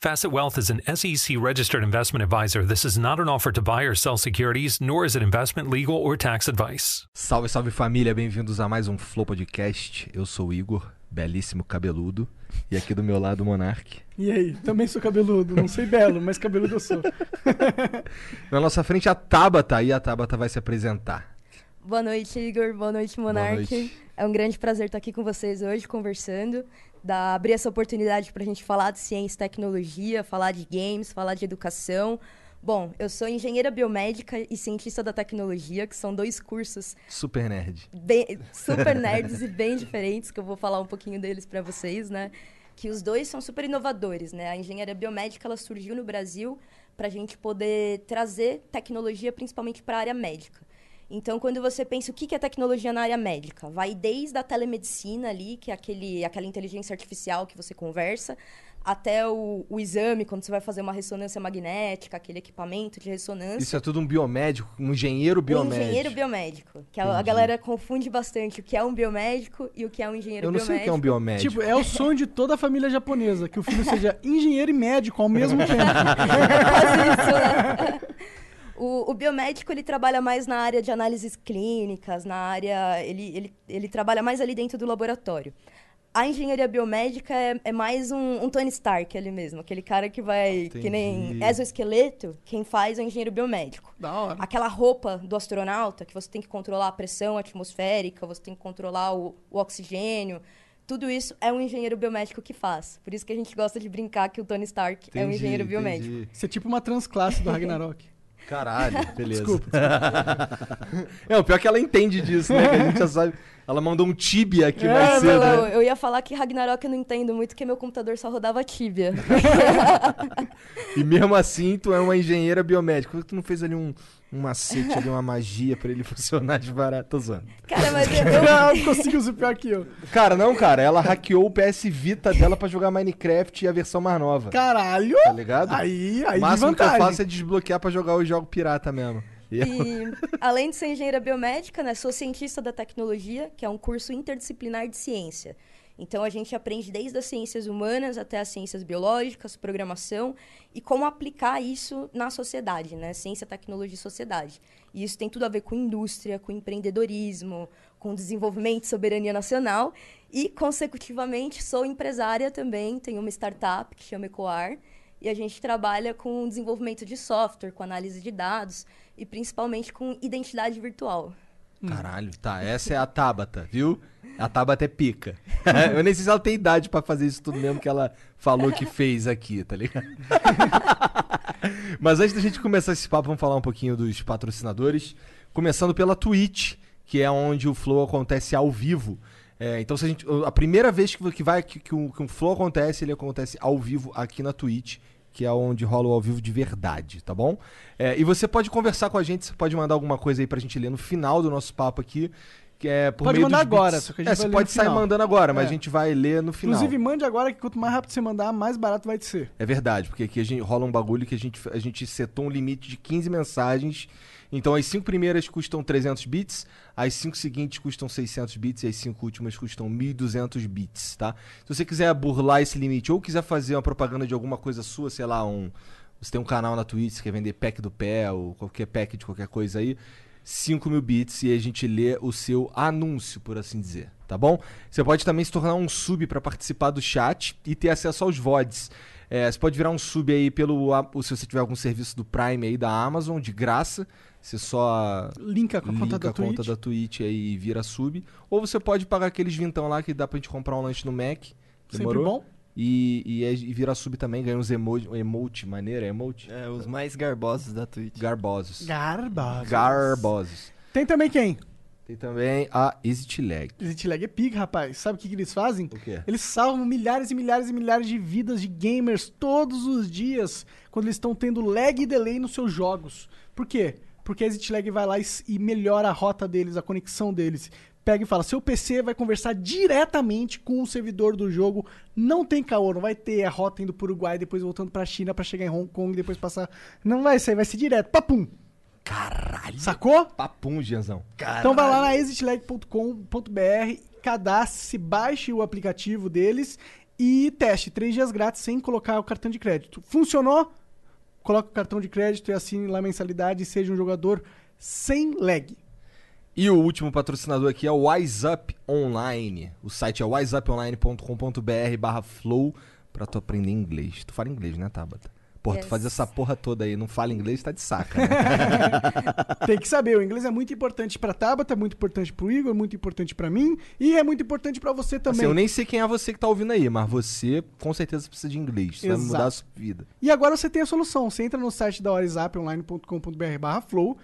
Facet Wealth is an SEC registered investment advisor. This is not an offer to buy or sell securities, nor is it investment, legal, or tax advice. Salve, salve família, bem-vindos a mais um Flow Podcast. Eu sou o Igor, belíssimo cabeludo, e aqui do meu lado o Monark. E aí? Também sou cabeludo. Não sei belo, mas cabeludo eu sou. Na nossa frente a Tabata, e a Tabata vai se apresentar. Boa noite, Igor. Boa noite, Monark. noite. É um grande prazer estar aqui com vocês hoje, conversando. Da, abrir essa oportunidade para a gente falar de ciência e tecnologia, falar de games, falar de educação. Bom, eu sou engenheira biomédica e cientista da tecnologia, que são dois cursos Super nerd. bem, super nerds e bem diferentes, que eu vou falar um pouquinho deles para vocês, né? Que os dois são super inovadores, né? A engenharia biomédica ela surgiu no Brasil para a gente poder trazer tecnologia, principalmente para a área médica. Então, quando você pensa o que é tecnologia na área médica, vai desde a telemedicina ali, que é aquele, aquela inteligência artificial que você conversa, até o, o exame, quando você vai fazer uma ressonância magnética, aquele equipamento de ressonância. Isso é tudo um biomédico, um engenheiro Um biomédico. engenheiro biomédico. Que a, a galera confunde bastante o que é um biomédico e o que é um engenheiro Eu não sei o biomédico. que é um biomédico. tipo, é o sonho de toda a família japonesa, que o filho seja engenheiro e médico ao mesmo tempo. Quase isso, né? O, o biomédico, ele trabalha mais na área de análises clínicas, na área... Ele, ele, ele trabalha mais ali dentro do laboratório. A engenharia biomédica é, é mais um, um Tony Stark ali mesmo. Aquele cara que vai... Que nem Entendi. exoesqueleto, quem faz é o engenheiro biomédico. da hora. Aquela roupa do astronauta, que você tem que controlar a pressão atmosférica, você tem que controlar o, o oxigênio. Tudo isso é um engenheiro biomédico que faz. Por isso que a gente gosta de brincar que o Tony Stark é um Entendi, engenheiro biomédico. entendi. Isso é tipo uma transclasse do Ragnarok. Caralho, beleza. Desculpa. É, o pior é que ela entende disso, né? Que a gente já sabe. Ela mandou um tibia aqui É, mais cedo. não, né? eu ia falar que Ragnarok eu não entendo muito, porque meu computador só rodava Tibia. E mesmo assim, tu é uma engenheira biomédica. Por que tu não fez ali um, um macete, ali, uma magia pra ele funcionar de barato? Tô zoando. Cara, mas eu, eu- Não, conseguiu ser pior que eu. Cara, não, cara. Ela hackeou o PS Vita dela pra jogar Minecraft e a versão mais nova. Caralho! Tá ligado? Aí, o aí de máximo que eu faço é desbloquear pra jogar o jogo pirata mesmo. E além de ser engenheira biomédica, né, sou cientista da tecnologia, que é um curso interdisciplinar de ciência. Então a gente aprende desde as ciências humanas até as ciências biológicas, programação e como aplicar isso na sociedade, né? Ciência, tecnologia e sociedade. E isso tem tudo a ver com indústria, com empreendedorismo, com desenvolvimento e soberania nacional. E, consecutivamente, sou empresária também, tenho uma startup que chama Ecoar. E a gente trabalha com desenvolvimento de software, com análise de dados e principalmente com identidade virtual. Caralho, tá. Essa é a Tabata, viu? A Tabata é pica. eu nem sei se ela tem idade pra fazer isso tudo mesmo que ela falou que fez aqui, tá ligado? Mas antes da gente começar esse papo, vamos falar um pouquinho dos patrocinadores. Começando pela Twitch, que é onde o Flow acontece ao vivo. É, então, se a, gente, a primeira vez que, que vai que, que, o, que um Flow acontece, ele acontece ao vivo aqui na Twitch, que é onde rola o ao vivo de verdade, tá bom? É, e você pode conversar com a gente, você pode mandar alguma coisa aí pra gente ler no final do nosso papo aqui. Que é por Pode meio mandar agora, só que a gente É, você pode sair final. mandando agora, mas É. a gente vai ler no final. Inclusive, mande agora que quanto mais rápido você mandar, mais barato vai ser. É verdade, porque aqui a gente rola um bagulho que a gente, a gente setou um limite de 15 mensagens. Então as cinco primeiras custam 300 bits, as cinco seguintes custam 600 bits e as cinco últimas custam 1200 bits, tá? Se você quiser burlar esse limite ou quiser fazer uma propaganda de alguma coisa sua, sei lá, um você tem um canal na Twitch, quer vender pack do pé ou qualquer pack de qualquer coisa aí, 5 mil bits e a gente lê o seu anúncio, por assim dizer, tá bom? Você pode também se tornar um sub para participar do chat e ter acesso aos VODs. É, você pode virar um sub aí pelo. Se você tiver algum serviço do Prime aí da Amazon, de graça. Você só Linka com a conta linka da a conta Twitch. da Twitch aí e vira sub. Ou você pode pagar aqueles vintão lá que dá pra gente comprar um lanche no Mac. Sempre Demorou? bom. E, e, é- e vira sub também, ganha uns um emote maneiro, é emote? É, os mais garbosos da Twitch. Garbosos. Garba. Garbosos. Tem também quem? Tem também a Exit Lag. Exit Lag é pica, rapaz. Sabe o que, que eles fazem? O quê? Eles salvam milhares e milhares e milhares de vidas de gamers todos os dias quando eles estão tendo lag e delay nos seus jogos. Por quê? Porque a Exit Lag vai lá e, e melhora a rota deles, a conexão deles. Pega e fala, seu PC vai conversar diretamente com o servidor do jogo. Não tem caô, não vai ter a rota indo pro Uruguai, depois voltando pra China pra chegar em Hong Kong, depois passar... Não vai ser, vai ser direto. Papum! Caralho. Sacou? Papum, Gianzão. Então vai lá na exitlag.com.br, cadastre-se, baixe o aplicativo deles e teste três dias grátis sem colocar o cartão de crédito. Funcionou? Coloca o cartão de crédito e assine lá a mensalidade e seja um jogador sem lag. E o último patrocinador aqui é o WiseUp Online. O site é wiseuponline.com.br barra flow pra tu aprender inglês. Tu fala inglês, né, Tabata? Porra, tu Yes. faz essa porra toda aí, não fala inglês, tá de saca, né? Tem que saber, o inglês é muito importante pra Tabata, é muito importante pro Igor, é muito importante pra mim e é muito importante pra você também. Assim, eu nem sei quem é você que tá ouvindo aí, mas você com certeza precisa de inglês. Isso vai Exato. mudar a sua vida. E agora você tem a solução. Você entra no site da whatsapponline.com.br barra flow,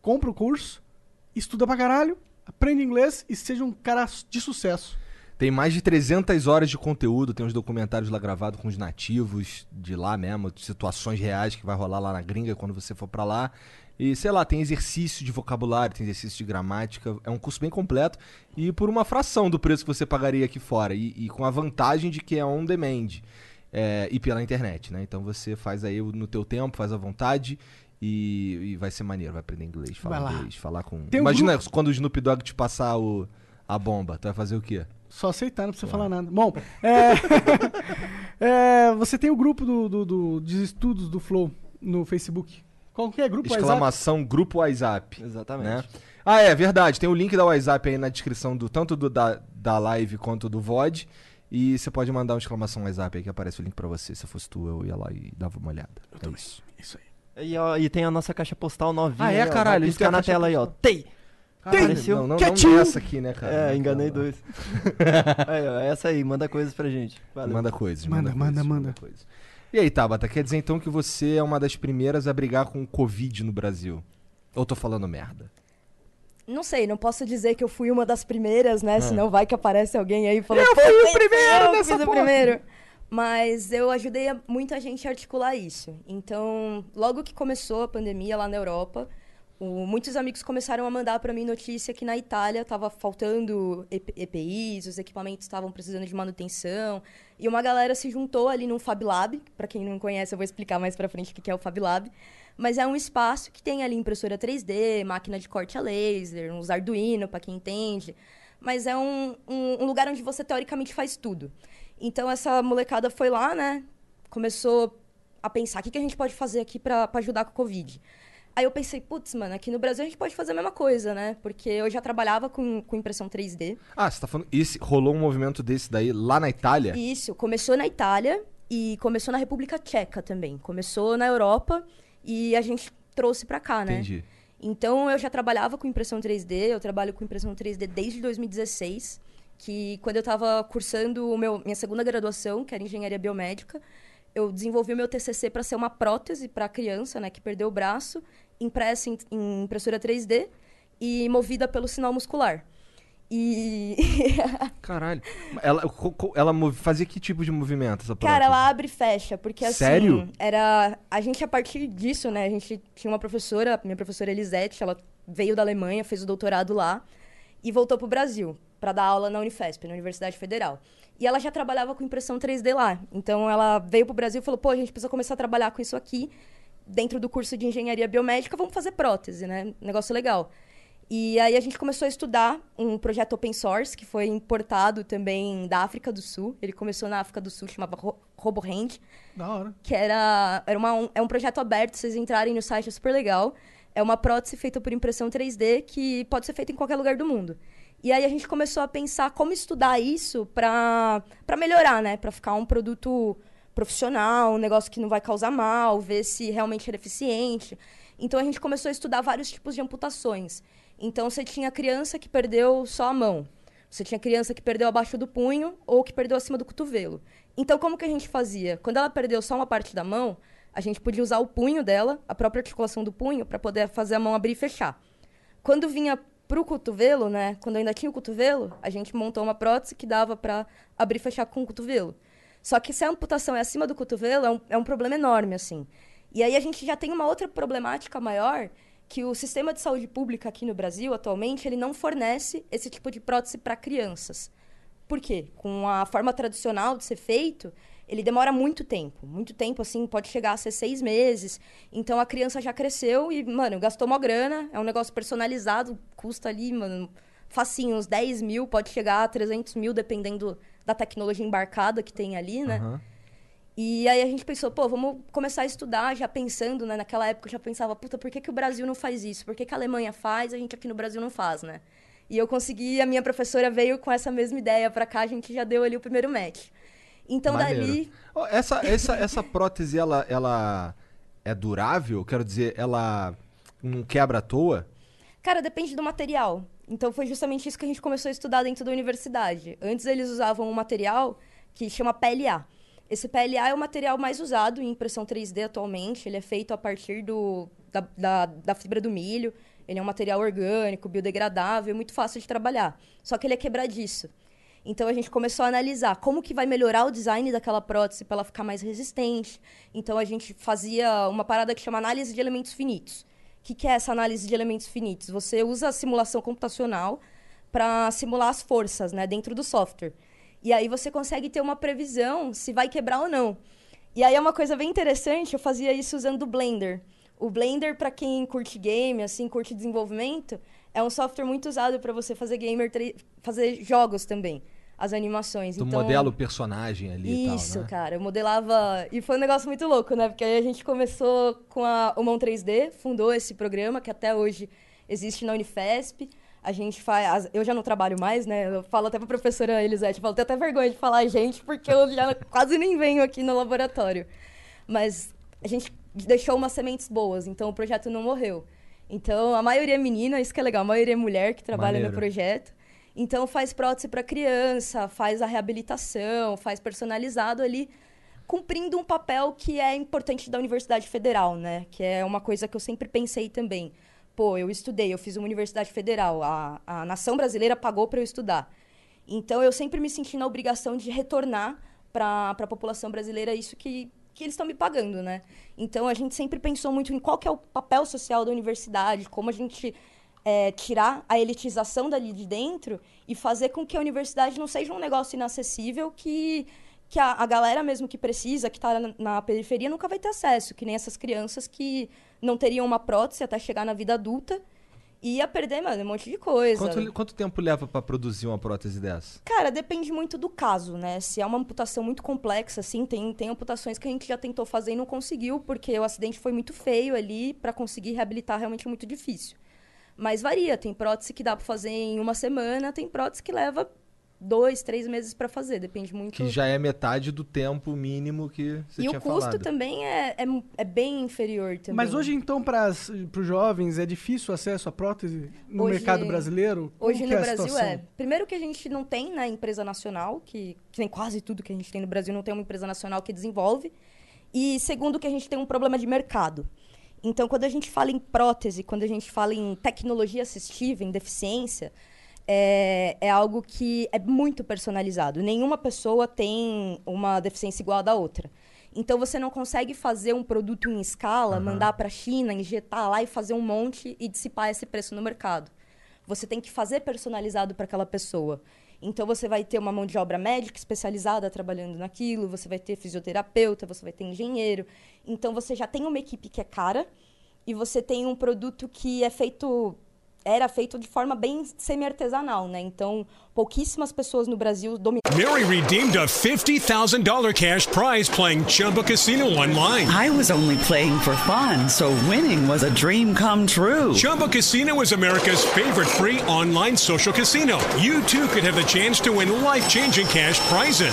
compra o curso, estuda pra caralho, aprende inglês e seja um cara de sucesso. Tem mais de 300 horas de conteúdo, tem uns documentários lá gravados com os nativos de lá mesmo, situações reais que vai rolar lá na gringa quando você for pra lá. E sei lá, tem exercício de vocabulário, tem exercício de gramática. É um curso bem completo e por uma fração do preço que você pagaria aqui fora. E, e com a vantagem de que é on demand é, e pela internet, né? Então você faz aí no teu tempo, faz à vontade. E, e vai ser maneiro, vai aprender inglês, falar inglês, falar com. Tem um Imagina quando o Snoop Dogg te passar o, a bomba, tu vai fazer o quê? Só aceitar, não precisa falar nada. Bom, é, é, você tem o grupo do, do, do- de estudos do Flow no Facebook. Qual que é? Grupo WhatsApp? Exclamação grupo WhatsApp. Exatamente. Né? Ah, é verdade. Tem o link da WhatsApp aí na descrição do tanto do, da, da live quanto do VOD. E você pode mandar uma exclamação WhatsApp aí que aparece o link pra você. Se fosse tu, eu ia lá e dava uma olhada. é isso. Isso aí. E, ó, e tem a nossa caixa postal novinha. Ah, é, aí, ó, caralho, Vai isso piscar na tela aí, ó. Tem! Caralho, Apareceu. Não, não, não Quietinho. nessa aqui, né, cara? É, enganei Não, dois. aí, ó, essa aí, manda coisas pra gente. Valeu. Manda coisas. Manda, Manda, manda, coisas, manda. coisas. E aí, Tabata, quer dizer então que você é uma das primeiras a brigar com o Covid no Brasil? Ou tô falando merda? Não sei, não posso dizer que eu fui uma das primeiras, Ah. né? Senão vai que aparece alguém aí falando. Eu "Pô, fui o primeiro eu nessa fiz o porra." primeiro. Mas eu ajudei a- muita gente a articular isso. Então, logo que começou a pandemia lá na Europa, o- muitos amigos começaram a mandar para mim notícia que na Itália estava faltando EP- EPIs, os equipamentos estavam precisando de manutenção. E uma galera se juntou ali num Fab Lab. Para quem não conhece, eu vou explicar mais para frente o que que é o Fab Lab. Mas é um espaço que tem ali impressora 3D, máquina de corte a laser, uns Arduino, para quem entende. Mas é um, um, um lugar onde você teoricamente faz tudo. Então essa molecada foi lá, né? Começou a pensar o que, que a gente pode fazer aqui para ajudar com o Covid. Aí eu pensei, putz, mano, aqui no Brasil a gente pode fazer a mesma coisa, né? Porque eu já trabalhava com, com impressão 3D. Ah, você tá falando. Esse, rolou um movimento desse daí lá na Itália? Isso, começou na Itália e começou na República Tcheca também. Começou na Europa e a gente trouxe pra cá, né? Entendi. Então eu já trabalhava com impressão 3D, eu trabalho com impressão 3D desde 2016, que quando eu estava cursando o meu, minha segunda graduação, que era engenharia biomédica, eu desenvolvi o meu TCC para ser uma prótese para criança, né, que perdeu o braço, impressa em, em impressora 3D e movida pelo sinal muscular. E Caralho. Ela, ela fazia que tipo de movimento essa Cara, ela abre e fecha, porque assim, Sério? era a gente a partir disso, né? A gente tinha uma professora, minha professora Elisete, ela veio da Alemanha, fez o doutorado lá e voltou pro Brasil para dar aula na Unifesp, na Universidade Federal. E ela já trabalhava com impressão 3D lá. Então ela veio pro Brasil e falou: "Pô, a gente precisa começar a trabalhar com isso aqui dentro do curso de engenharia biomédica, vamos fazer prótese, né? Negócio legal". E aí a gente começou a estudar um projeto open source que foi importado também da África do Sul. Ele começou na África do Sul, chamava Ro- RoboHand, Da hora. que era, era uma, um, é um projeto aberto, vocês entrarem no site, é super legal. É uma prótese feita por impressão 3D que pode ser feita em qualquer lugar do mundo. E aí a gente começou a pensar como estudar isso para melhorar, né? Para ficar um produto profissional, um negócio que não vai causar mal, ver se realmente era eficiente. Então a gente começou a estudar vários tipos de amputações. Então você tinha criança que perdeu só a mão. Você tinha criança que perdeu abaixo do punho ou que perdeu acima do cotovelo. Então como que a gente fazia? Quando ela perdeu só uma parte da mão, a gente podia usar o punho dela, a própria articulação do punho, para poder fazer a mão abrir e fechar. Quando vinha pro cotovelo, né? Quando ainda tinha o cotovelo, a gente montou uma prótese que dava para abrir e fechar com o cotovelo. Só que se a amputação é acima do cotovelo, é um, é um problema enorme, assim. E aí a gente já tem uma outra problemática maior, que o sistema de saúde pública aqui no Brasil, atualmente, ele não fornece esse tipo de prótese para crianças. Por quê? Com a forma tradicional de ser feito, ele demora muito tempo. Muito tempo, assim, pode chegar a ser seis meses. Então a criança já cresceu e, mano, gastou uma grana. É um negócio personalizado, custa ali, mano, facinho, uns 10 mil, pode chegar a 300 mil, dependendo da tecnologia embarcada que tem ali, né? Aham. E aí a gente pensou, pô, vamos começar a estudar, já pensando, né? Naquela época eu já pensava, puta, por que, que o Brasil não faz isso? Por que, que a Alemanha faz, a gente aqui no Brasil não faz, né? E eu consegui, a minha professora veio com essa mesma ideia pra cá, a gente já deu ali o primeiro match. Então Maneiro. dali, Ó, Essa, essa, essa prótese, ela, ela é durável? Quero dizer, ela não quebra à toa? Cara, depende do material. Então foi justamente isso que a gente começou a estudar dentro da universidade. Antes eles usavam um material que chama PLA. Esse PLA é o material mais usado em impressão 3D atualmente. Ele é feito a partir do, da, da, da fibra do milho. Ele é um material orgânico, biodegradável, muito fácil de trabalhar. Só que ele é quebradiço. Então a gente começou a analisar como que vai melhorar o design daquela prótese para ela ficar mais resistente. Então a gente fazia uma parada que chama análise de elementos finitos. Que, que é essa análise de elementos finitos? Você usa a simulação computacional para simular as forças né, dentro do software. E aí você consegue ter uma previsão se vai quebrar ou não. E aí é uma coisa bem interessante, eu fazia isso usando o Blender. O Blender, para quem curte game, assim, curte desenvolvimento, é um software muito usado para você fazer gamer, fazer jogos também, as animações. Tu então, modela o personagem ali e isso, tal, né? cara. Eu modelava. E foi um negócio muito louco, né? Porque aí a gente começou com a, o Mão 3D, fundou esse programa que até hoje existe na Unifesp. A gente faz. Eu já não trabalho mais, né? Eu falo até pra professora Elisete, eu falo, tenho até vergonha de falar gente, porque eu já quase nem venho aqui no laboratório. Mas a gente deixou umas sementes boas, então o projeto não morreu. Então a maioria é menina, isso que é legal, a maioria é mulher que trabalha Maneiro. no projeto. Então faz prótese para criança, faz a reabilitação, faz personalizado ali, cumprindo um papel que é importante da Universidade Federal, né? Que é uma coisa que eu sempre pensei também. Pô, eu estudei, eu fiz uma universidade federal, a, a nação brasileira pagou para eu estudar. Então eu sempre me senti na obrigação de retornar para a população brasileira isso que, que eles estão me pagando, né? Então a gente sempre pensou muito em qual que é o papel social da universidade, como a gente é, tirar a elitização dali de dentro e fazer com que a universidade não seja um negócio inacessível que, que a, a galera mesmo que precisa, que está na, na periferia, nunca vai ter acesso, que nem essas crianças que não teriam uma prótese até chegar na vida adulta e ia perder, mano, um monte de coisa. Quanto, quanto tempo leva pra produzir uma prótese dessa? Cara, depende muito do caso, né? Se é uma amputação muito complexa, assim, tem, tem amputações que a gente já tentou fazer e não conseguiu, porque o acidente foi muito feio ali, para conseguir reabilitar realmente é muito difícil. Mas varia, tem prótese que dá pra fazer em uma semana, tem prótese que leva dois, três meses para fazer, depende muito. Que já é metade do tempo mínimo que você e tinha o custo falado. também é, é, é bem inferior também. Mas hoje, então, para os jovens, é difícil o acesso à prótese no Hoje- mercado brasileiro? Como Hoje no é Brasil situação? é. Primeiro que a gente não tem, né, empresa nacional, que, que nem quase tudo que a gente tem no Brasil não tem uma empresa nacional que desenvolve. E segundo que a gente tem um problema de mercado. Então, quando a gente fala em prótese, quando a gente fala em tecnologia assistiva, em deficiência, é, é algo que é muito personalizado. Nenhuma pessoa tem uma deficiência igual à da outra. Então, você não consegue fazer um produto em escala, mandar para a China, injetar lá e fazer um monte e dissipar esse preço no mercado. Você tem que fazer personalizado para aquela pessoa. Então você vai ter uma mão de obra médica especializada trabalhando naquilo, você vai ter fisioterapeuta, você vai ter engenheiro. Então você já tem uma equipe que é cara e você tem um produto que é feito era feito de forma bem semi-artesanal, né? Então, pouquíssimas pessoas no Brasil dominam Mary redeemed a $50,000 cash prize playing Chumba Casino online. I was only playing for fun, so winning was a dream come true. Chumba Casino is America's favorite free online social casino. You too could have the chance to win life changing cash prizes.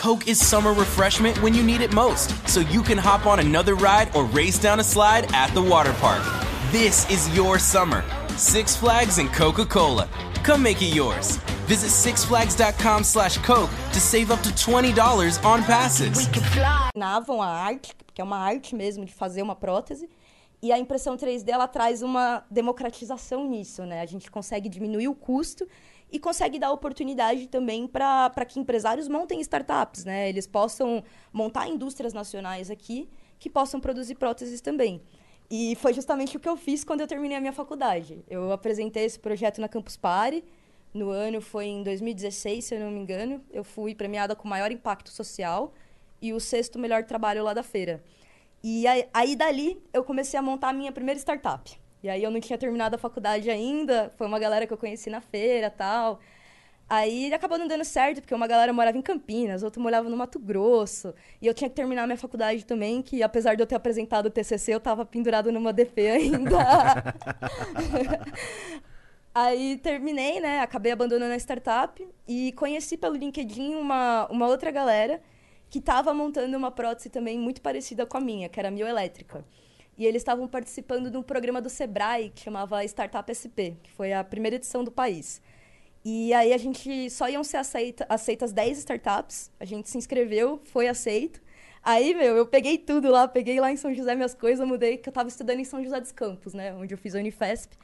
Coke is summer refreshment when you need it most, so you can hop on another ride or race down a slide at the water park. This is your summer. Six Flags and Coca Cola. Come make it yours. Visit sixflags.com slash Coke to save up to $20 on passes. Ensinavam a arte, que é uma arte mesmo de fazer uma prótese. E a impressão 3D ela traz uma democratização nisso, né? A gente consegue diminuir o custo e consegue dar oportunidade também para que empresários montem startups, né? Eles possam montar indústrias nacionais aqui que possam produzir próteses também. E foi justamente o que eu fiz quando eu terminei a minha faculdade. Eu apresentei esse projeto na Campus Party. No ano foi em 2016, se eu não me engano. Eu fui premiada com maior impacto social e o sexto melhor trabalho lá da feira. E aí, aí dali eu comecei a montar a minha primeira startup. E aí eu não tinha terminado a faculdade ainda, foi uma galera que eu conheci na feira tal. Aí acabou não dando certo, porque uma galera morava em Campinas, outra morava no Mato Grosso. E eu tinha que terminar minha faculdade também, que apesar de eu ter apresentado o TCC, eu tava pendurado numa DP ainda. Aí terminei, né? Acabei abandonando a startup e conheci pelo LinkedIn uma, uma outra galera que estava montando uma prótese também muito parecida com a minha, que era a mioelétrica. E eles estavam participando de um programa do Sebrae que chamava Startup SP, que foi a primeira edição do país. E aí a gente só iam ser aceita, aceitas 10 startups, a gente se inscreveu, foi aceito. Aí, meu, eu peguei tudo lá, peguei lá em São José minhas coisas, mudei, que eu estava estudando em São José dos Campos, né, onde eu fiz a Unifesp.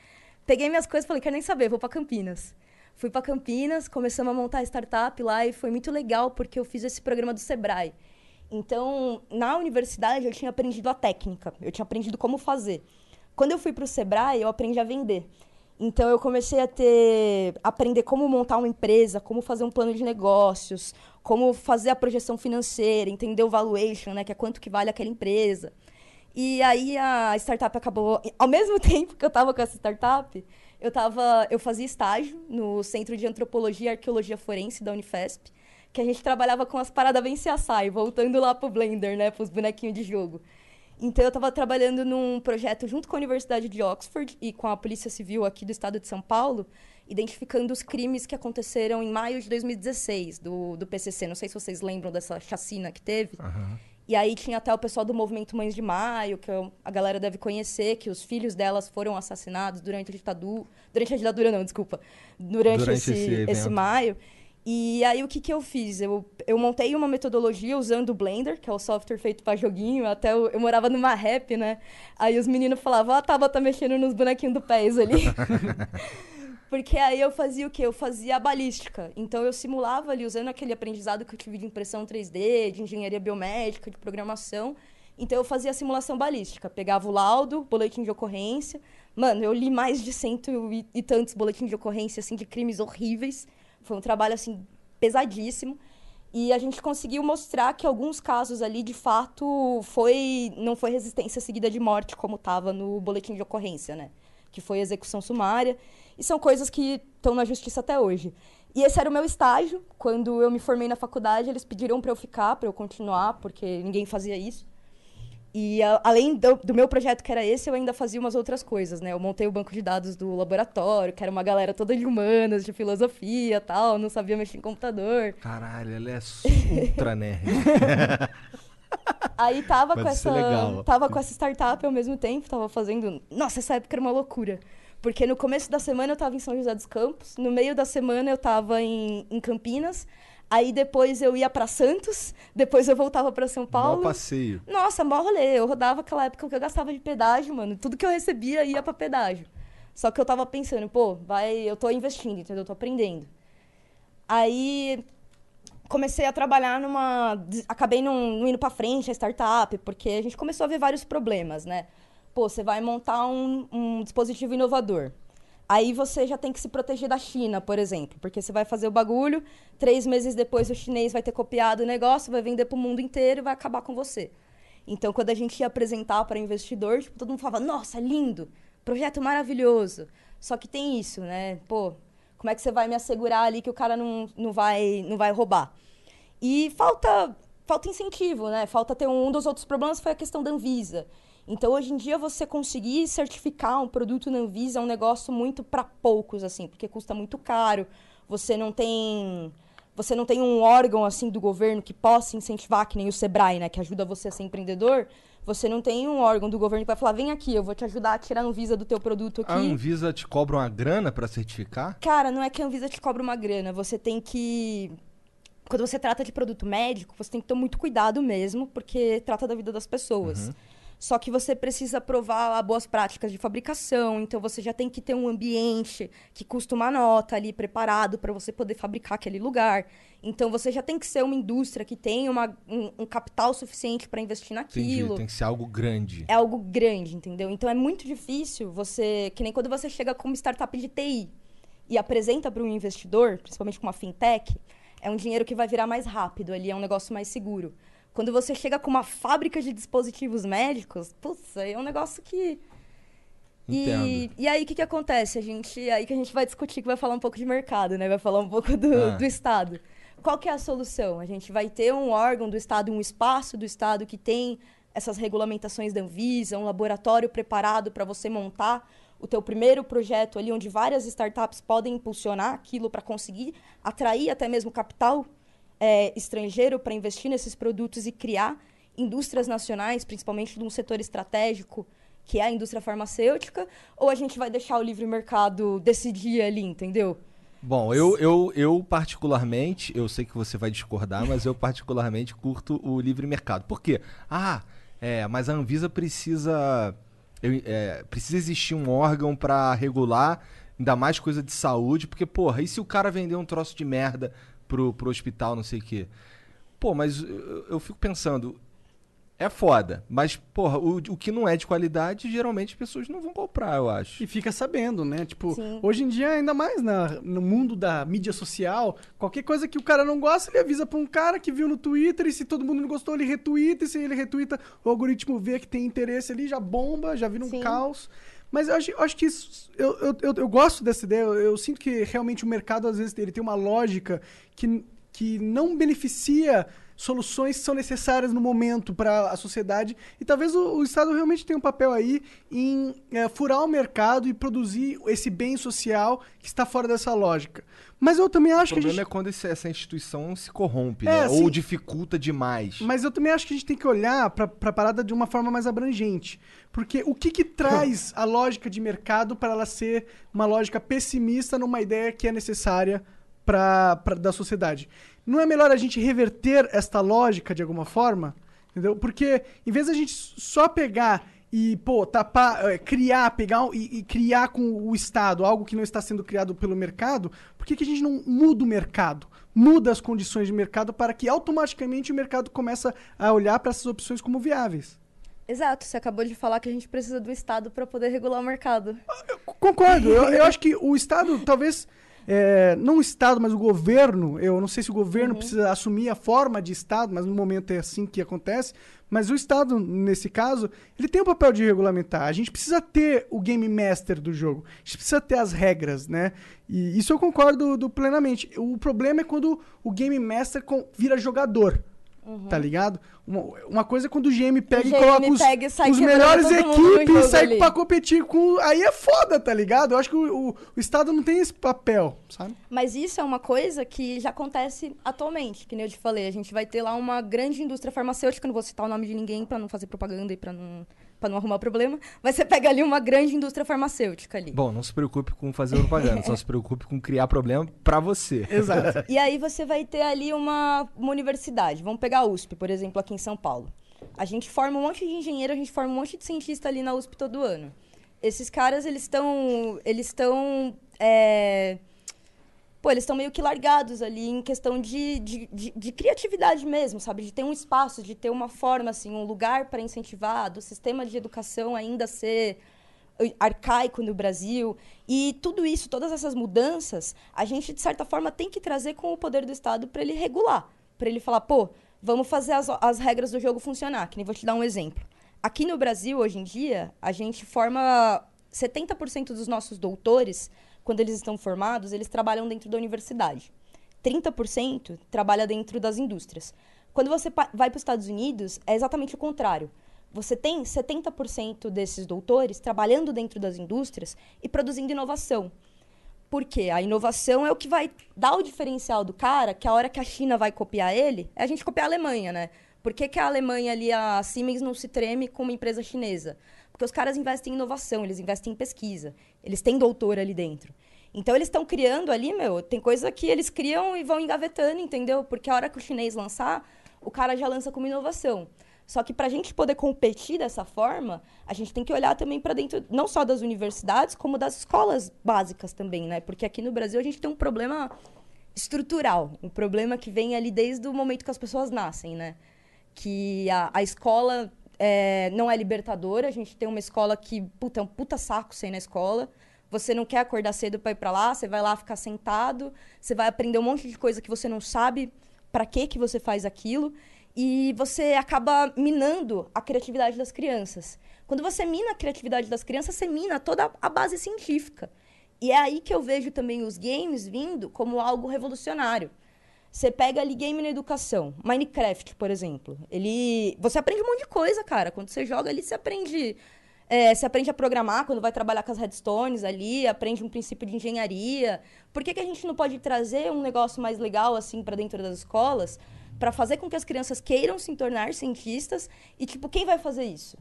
Peguei minhas coisas falei, quero nem saber, vou para Campinas. Fui para Campinas, começamos a montar a startup lá e foi muito legal porque eu fiz esse programa do Sebrae. Então, na universidade eu tinha aprendido a técnica, eu tinha aprendido como fazer. Quando eu fui para o Sebrae, eu aprendi a vender. Então eu comecei a ter aprender como montar uma empresa, como fazer um plano de negócios, como fazer a projeção financeira, entender o valuation, né, que é quanto que vale aquela empresa. E aí a startup acabou, ao mesmo tempo que eu estava com essa startup, eu tava, eu fazia estágio no Centro de Antropologia e Arqueologia Forense da Unifesp, que a gente trabalhava com as paradas vem se assai, voltando lá pro Blender, né, pros bonequinhos de jogo. Então eu estava trabalhando num projeto junto com a Universidade de Oxford e com a Polícia Civil aqui do estado de São Paulo, identificando os crimes que aconteceram em maio de 2016 do, do PCC. Não sei se vocês lembram dessa chacina que teve. E aí tinha até o pessoal do movimento Mães de Maio, que a galera deve conhecer, que os filhos delas foram assassinados durante a ditadura. Durante a ditadura, não, desculpa. Durante, Durante esse, esse esse, maio. E aí o que, que eu fiz? Eu, eu montei uma metodologia usando o Blender, que é o software feito para joguinho. Até eu, eu morava numa rap, né? Aí os meninos falavam, ó, a Tava tá mexendo nos bonequinhos do pés ali. Porque aí eu fazia o quê? Eu fazia a balística. Então eu simulava ali, usando aquele aprendizado que eu tive de impressão 3D, de engenharia biomédica, de programação. Então eu fazia a simulação balística. Pegava o laudo, boletim de ocorrência. Mano, eu li mais de cento e, e tantos boletins de ocorrência, assim, de crimes horríveis. Foi um trabalho, assim, pesadíssimo. E a gente conseguiu mostrar que alguns casos ali, de fato, foi não foi resistência seguida de morte, como estava no boletim de ocorrência, né? Que foi execução sumária. E são coisas que estão na justiça até hoje. E esse era o meu estágio. Quando eu me formei na faculdade, eles pediram para eu ficar, para eu continuar, porque ninguém fazia isso. E a- além do, do meu projeto, que era esse, eu ainda fazia umas outras coisas, né? Eu montei o banco de dados do laboratório, que era uma galera toda de humanas, de filosofia tal, não sabia mexer em computador. Caralho, ela é ultra nerd. Aí tava com é essa. legal. Tava com essa startup ao mesmo tempo, tava fazendo. Nossa, essa época era uma loucura. Porque no começo da semana eu tava em São José dos Campos, no meio da semana eu tava em, em Campinas, aí depois eu ia pra Santos, depois eu voltava pra São Mó Paulo. passeio. Nossa, mó rolê. Eu rodava aquela época que eu gastava de pedágio, mano. Tudo que eu recebia ia pra pedágio. Só que eu tava pensando, pô, vai, eu tô investindo, entendeu? Eu tô aprendendo. Aí comecei a trabalhar numa. Acabei não, não indo pra frente a startup, porque a gente começou a ver vários problemas, né? Pô, você vai montar um, um dispositivo inovador. Aí você já tem que se proteger da China, por exemplo, porque você vai fazer o bagulho, três meses depois o chinês vai ter copiado o negócio, vai vender pro mundo inteiro e vai acabar com você. Então, quando a gente ia apresentar para investidor, tipo, todo mundo falava, nossa, lindo, projeto maravilhoso. Só que tem isso, né? Pô, como é que você vai me assegurar ali que o cara não, não, vai, não vai roubar? E falta, falta incentivo, né? Falta ter um, um dos outros problemas foi a questão da Anvisa. Então, hoje em dia, você conseguir certificar um produto na Anvisa é um negócio muito para poucos, assim, porque custa muito caro. Você não tem você não tem um órgão assim do governo que possa incentivar, que nem o Sebrae, né, que ajuda você a ser empreendedor. Você não tem um órgão do governo que vai falar: vem aqui, eu vou te ajudar a tirar a Anvisa do teu produto aqui. A Anvisa te cobra uma grana pra certificar? Cara, não é que a Anvisa te cobra uma grana. Você tem que. Quando você trata de produto médico, você tem que ter muito cuidado mesmo, porque trata da vida das pessoas. Uhum. Só que você precisa provar boas práticas de fabricação, então você já tem que ter um ambiente que custa uma nota ali preparado para você poder fabricar aquele lugar. Então você já tem que ser uma indústria que tem uma, um, um capital suficiente para investir Entendi, naquilo. tem que ser algo grande. É algo grande, entendeu? Então é muito difícil você. Que nem quando você chega como startup de TI e apresenta para um investidor, principalmente com uma fintech, é um dinheiro que vai virar mais rápido ali, é um negócio mais seguro. Quando você chega com uma fábrica de dispositivos médicos, putz, aí é um negócio que. E, Entendo. e aí o que, que acontece? A gente, aí que a gente vai discutir, que vai falar um pouco de mercado, né? Vai falar um pouco do, Ah. do Estado. Qual que é a solução? A gente vai ter um órgão do Estado, um espaço do Estado que tem essas regulamentações da Anvisa, um laboratório preparado para você montar o teu primeiro projeto ali, onde várias startups podem impulsionar aquilo para conseguir atrair até mesmo capital é, estrangeiro para investir nesses produtos e criar indústrias nacionais, principalmente de um setor estratégico, que é a indústria farmacêutica, ou a gente vai deixar o livre mercado decidir ali, entendeu? Bom, eu, eu, eu particularmente, eu sei que você vai discordar, mas eu particularmente curto o livre mercado. Por quê? Ah, é, mas a Anvisa precisa. é, precisa existir um órgão pra regular, ainda mais coisa de saúde, porque, porra, e se o cara vender um troço de merda pro, pro hospital, não sei o quê? Pô, mas eu, eu fico pensando, é foda, mas, porra, o, o que não é de qualidade, geralmente as pessoas não vão comprar, eu acho. E fica sabendo, né? Tipo, Sim. hoje em dia, ainda mais na, no mundo da mídia social, qualquer coisa que o cara não gosta, ele avisa pra um cara que viu no Twitter, e se todo mundo não gostou, ele retuita, e se ele retuita, o algoritmo vê que tem interesse ali, já bomba, já vira um Sim. caos. Mas eu acho, eu acho que isso, eu, eu, eu, eu gosto dessa ideia, eu, sinto que realmente o mercado, às vezes, ele tem uma lógica que, que não beneficia soluções que são necessárias no momento para a sociedade e talvez o, o Estado realmente tenha um papel aí em é, furar o mercado e produzir esse bem social que está fora dessa lógica. Mas eu também acho O que a problema gente... é quando esse- essa instituição se corrompe, É, né? sim. Ou dificulta demais. Mas eu também acho que a gente tem que olhar para a parada de uma forma mais abrangente. Porque o que, que traz a lógica de mercado para ela ser uma lógica pessimista numa ideia que é necessária pra, pra, da sociedade? Não é melhor a gente reverter esta lógica de alguma forma? Entendeu? Porque em vez da gente só pegar e, pô, tapar, eh, criar, pegar e, e criar com o Estado algo que não está sendo criado pelo mercado, por que, que a gente não muda o mercado? Muda as condições de mercado para que automaticamente o mercado começa a olhar para essas opções como viáveis. Exato, você acabou de falar que a gente precisa do Estado para poder regular o mercado. Concordo. Eu, eu acho que o Estado, talvez. É, não o Estado, mas o governo. Eu não sei se o governo precisa assumir a forma de Estado, mas no momento é assim que acontece. Mas o Estado, nesse caso, ele tem o papel de regulamentar. A gente precisa ter o game master do jogo. A gente precisa ter as regras, né? E isso eu concordo do- plenamente. O problema é quando o game master com- vira jogador. Tá ligado? Uma, uma coisa é quando o GM pega e GM coloca os, pega e os melhores equipes e sai ali. pra competir com. Aí é foda, tá ligado? Eu acho que o, o, o Estado não tem esse papel, sabe? Mas isso é uma coisa que já acontece atualmente, que nem eu te falei. A gente vai ter lá uma grande indústria farmacêutica, não vou citar o nome de ninguém pra não fazer propaganda e pra não, pra não arrumar problema. Mas você pega ali uma grande indústria farmacêutica ali. Bom, não se preocupe com fazer propaganda, só se preocupe com criar problema pra você. Exato. E aí você vai ter ali uma, uma universidade. Vamos pegar a USP, por exemplo, aqui em São Paulo. A gente forma um monte de engenheiro, a gente forma um monte de cientista ali na USP todo ano. Esses caras, eles estão. Eles estão. é, Pô, eles estão meio que largados ali em questão de, de, de, de criatividade mesmo, sabe? De ter um espaço, de ter uma forma, assim, um lugar para incentivar, do sistema de educação ainda ser arcaico no Brasil. E tudo isso, todas essas mudanças, a gente, de certa forma, tem que trazer com o poder do Estado para ele regular. Para ele falar, pô, Vamos fazer as, as regras do jogo funcionar, que nem vou te dar um exemplo. Aqui no Brasil, hoje em dia, a gente forma 70% dos nossos doutores, quando eles estão formados, eles trabalham dentro da universidade. 30% trabalha dentro das indústrias. Quando você vai para os Estados Unidos, é exatamente o contrário. Você tem 70% desses doutores trabalhando dentro das indústrias e produzindo inovação. Por quê? A inovação é o que vai dar o diferencial do cara, que a hora que a China vai copiar ele, é a gente copiar a Alemanha, né? Por que, que a Alemanha ali, a Siemens, não se treme com uma empresa chinesa? Porque os caras investem em inovação, eles investem em pesquisa. Eles têm doutor ali dentro. Então eles estão criando ali, meu, tem coisa que eles criam e vão engavetando, entendeu? Porque a hora que o chinês lançar, o cara já lança como inovação. Só que para a gente poder competir dessa forma, a gente tem que olhar também para dentro, não só das universidades, como das escolas básicas também, né? Porque aqui no Brasil a gente tem um problema estrutural, um problema que vem ali desde o momento que as pessoas nascem, né? Que a, a escola é, não é libertadora, a gente tem uma escola que, puta, é um puta saco sem na escola. Você não quer acordar cedo para ir para lá, você vai lá ficar sentado, você vai aprender um monte de coisa que você não sabe para que que você faz aquilo e você acaba minando a criatividade das crianças. Quando você mina a criatividade das crianças, você mina toda a base científica. E é aí que eu vejo também os games vindo como algo revolucionário. Você pega ali game na educação, Minecraft, por exemplo. Ele, você aprende um monte de coisa, cara. Quando você joga ali, você aprende, é, você aprende a programar quando vai trabalhar com as redstones ali, aprende um princípio de engenharia. Por que, que a gente não pode trazer um negócio mais legal assim para dentro das escolas, para fazer com que as crianças queiram se tornar cientistas e tipo quem vai fazer isso?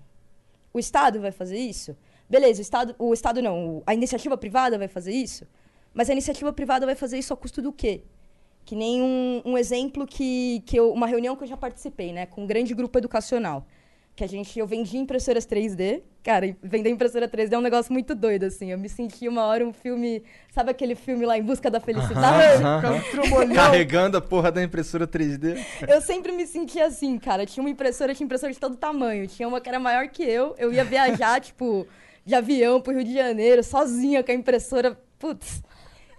O Estado vai fazer isso? Beleza, o Estado, o Estado não, a iniciativa privada vai fazer isso? Mas a iniciativa privada vai fazer isso a custo do quê? Que nem um, um exemplo que, que eu, uma reunião que eu já participei, né, com um grande grupo educacional. Que a gente, eu vendi impressoras 3D. Cara, e vender impressora 3D é um negócio muito doido, assim. Eu me senti uma hora um filme. Sabe aquele filme lá, Em Busca da Felicidade? Aham. Carregando a porra da impressora 3D. Eu sempre me senti assim, cara. Tinha uma impressora, tinha impressora de todo tamanho. Tinha uma que era maior que eu. Eu ia viajar, tipo, de avião pro Rio de Janeiro, sozinha com a impressora. Putz.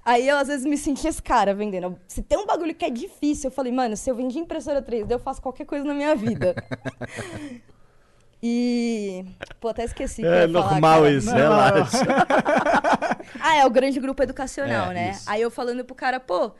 Aí eu às vezes me sentia esse cara vendendo. Se tem um bagulho que é difícil, eu falei, mano, se eu vendi impressora 3D, eu faço qualquer coisa na minha vida. e. Pô, até esqueci. É falar, normal cara. isso, relaxa. Ah, é o grande grupo educacional, É, né? isso. Aí eu falando pro cara, pô,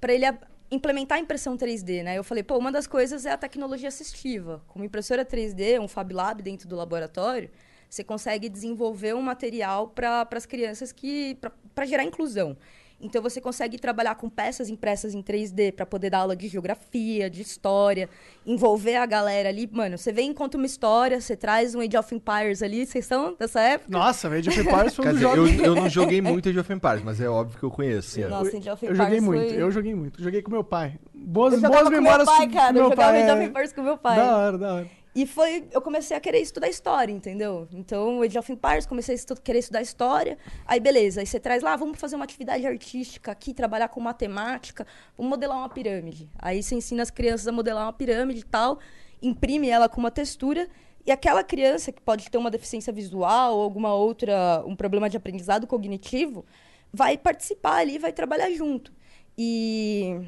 pra ele implementar a impressão 3D, né? Eu falei, pô, uma das coisas é a tecnologia assistiva. Com uma impressora 3D, um Fab Lab dentro do laboratório, você consegue desenvolver um material para as crianças que para gerar inclusão. Então você consegue trabalhar com peças impressas em 3D para poder dar aula de geografia, de história, envolver a galera ali. Mano, você vem e conta uma história, você traz um Age of Empires ali, vocês são dessa época? Nossa, Age of Empires foi um dizer, eu, eu não joguei muito Age of Empires, mas é óbvio que eu conheço. Nossa, Age of Eu joguei Empires muito, foi- eu joguei muito. Joguei com meu pai. Boas, Eu boas jogava com meu memórias pai, cara. meu Eu jogava pai. Age of é. Empires com meu pai. Da hora, da hora. E foi, eu comecei a querer estudar história, entendeu? Então, Age of Empires, comecei a estu- querer estudar história. Aí, beleza, aí você traz lá, vamos fazer uma atividade artística aqui, trabalhar com matemática, vamos modelar uma pirâmide. Aí você ensina as crianças a modelar uma pirâmide e tal, imprime ela com uma textura, e aquela criança que pode ter uma deficiência visual ou alguma outra, um problema de aprendizado cognitivo, vai participar ali, vai trabalhar junto. E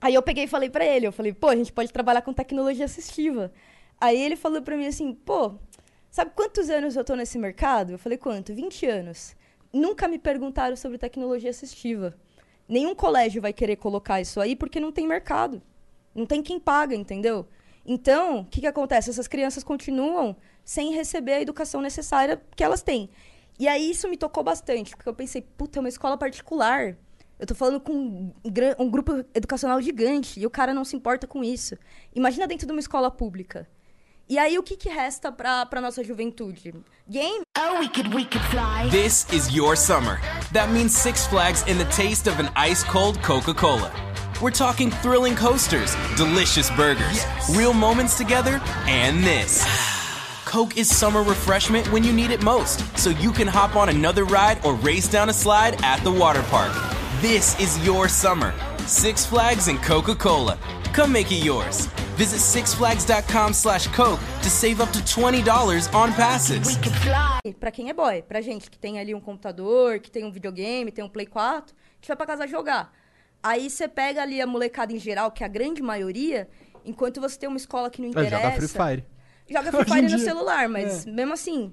Aí eu peguei e falei pra ele, eu falei, pô, a gente pode trabalhar com tecnologia assistiva. Aí ele falou pra mim assim, pô, sabe quantos anos eu tô nesse mercado? Eu falei, quanto? 20 anos. Nunca me perguntaram sobre tecnologia assistiva. Nenhum colégio vai querer colocar isso aí porque não tem mercado. Não tem quem paga, entendeu? Então, o que, que acontece? Essas crianças continuam sem receber a educação necessária que elas têm. E aí isso me tocou bastante, porque eu pensei, puta, é uma escola particular. Eu tô falando com um, um grupo educacional gigante e o cara não se importa com isso. Imagina dentro de uma escola pública. E aí o que, que resta pra, pra nossa juventude? Game? Oh, we could, we could fly. This is your summer. That means Six Flags and the taste of an ice cold Coca Cola. We're talking thrilling coasters, delicious burgers, real moments together, and this. Coke is summer refreshment when you need it most, so you can hop on another ride or race down a slide at the water park. This is your summer. Six Flags and Coca Cola. Come make it yours. Visit sixflags.com slash Coke to save up to $20 on passes. Pra quem é boy, pra gente que tem ali um computador, que tem um videogame, tem um Play 4, a gente vai pra casa jogar. Aí você pega ali a molecada em geral, que é a grande maioria, Enquanto você tem uma escola que não É, interessa. joga Free Fire. Joga Free Fire no celular, mas É. mesmo assim,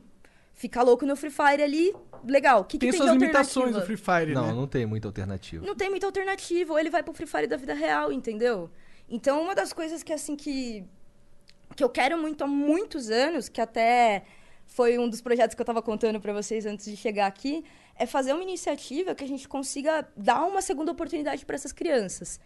ficar louco no Free Fire ali, legal. O que, que Tem tem, suas de limitações do Free Fire, Não, né? não tem muita alternativa. Não tem muita alternativa. Ou ele vai pro Free Fire da vida real, entendeu? Então, uma das coisas que, assim, que, que eu quero muito há muitos anos, que até foi um dos projetos que eu tava contando pra vocês antes de chegar aqui, é fazer uma iniciativa que a gente consiga dar uma segunda oportunidade para essas crianças.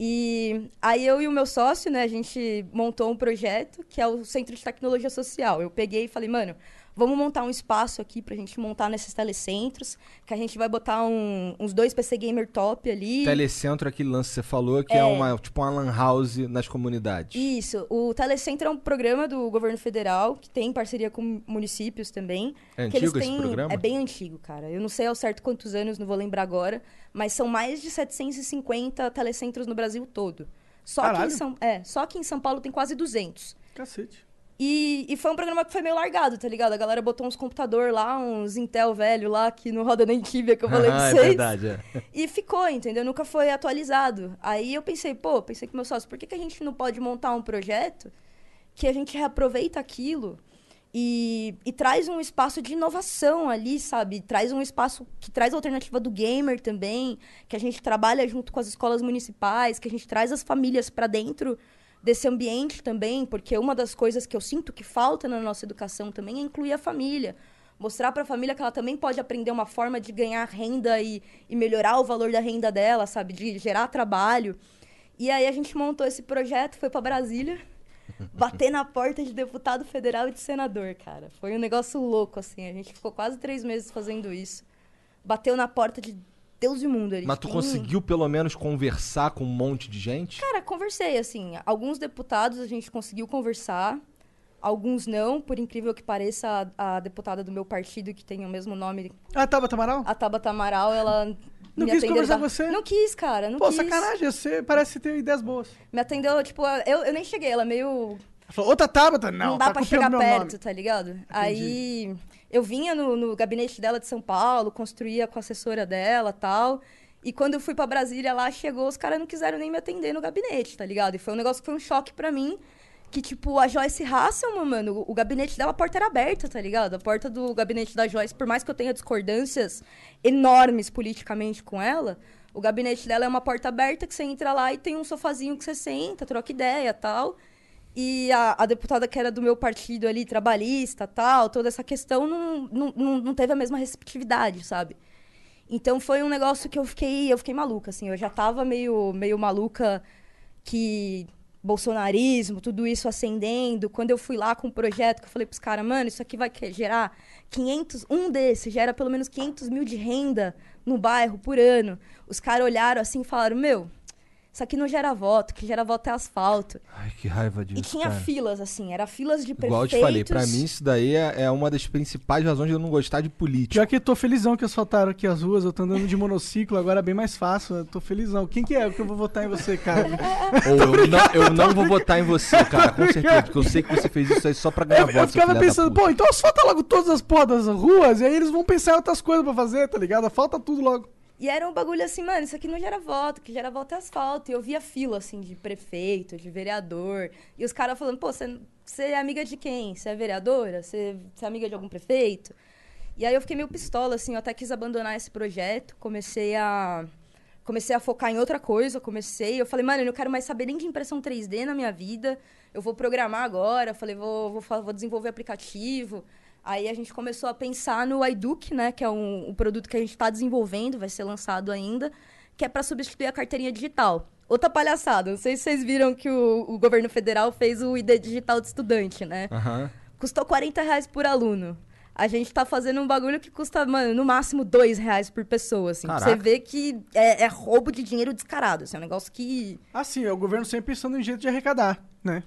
E aí eu e o meu sócio, né, a gente montou um projeto que é o Centro de Tecnologia Social. Eu peguei e falei, mano, vamos montar um espaço aqui pra gente montar nesses telecentros, que a gente vai botar um- uns dois PC Gamer top ali. Telecentro, aquele lance que você falou, que é, É. uma, tipo uma lan house nas comunidades. Isso, o Telecentro é um programa do governo federal que tem parceria com municípios também. É que eles antigo esse têm- programa? É bem antigo, cara. Eu não sei ao certo quantos anos, não vou lembrar agora, mas são mais de 750 telecentros no Brasil todo. Só que, em. São, é, só que em São Paulo tem quase 200. Cacete. E, e foi um programa que foi meio largado, tá ligado? A galera botou uns computador lá, uns Intel velho lá, que não roda nem Tibia, que eu falei pra Ah, é vocês. verdade, é. E ficou, entendeu? Nunca foi atualizado. Aí eu pensei, pô, pensei com meu sócio, por que, que a gente não pode montar um projeto que a gente reaproveita aquilo e, e traz um espaço de inovação ali, sabe? Traz um espaço que traz a alternativa do gamer também, que a gente trabalha junto com as escolas municipais, que a gente traz as famílias para dentro desse ambiente também, porque uma das coisas que eu sinto que falta na nossa educação também é incluir a família. Mostrar para a família que ela também pode aprender uma forma de ganhar renda e, e melhorar o valor da renda dela, sabe? De gerar trabalho. E aí a gente montou esse projeto, foi para Brasília, bater na porta de deputado federal e de senador, cara. Foi um negócio louco, assim. A gente ficou quase três meses fazendo isso. Bateu na porta de Deus e mundo. Eles Mas tu têm- conseguiu pelo menos conversar com um monte de gente? Cara, conversei, assim. Alguns deputados a gente conseguiu conversar, alguns não. Por incrível que pareça, a, a deputada do meu partido, que tem o mesmo nome, Ah, Tabata Amaral? a Tabata Amaral, ela. Não quis atendeu conversar da- com você? Não quis, cara. Não Pô, quis. sacanagem, você parece ter ideias boas. Me atendeu, tipo, eu, eu nem cheguei, ela meio Ela falou, outra Tabata? Não, não, dá tá pra chegar perto, nome. tá ligado? Aí eu vinha no, no gabinete dela de São Paulo, construía com a assessora dela tal. E quando eu fui pra Brasília lá, chegou, os caras não quiseram nem me atender no gabinete, tá ligado? E foi um negócio que foi um choque pra mim. Que, tipo, a Joyce Hasselman, mano, o gabinete dela, a porta era aberta, tá ligado? A porta do gabinete da Joyce, por mais que eu tenha discordâncias enormes politicamente com ela, o gabinete dela é uma porta aberta que você entra lá e tem um sofazinho que você senta, troca ideia tal. E a, a deputada que era do meu partido ali, trabalhista tal, toda essa questão não, não, não, teve a mesma receptividade, sabe? Então foi um negócio que eu fiquei, eu fiquei maluca, assim. Eu já tava meio, meio maluca que bolsonarismo, tudo isso ascendendo. Quando eu fui lá com o projeto, que eu falei pros caras, mano, isso aqui vai gerar 500... Um desses gera pelo menos 500 mil de renda no bairro por ano. Os caras olharam assim e falaram, meu... Isso aqui não gera voto, o que gera voto é asfalto. Ai, que raiva disso, E tinha cara. filas, assim, era filas de prefeitos. Igual eu te falei, pra mim isso daí é, é uma das principais razões de eu não gostar de política. Já que tô felizão que asfaltaram aqui as ruas, eu tô andando de monociclo, agora é bem mais fácil. Eu tô felizão. Quem que é que eu vou votar em você, cara? Ou eu não, eu não vou votar em você, cara, com certeza, porque eu sei que você fez isso aí só pra ganhar Eu, voto. eu ficava pensando, pô, então asfalta logo todas as porras das ruas, e aí eles vão pensar em outras coisas pra fazer, tá ligado? Falta tudo logo. E era um bagulho assim, mano, isso aqui não gera voto, que gera voto é asfalto. E eu via fila, assim, de prefeito, de vereador. E os caras falando, pô, você é amiga de quem? Você é vereadora? Você é amiga de algum prefeito? E aí eu fiquei meio pistola, assim, eu até quis abandonar esse projeto. Comecei a. Comecei a focar em outra coisa, comecei. Eu falei, mano, eu não quero mais saber nem de impressão 3D na minha vida. Eu vou programar agora. Eu falei, vou, vou, vou desenvolver aplicativo. Aí a gente começou a pensar no iDuc, né? Que é um, um produto que a gente está desenvolvendo, vai ser lançado ainda, que é para substituir a carteirinha digital. Outra palhaçada, não sei se vocês viram que o, o governo federal fez o ID digital de estudante, né? Aham. Custou 40 reais por aluno. A gente tá fazendo um bagulho que custa, mano, no máximo 2 reais por pessoa, assim. Pra Você Caraca. vê que é, é roubo de dinheiro descarado. Assim, é um negócio que. Assim, é o governo sempre pensando em jeito de arrecadar, né?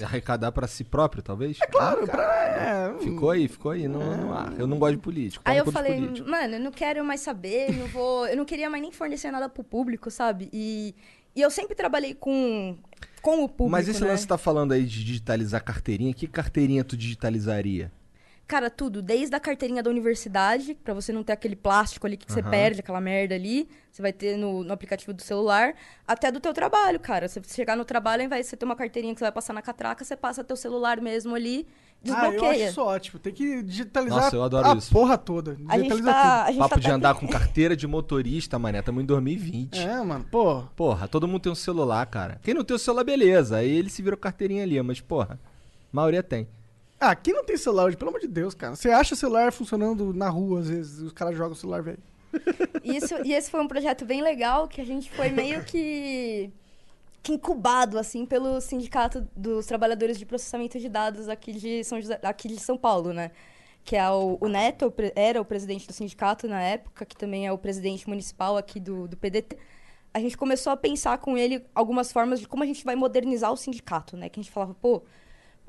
Arrecadar pra si próprio, talvez? É Claro, pra. É, Ficou aí, ficou aí no, no ar. Eu não gosto de político. Aí eu falei, políticos. mano, eu não quero mais saber, não vou. Eu não queria mais nem fornecer nada pro público, sabe? E, e eu sempre trabalhei com, com o público. Mas esse né? lance que você tá falando aí de digitalizar carteirinha, que carteirinha tu digitalizaria? Cara, tudo, desde a carteirinha da universidade, pra você não ter aquele plástico ali que você Aham. perde, aquela merda ali, você vai ter no, no aplicativo do celular, até do teu trabalho, cara. Você chegar no trabalho, ao invés de você ter uma carteirinha que você vai passar na catraca, você passa teu celular mesmo ali, Ah, eu acho desbloqueia. isso ótimo. Tem que digitalizar Nossa, eu adoro a isso. porra toda. a gente Digitaliza tá, a gente Papo tá de até andar com carteira de motorista, mané. Estamos em 2020. tudo. É, mano. Pô, Porra, todo mundo tem um celular, cara. Quem não tem o celular, beleza. Aí ele se virou carteirinha ali, mas, porra, a maioria tem. Ah, quem não tem celular hoje, pelo amor de Deus, cara? Você acha celular funcionando na rua, às vezes, os caras jogam o celular, velho. Isso, e esse foi um projeto bem legal que a gente foi meio que, que incubado assim pelo sindicato dos trabalhadores de processamento de dados aqui de São José, aqui de São Paulo, né? Que é o, o Neto, era o presidente do sindicato na época, que também é o presidente municipal aqui do, do PDT. A gente começou a pensar com ele algumas formas de como a gente vai modernizar o sindicato, né? Que a gente falava, pô,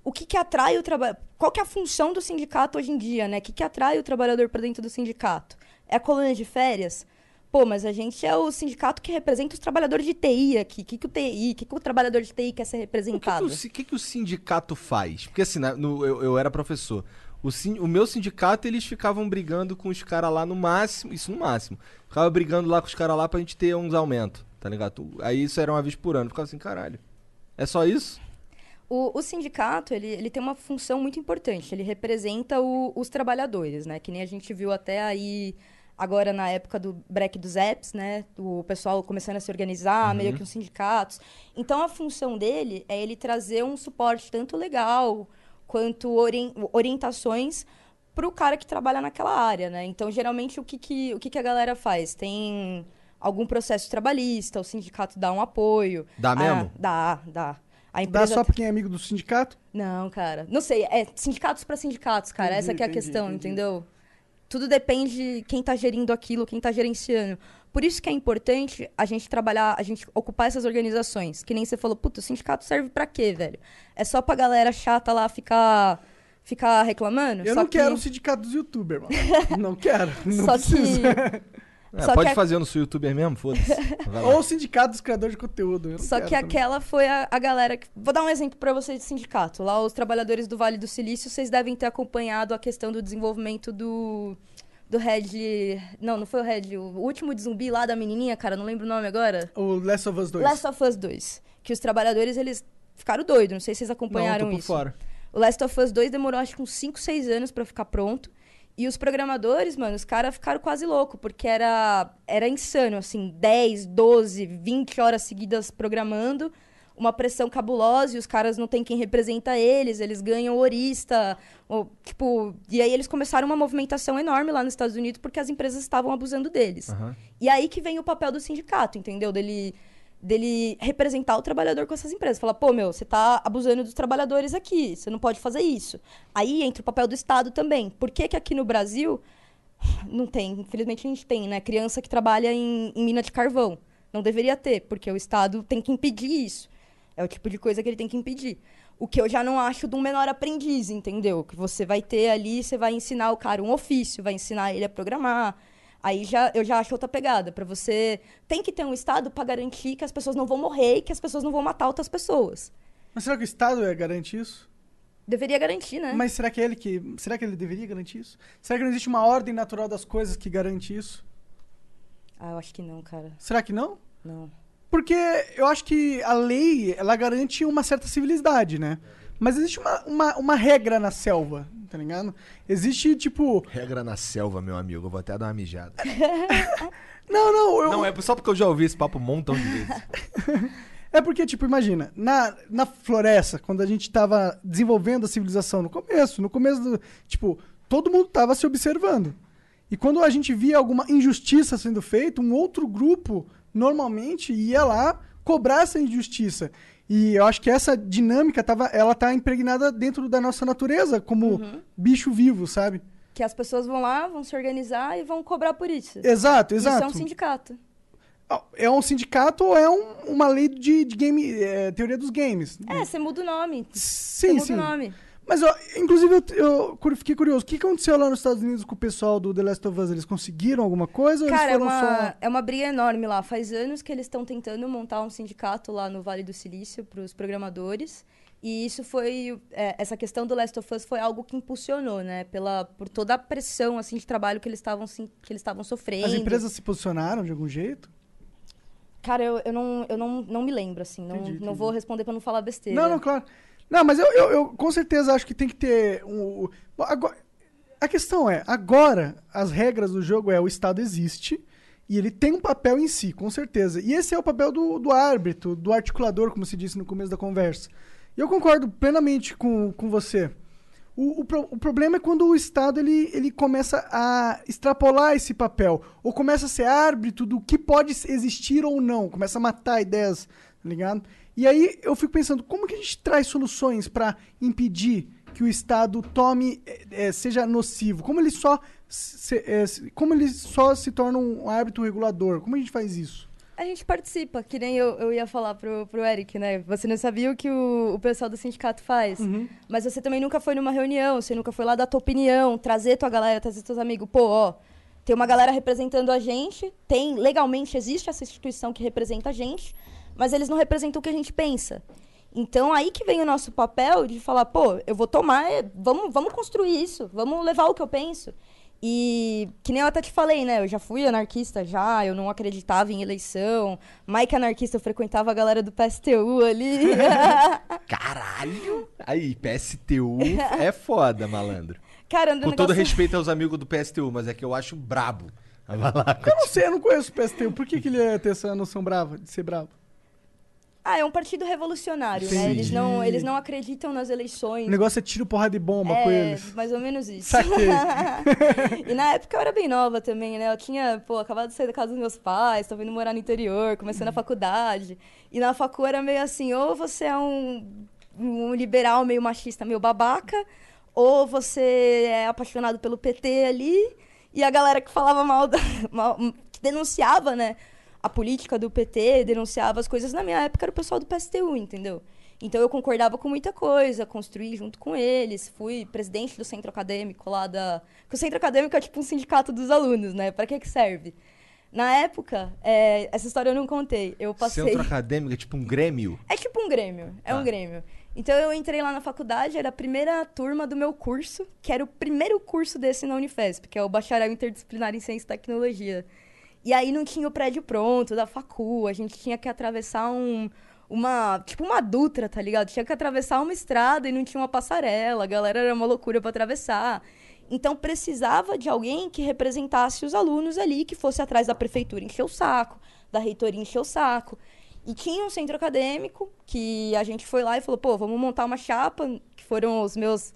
o que, que atrai o trabalho? Qual que é a função do sindicato hoje em dia, né? O que, que atrai o trabalhador para dentro do sindicato? É a colônia de férias? Pô, mas a gente é o sindicato que representa os trabalhadores de TI aqui. O que, que o TI, o que, que o trabalhador de TI quer ser O que, que, representado? o, que que o sindicato faz? Porque assim, né, no- eu, eu era professor. O, sin- o meu sindicato, eles ficavam brigando com os caras lá no máximo, isso no máximo. Ficava brigando lá com os caras lá pra gente ter uns aumentos, tá ligado? Aí isso era uma vez por ano. Ficava assim, caralho. É só isso? O, o sindicato, ele, ele tem uma função muito importante. Ele representa o- os trabalhadores, né? Que nem a gente viu até aí, agora na época do break dos apps, né? O pessoal começando a se organizar, meio que os sindicatos. Então, a função dele é ele trazer um suporte tanto legal quanto orien- orientações para o cara que trabalha naquela área, né? Então, geralmente, o que, que, o que, que a galera faz? Tem algum processo trabalhista, o sindicato dá um apoio. Dá Ah, mesmo? dá, dá. A Dá empresa só pra quem é amigo do sindicato? não, cara. Não sei. É sindicatos para sindicatos, cara. Entendi, Essa que é a entendi, questão, entendi. entendeu? Tudo depende de quem tá gerindo aquilo, quem tá gerenciando. Por isso que é importante a gente trabalhar, a gente ocupar essas organizações. Que nem você falou, puta, o sindicato serve pra quê, velho? É só pra galera chata lá ficar, ficar reclamando? Eu não que- quero o sindicato dos youtubers, mano. não quero. Não Só precisa. que. É, pode a- fazer no seu youtuber mesmo, foda-se. Ou o sindicato dos criadores de conteúdo. não Só que também. aquela foi a, a galera que. Vou dar um exemplo para vocês de sindicato. Lá, os trabalhadores do Vale do Silício, vocês devem ter acompanhado a questão do desenvolvimento do. Do Red. Não, não foi o Red. O último de zumbi lá da menininha, cara, não lembro o nome agora. O Last of Us 2. Last of Us 2. Que os trabalhadores, eles ficaram doidos. Não sei se vocês Não, acompanharam tô por isso. fora. O Last of Us 2 demorou acho que uns 5, 6 anos pra ficar pronto. E os programadores, mano, os caras ficaram quase loucos, porque era, era insano, assim, 10, 12, 20 horas seguidas programando, uma pressão cabulosa, e os caras não tem quem representa eles, eles ganham horista, ou, tipo, e aí eles começaram uma movimentação enorme lá nos Estados Unidos, porque as empresas estavam abusando deles. Aham. E aí que vem o papel do sindicato, entendeu? Dele, dele representar o trabalhador com essas empresas. Falar, pô, meu, você tá abusando dos trabalhadores aqui, você não pode fazer isso. Aí entra o papel do Estado também. Por que que aqui no Brasil não tem? Infelizmente a gente tem, né? Criança que trabalha em, em mina de carvão. Não deveria ter, porque o Estado tem que impedir isso. É o tipo de coisa que ele tem que impedir. O que eu já não acho de um menor aprendiz, entendeu? Que você vai ter ali, você vai ensinar o cara um ofício, vai ensinar ele a programar. Aí já, eu já acho outra pegada. Pra você. Tem que ter um Estado pra garantir que as pessoas não vão morrer e que as pessoas não vão matar outras pessoas. Mas será que o Estado é, garante isso? Deveria garantir, né? Mas será que é ele que. Será que ele deveria garantir isso? Será que não existe uma ordem natural das coisas que garante isso? Ah, eu acho que não, cara. Será que não? Não. Porque eu acho que a lei, ela garante uma certa civilidade, né? Mas existe uma, uma, uma regra na selva, tá ligado? Existe, tipo... Regra na selva, meu amigo. Eu vou até dar uma mijada. Não, não, eu... Não, é só porque eu já ouvi esse papo um montão de vezes. É porque, tipo, imagina, na, na floresta, quando a gente tava desenvolvendo a civilização no começo, no começo do. Tipo, todo mundo tava se observando. E quando a gente via alguma injustiça sendo feita, um outro grupo normalmente ia lá cobrar essa injustiça. E eu acho que essa dinâmica tava, ela tá impregnada dentro da nossa natureza, como bicho vivo, sabe? Que as pessoas vão lá, vão se organizar e vão cobrar por isso. Exato, Isso é exato. um sindicato. É um sindicato ou é um- uma lei de, de game, é, teoria dos games? É, você muda o nome. Você Sim, muda sim. o nome. Mas, ó, inclusive, eu, eu fiquei curioso. O que aconteceu lá nos Estados Unidos com o pessoal do The Last of Us? Eles conseguiram alguma coisa ou Cara, é eles foram uma, só... é uma briga enorme lá. Faz anos que eles estão tentando montar um sindicato lá no Vale do Silício para os programadores. E isso foi. é, essa questão do Last of Us foi algo que impulsionou, né? Pela, por toda a pressão assim, de trabalho que eles estavam sofrendo. As empresas se posicionaram de algum jeito? Cara, eu, eu, não, eu não, não me lembro, assim. Não, Entendi, não vou responder para não falar besteira. Não, não, claro. Não, mas eu, eu, eu com certeza acho que tem que ter um. Agora- a questão é, agora as regras do jogo é o Estado existe e ele tem um papel em si, com certeza. E esse é o papel do, do árbitro, do articulador, como se disse no começo da conversa. E eu concordo plenamente com, com você. O, o, o problema é quando o Estado ele, ele começa a extrapolar esse papel, ou começa a ser árbitro do que pode existir ou não, começa a matar ideias, tá ligado? E aí eu fico pensando, como que a gente traz soluções para impedir que o Estado tome, eh, seja nocivo? Como ele só se, se- como ele só se torna um árbitro regulador? Como a gente faz isso? A gente participa, que nem eu, eu ia falar pro, pro Eric, né? Você não sabia o que o, o pessoal do sindicato faz. Mas você também nunca foi numa reunião, você nunca foi lá dar tua opinião, trazer tua galera, trazer teus amigos. Pô, ó, tem uma galera representando a gente, tem, legalmente existe essa instituição que representa a gente, mas eles não representam o que a gente pensa. Então, aí que vem o nosso papel de falar, pô, eu vou tomar, é, vamos, vamos construir isso, vamos levar o que eu penso. E que nem eu até te falei, né? Eu já fui anarquista já, eu não acreditava em eleição. Mike anarquista, eu frequentava a galera do PSTU ali. Caralho! Aí, PSTU é foda, malandro. Cara, Com todo negócio... respeito aos amigos do PSTU, mas é que eu acho brabo. Lá. Eu não sei, eu não conheço o PSTU. Por que, que ele ia ter essa noção brava, de ser bravo? Ah, é um partido revolucionário, né? Entendi. Eles não, eles não acreditam nas O eleições. negócio é tiro, porrada e bomba com É, eles. mais ou menos isso. E na época eu era bem nova também, né? Eu tinha, pô, acabado de sair da casa dos meus pais, tô vindo morar no interior, começando a faculdade. E na facu era meio assim, ou você é um, um liberal meio machista, meio babaca, ou você é apaixonado pelo PT ali, e a galera que falava mal, da, mal que denunciava, né? A política do PT, denunciava as coisas. Na minha época era o pessoal do PSTU, entendeu? Então eu concordava com muita coisa, construí junto com eles, fui presidente do centro acadêmico lá da. Porque o centro acadêmico é tipo um sindicato dos alunos, né? Pra que que serve? Na época, é, essa história eu não contei. Eu passei. Centro acadêmico é tipo um grêmio. É tipo um grêmio, é Tá. um grêmio. Então eu entrei lá na faculdade, era a primeira turma do meu curso, que era o primeiro curso desse na Unifesp, que é o Bacharel Interdisciplinar em Ciência e Tecnologia. E aí não tinha o prédio pronto da facu, a gente tinha que atravessar um uma, tipo uma dutra, tá ligado? Tinha que atravessar uma estrada e não tinha uma passarela, a galera era uma loucura para atravessar. Então precisava de alguém que representasse os alunos ali, que fosse atrás da prefeitura encher o saco, da reitoria encher o saco. E tinha um centro acadêmico que a gente foi lá e falou, pô, vamos montar uma chapa, que foram os meus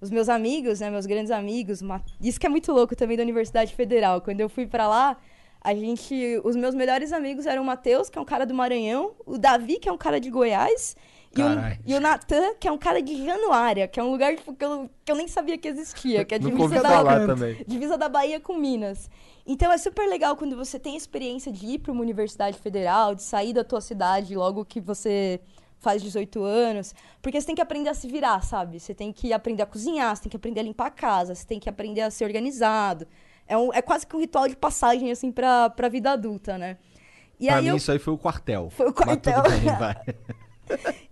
os meus amigos, né, meus grandes amigos. Ma- Isso que é muito louco também da Universidade Federal. Quando eu fui pra lá, a gente, os meus melhores amigos eram o Matheus, que é um cara do Maranhão, o Davi, que é um cara de Goiás, e o, Carai. e o Natan, que é um cara de Januária, que é um lugar tipo, que, eu, que eu nem sabia que existia, que é a divisa da, divisa da Bahia com Minas. Então é super legal quando você tem a experiência de ir para uma universidade federal, de sair da tua cidade logo que você faz 18 anos, porque você tem que aprender a se virar, sabe? Você tem que aprender a cozinhar, você tem que aprender a limpar a casa, você tem que aprender a ser organizado. É, um, é quase que um ritual de passagem, assim, pra, pra vida adulta, né? E pra mim, eu... isso aí foi o quartel. Foi o quartel. bem.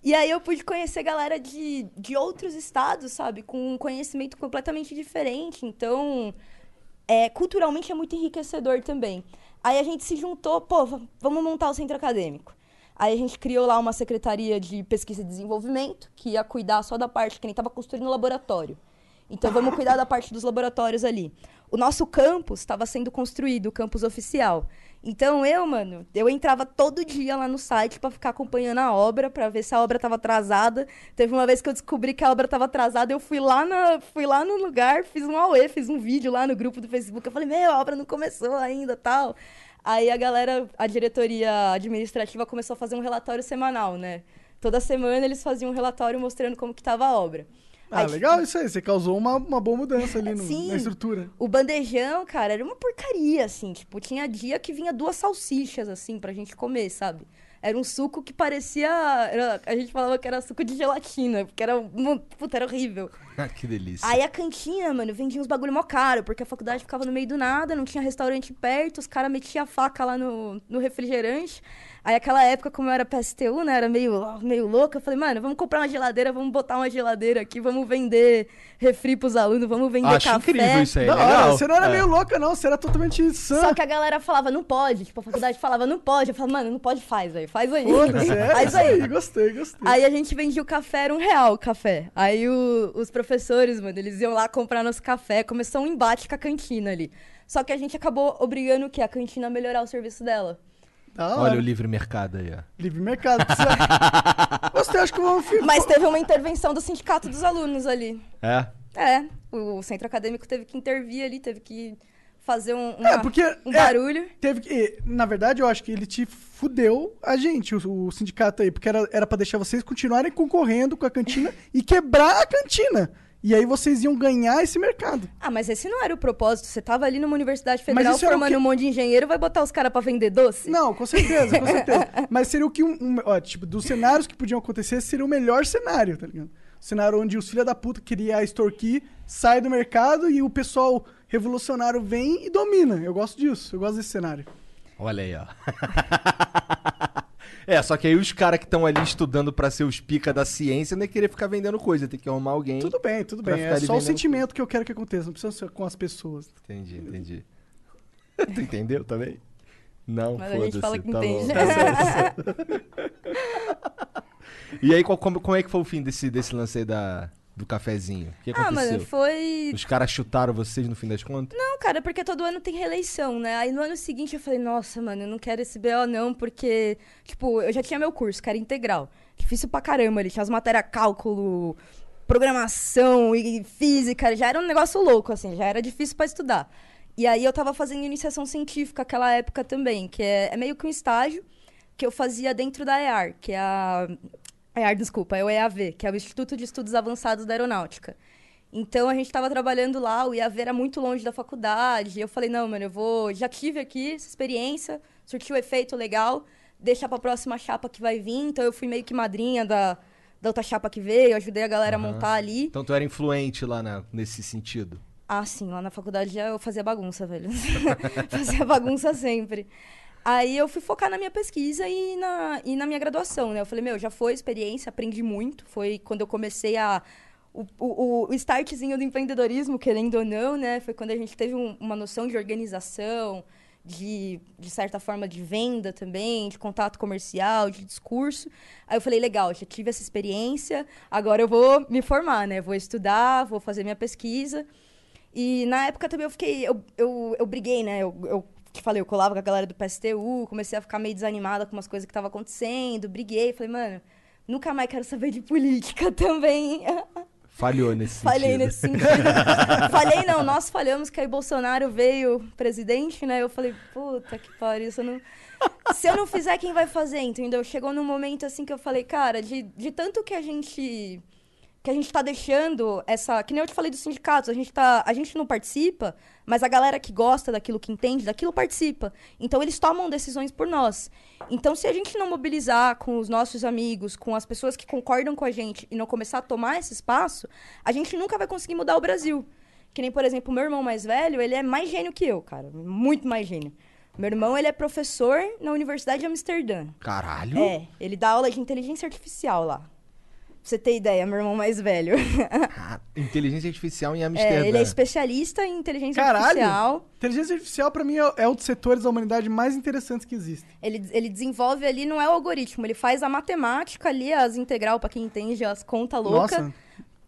E aí eu pude conhecer galera de, de outros estados, sabe? Com um conhecimento completamente diferente. Então, é, culturalmente é muito enriquecedor também. Aí a gente se juntou, pô, va- vamos montar o centro acadêmico. Aí a gente criou lá uma secretaria de pesquisa e desenvolvimento, que ia cuidar só da parte que nem estava construindo o laboratório. Então vamos cuidar da parte dos laboratórios ali. O nosso campus estava sendo construído, o campus oficial. Então eu, mano, eu entrava todo dia lá no site para ficar acompanhando a obra, para ver se a obra estava atrasada. Teve uma vez que eu descobri que a obra estava atrasada, eu fui lá, na, fui lá no lugar, fiz um auê, fiz um vídeo lá no grupo do Facebook. Eu falei, meu, a obra não começou ainda, tal. Aí a galera, a diretoria administrativa começou a fazer um relatório semanal, né? Toda semana eles faziam um relatório mostrando como que estava a obra. Ah, legal isso aí. Você causou uma, uma boa mudança ali no- Sim. na estrutura. O bandejão, cara, era uma porcaria, assim. Tipo, tinha dia que vinha duas salsichas, assim, pra gente comer, sabe? Era um suco que parecia. era- a gente falava que era suco de gelatina, porque era. Puta, era horrível. que delícia. Aí a cantina, mano, vendia uns bagulho mó caro, porque a faculdade ficava no meio do nada, não tinha restaurante perto, os caras metiam a faca lá no, no refrigerante. Aí aquela época, como eu era PSTU, né, era meio, meio louca, eu falei, mano, vamos comprar uma geladeira, vamos botar uma geladeira aqui, vamos vender refri pros alunos, vamos vender Acho café. incrível isso aí. Da hora, você não era É. meio louca, não. Você era totalmente sã. Só que a galera falava, não pode. Tipo, a faculdade falava, não pode. Eu falava, mano, não pode, faz aí, faz aí. Foda-se, é faz aí. Gostei, gostei. Aí a gente vendia o café, era um real o café. Aí o- os professores, mano, eles iam lá comprar nosso café. Começou um embate com a cantina ali. Só que a gente acabou obrigando o quê? A cantina a melhorar o serviço dela. Da hora. Olha o livre mercado aí, ó. Livre mercado. Gostei, acho que vamos... fi- Mas teve uma intervenção do sindicato dos alunos ali. É? É, o centro acadêmico teve que intervir ali, teve que fazer um, uma- É, porque... um é, barulho. Teve que... Na verdade, eu acho que ele te fudeu a gente, o, o sindicato aí. Porque era, era pra deixar vocês continuarem concorrendo com a cantina e quebrar a cantina. E aí vocês iam ganhar esse mercado. Ah, mas esse não era o propósito. Você tava ali numa universidade federal formando quê? um monte de engenheiro, vai botar os caras pra vender doce? Não, com certeza, com certeza. Mas seria o que um, um- ó, tipo, dos cenários que podiam acontecer, seria o melhor cenário, tá ligado? O cenário onde os filha da puta queria extorquir, sai do mercado e o pessoal revolucionário vem e domina. Eu gosto disso, eu gosto desse cenário. Olha aí, ó. é, só que aí os caras que estão ali estudando pra ser os pica da ciência não é querer ficar vendendo coisa, tem que arrumar alguém. Tudo bem, tudo bem. É só o sentimento que eu quero que aconteça, não precisa ser com as pessoas. Entendi, entendi. tu entendeu também? Não, Mas a gente fala que tá entende. bom, tá certo. e aí, qual- como, como é que foi o fim desse, desse lance aí da, do cafezinho? O que Ah, aconteceu? mano, foi. Os caras chutaram vocês no fim das contas? Não, cara, porque todo ano tem reeleição, né? Aí no ano seguinte eu falei, nossa, mano, eu não quero esse BO não, porque, tipo, eu já tinha meu curso, que era integral. Difícil pra caramba, ele tinha as matérias cálculo, programação e física, já era um negócio louco, assim, já era difícil pra estudar. E aí eu tava fazendo iniciação científica aquela época também, que é, é meio que um estágio que eu fazia dentro da EAR, que é a. EAR, desculpa, é o EAV, que é o Instituto de Estudos Avançados da Aeronáutica. Então a gente estava trabalhando lá, o IAV era muito longe da faculdade. Eu falei, não, mano, eu vou. Já tive aqui essa experiência, surtiu efeito legal, deixar pra próxima chapa que vai vir. Então eu fui meio que madrinha da, da outra chapa que veio, ajudei a galera a montar ali. Então tu era influente lá na- nesse sentido. Ah, sim, lá na faculdade já eu fazia bagunça, velho. fazia bagunça sempre. Aí eu fui focar na minha pesquisa e na, e na minha graduação, né? Eu falei, meu, já foi experiência, aprendi muito. Foi quando eu comecei a. O, o, o startzinho do empreendedorismo, querendo ou não, né? Foi quando a gente teve um- uma noção de organização, de, de certa forma, de venda também, de contato comercial, de discurso. Aí eu falei, legal, já tive essa experiência, agora eu vou me formar, né? Vou estudar, vou fazer minha pesquisa. E na época também eu fiquei. Eu, eu, eu briguei, né? Eu, eu te falei, eu colava com a galera do PSTU, comecei a ficar meio desanimada com umas coisas que estavam acontecendo, briguei, falei, mano, nunca mais quero saber de política também. Falhou nesse Falhei sentido. nesse sentido. falhei não, nós falhamos que aí Bolsonaro veio presidente, né? Eu falei, puta que pariu, eu não, se eu não fizer, quem vai fazer, entendeu? Chegou num momento assim que eu falei, cara, de, de tanto que a gente que a gente tá deixando essa, que nem eu te falei dos sindicatos, a gente tá, a gente não participa, mas a galera que gosta daquilo, que entende daquilo participa. Então eles tomam decisões por nós. Então se a gente não mobilizar com os nossos amigos, com as pessoas que concordam com a gente e não começar a tomar esse espaço, a gente nunca vai conseguir mudar o Brasil. Que nem, por exemplo, meu irmão mais velho, ele é mais gênio que eu, cara, muito mais gênio. Meu irmão, ele é professor na Universidade de Amsterdã. Caralho. É, ele dá aula de inteligência artificial lá. Pra você ter ideia, meu irmão mais velho. Ah, Inteligência artificial em Amsterdã. É, ele é especialista em inteligência Caralho! artificial. Inteligência artificial, pra mim, é, é um dos setores da humanidade mais interessantes que existe. Ele, ele desenvolve ali, não é o algoritmo, ele faz a matemática ali, as integral, pra quem entende, as contas loucas, Nossa,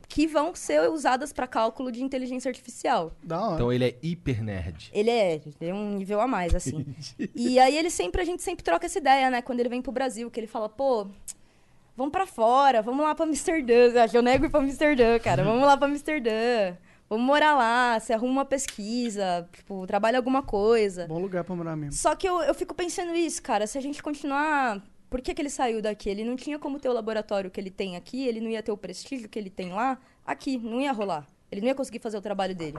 que vão ser usadas pra cálculo de inteligência artificial. da hora. Então ele é hiper nerd. Ele é, ele é um nível a mais, assim. e aí ele sempre, a gente sempre troca essa ideia, né? Quando ele vem pro Brasil, que ele fala, pô, vamos pra fora, vamos lá pra Amsterdã. Eu nego ir pra Amsterdã, cara. Vamos lá pra Amsterdã. Vamos morar lá, você arruma uma pesquisa, tipo, trabalha alguma coisa. Bom lugar pra morar mesmo. Só que eu, eu fico pensando isso, cara. Se a gente continuar. Por que, que ele saiu daqui? Ele não tinha como ter o laboratório que ele tem aqui, ele não ia ter o prestígio que ele tem lá aqui, não ia rolar. Ele não ia conseguir fazer o trabalho dele.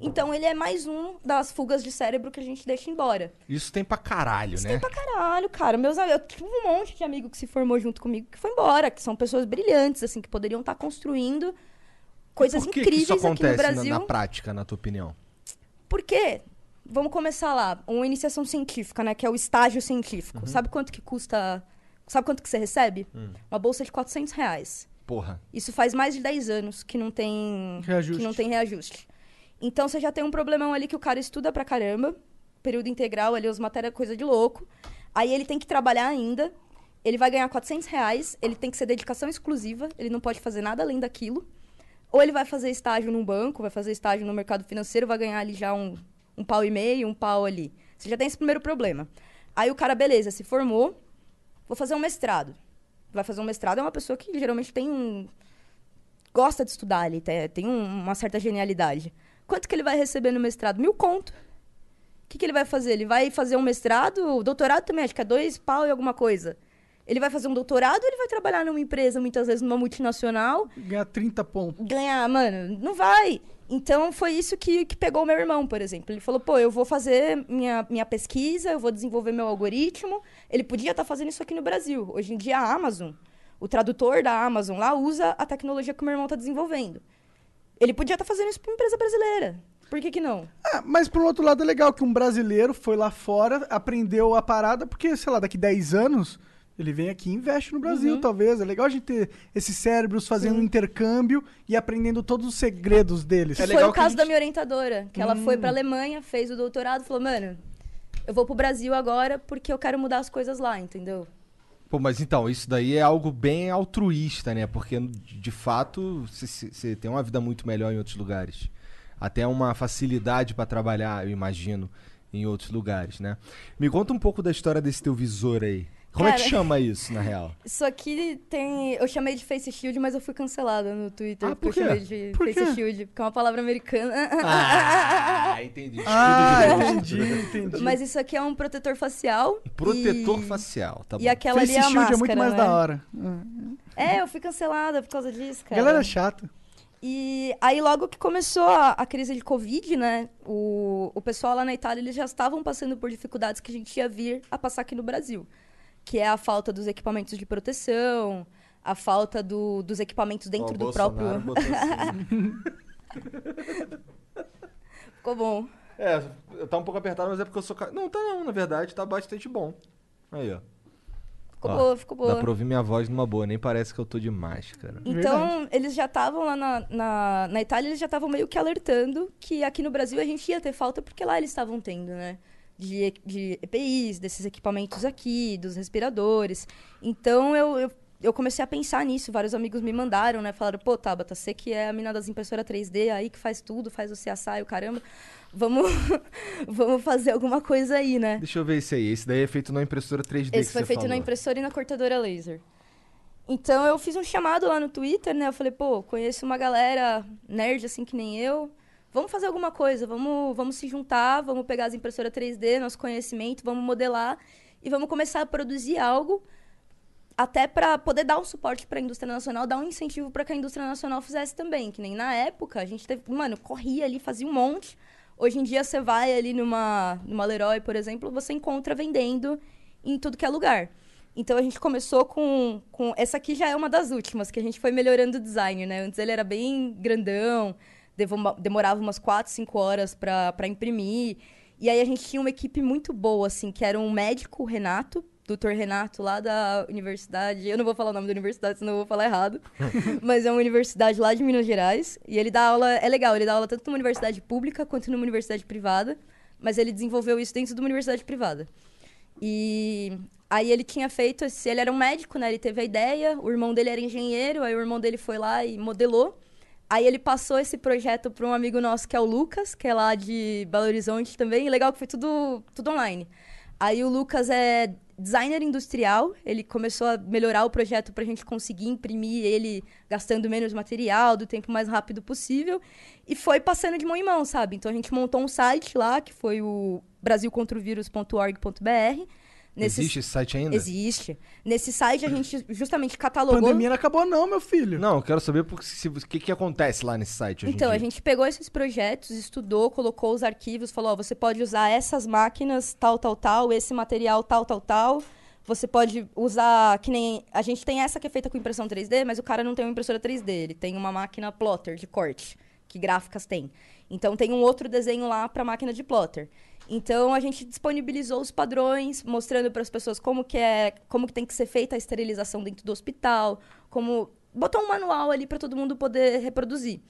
Então ele é mais um das fugas de cérebro que a gente deixa embora. Isso tem pra caralho, Isso né? tem pra caralho, cara. Meus amigos, eu tive um monte de amigo que se formou junto comigo que foi embora, que são pessoas brilhantes, assim, que poderiam estar construindo coisas Por que, que incríveis isso aqui no acontece na- Brasil. na, prática, na tua opinião? Por quê? Vamos começar lá. Uma iniciação científica, né? Que é o estágio científico. Uhum. Sabe quanto que custa... Sabe quanto que você recebe? Hum. Uma bolsa de 400 reais. Porra. Isso faz mais de 10 anos que não tem Reajuste. que não tem reajuste. Então você já tem um problemão ali que o cara estuda pra caramba, período integral ali, as matérias coisa de louco. Aí ele tem que trabalhar ainda. Ele vai ganhar 400 reais, ele tem que ser dedicação exclusiva, ele não pode fazer nada além daquilo. Ou ele vai fazer estágio num banco, vai fazer estágio no mercado financeiro, vai ganhar ali já um, um pau e meio, um pau ali. Você já tem esse primeiro problema. Aí o cara, beleza, se formou, vou fazer um mestrado. Vai fazer um mestrado é uma pessoa que geralmente tem um. gosta de estudar ali, tem, um- uma certa genialidade. Quanto que ele vai receber no mestrado? Mil conto. O que, que ele vai fazer? Ele vai fazer um mestrado, doutorado também, acho que é dois pau e alguma coisa. Ele vai fazer um doutorado ou ele vai trabalhar numa empresa, muitas vezes numa multinacional, Ganhar 30 pontos. ganhar, mano, não vai. Então foi isso que, que pegou o meu irmão, por exemplo. Ele falou, pô, eu vou fazer minha, minha pesquisa, eu vou desenvolver meu algoritmo. Ele podia estar fazendo isso aqui no Brasil. Hoje em dia a Amazon, o tradutor da Amazon lá usa a tecnologia que o meu irmão está desenvolvendo. Ele podia estar fazendo isso para uma empresa brasileira. Por que, que não? Ah, mas por outro lado é legal que um brasileiro foi lá fora, aprendeu a parada, porque, sei lá, daqui 10 anos ele vem aqui e investe no Brasil, Uhum. talvez. É legal a gente ter esses cérebros fazendo um intercâmbio e aprendendo todos os segredos deles. É foi o caso gente- da minha orientadora, que ela foi para Alemanha, fez o doutorado, falou, mano, eu vou pro Brasil agora porque eu quero mudar as coisas lá, entendeu? Pô, mas então, isso daí é algo bem altruísta, né? Porque, de fato, você tem uma vida muito melhor em outros lugares. Até uma facilidade pra trabalhar, eu imagino, em outros lugares, né? Me conta um pouco da história desse teu visor aí. Como é que Cara- chama isso, na real? Isso aqui tem. Eu chamei de Face Shield, mas eu fui cancelada no Twitter. Ah, porque por quê? eu chamei de Por Face quê? Shield, porque é uma palavra americana. Ah, entendi. Ah, entendi, entendi. Mas isso aqui é um protetor facial. Protetor e... facial, tá bom. E aquela Face ali é a Shield máscara, é muito mais né? da hora. É, eu fui cancelada por causa disso, cara. Galera chata. E aí, logo que começou a, a crise de Covid, né? O, o pessoal lá na Itália, eles já estavam passando por dificuldades que a gente ia vir a passar aqui no Brasil. Que é a falta dos equipamentos de proteção, a falta do- dos equipamentos dentro do Bolsonaro próprio... botou assim. Ficou bom. É, tá um pouco apertado, mas é porque eu sou. ca- Não, tá não, na verdade, tá bastante bom. Aí, ó. Ficou Ó, boa, ficou boa. Dá pra ouvir minha voz numa boa, nem parece que eu tô de máscara. Então, eles já estavam lá na, na, na Itália, eles já estavam meio que alertando que aqui no Brasil a gente ia ter falta, porque lá eles estavam tendo, né? De, de EPIs, desses equipamentos aqui, dos respiradores. Então, eu, eu, eu comecei a pensar nisso. Vários amigos me mandaram, né? Falaram, pô, Tabata, você que é a mina das impressoras 3D aí, que faz tudo, faz o CSI, o caramba. Vamos, vamos fazer alguma coisa aí, né? Deixa eu ver esse aí. Esse daí é feito na impressora 3D. Esse foi feito na falou. impressora e na cortadora laser. Então eu fiz um chamado lá no Twitter, né? Eu falei, pô, conheço uma galera nerd assim que nem eu. Vamos fazer alguma coisa, vamos, vamos se juntar, vamos pegar as impressoras 3D, nosso conhecimento, vamos modelar e vamos começar a produzir algo até para poder dar um suporte para a indústria nacional, dar um incentivo para que a indústria nacional fizesse também, que nem na época a gente teve, mano, corria ali, fazia um monte. Hoje em dia você vai ali numa numa Leroy, por exemplo, você encontra vendendo em tudo que é lugar. Então a gente começou com, com essa aqui já é uma das últimas que a gente foi melhorando o design, né? Antes ele era bem grandão, demorava umas 4, 5 horas para imprimir. E aí a gente tinha uma equipe muito boa, assim, que era um médico, Renato, doutor Renato, lá da universidade. Eu não vou falar o nome da universidade, senão eu vou falar errado. Mas é uma universidade lá de Minas Gerais. E ele dá aula, é legal, ele dá aula tanto numa universidade pública quanto numa universidade privada. Mas ele desenvolveu isso dentro de uma universidade privada. E aí ele tinha feito, esse, ele era um médico, né? Ele teve a ideia, o irmão dele era engenheiro, aí o irmão dele foi lá e modelou. Aí ele passou esse projeto para um amigo nosso que é o Lucas, que é lá de Belo Horizonte também. E legal que foi tudo, tudo online. Aí o Lucas é designer industrial, ele começou a melhorar o projeto para a gente conseguir imprimir ele gastando menos material, do tempo mais rápido possível. E foi passando de mão em mão, sabe? Então a gente montou um site lá, que foi o brasilcontrovírus.org.br. Nesse- Existe esse site ainda? Existe. Nesse site a gente justamente catalogou. Pandemia não acabou não, meu filho. Não, eu quero saber porque se- o que, que acontece lá nesse site hoje em Então, a gente pegou esses projetos, estudou, colocou os arquivos, falou, ó, você pode usar essas máquinas, tal, tal, tal, esse material, tal, tal, tal. Você pode usar, que nem... A gente tem essa que é feita com impressão 3D, mas o cara não tem uma impressora 3D, ele tem uma máquina plotter de corte, que gráficas tem. Então, tem um outro desenho lá para máquina de plotter. Então, a gente disponibilizou os padrões, mostrando para as pessoas como que é, como que tem que ser feita a esterilização dentro do hospital, como botou um manual ali para todo mundo poder reproduzir.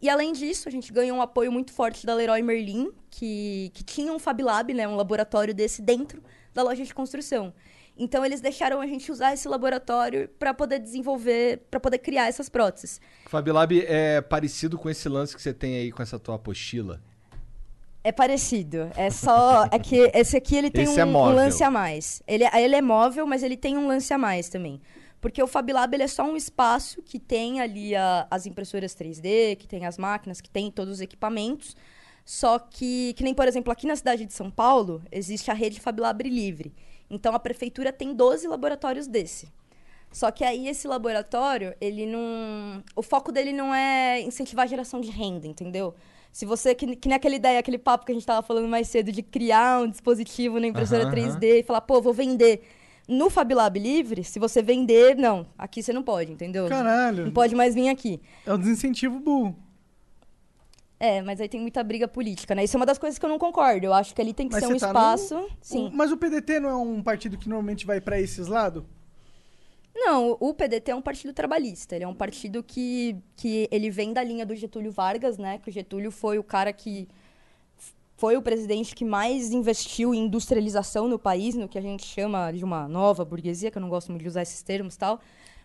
E além disso, a gente ganhou um apoio muito forte da Leroy Merlin, que, que tinha um Fab Lab, né, um laboratório desse dentro da loja de construção. Então eles deixaram a gente usar esse laboratório para poder desenvolver, para poder criar essas próteses. Fabilab é parecido com esse lance que você tem aí com essa tua apostila. É parecido. É só. É que esse aqui ele tem Esse um, é um lance a mais. Ele, é- ele é móvel, mas ele tem um lance a mais também. Porque o Fab Lab ele é só um espaço que tem ali a- as impressoras 3D, que tem as máquinas, que tem todos os equipamentos. Só que, que nem, por exemplo, aqui na cidade de São Paulo, existe a rede Fab Lab Livre. Então a prefeitura tem 12 laboratórios desse. Só que aí esse laboratório, ele não. O foco dele não é incentivar a geração de renda, entendeu? Se você, que, que nem aquela ideia, aquele papo que a gente tava falando mais cedo de criar um dispositivo na impressora Aham, 3D e falar, pô, vou vender. No Fab Lab Livre, se você vender, não, aqui você não pode, entendeu? Caralho. Não pode mais vir aqui. É um desincentivo burro. É, mas aí tem muita briga política, né? Isso é uma das coisas que eu não concordo. Eu acho que ali tem que Mas ser um tá no- espaço. Sim. O- mas o PDT não é um partido que normalmente vai pra esses lados? Não, o PDT é um partido trabalhista. Ele é um partido que, que ele vem da linha do Getúlio Vargas, né? Que o Getúlio foi o cara que foi o presidente que mais investiu em industrialização no país, no que a gente chama de uma nova burguesia, que eu não gosto muito de usar esses termos tal.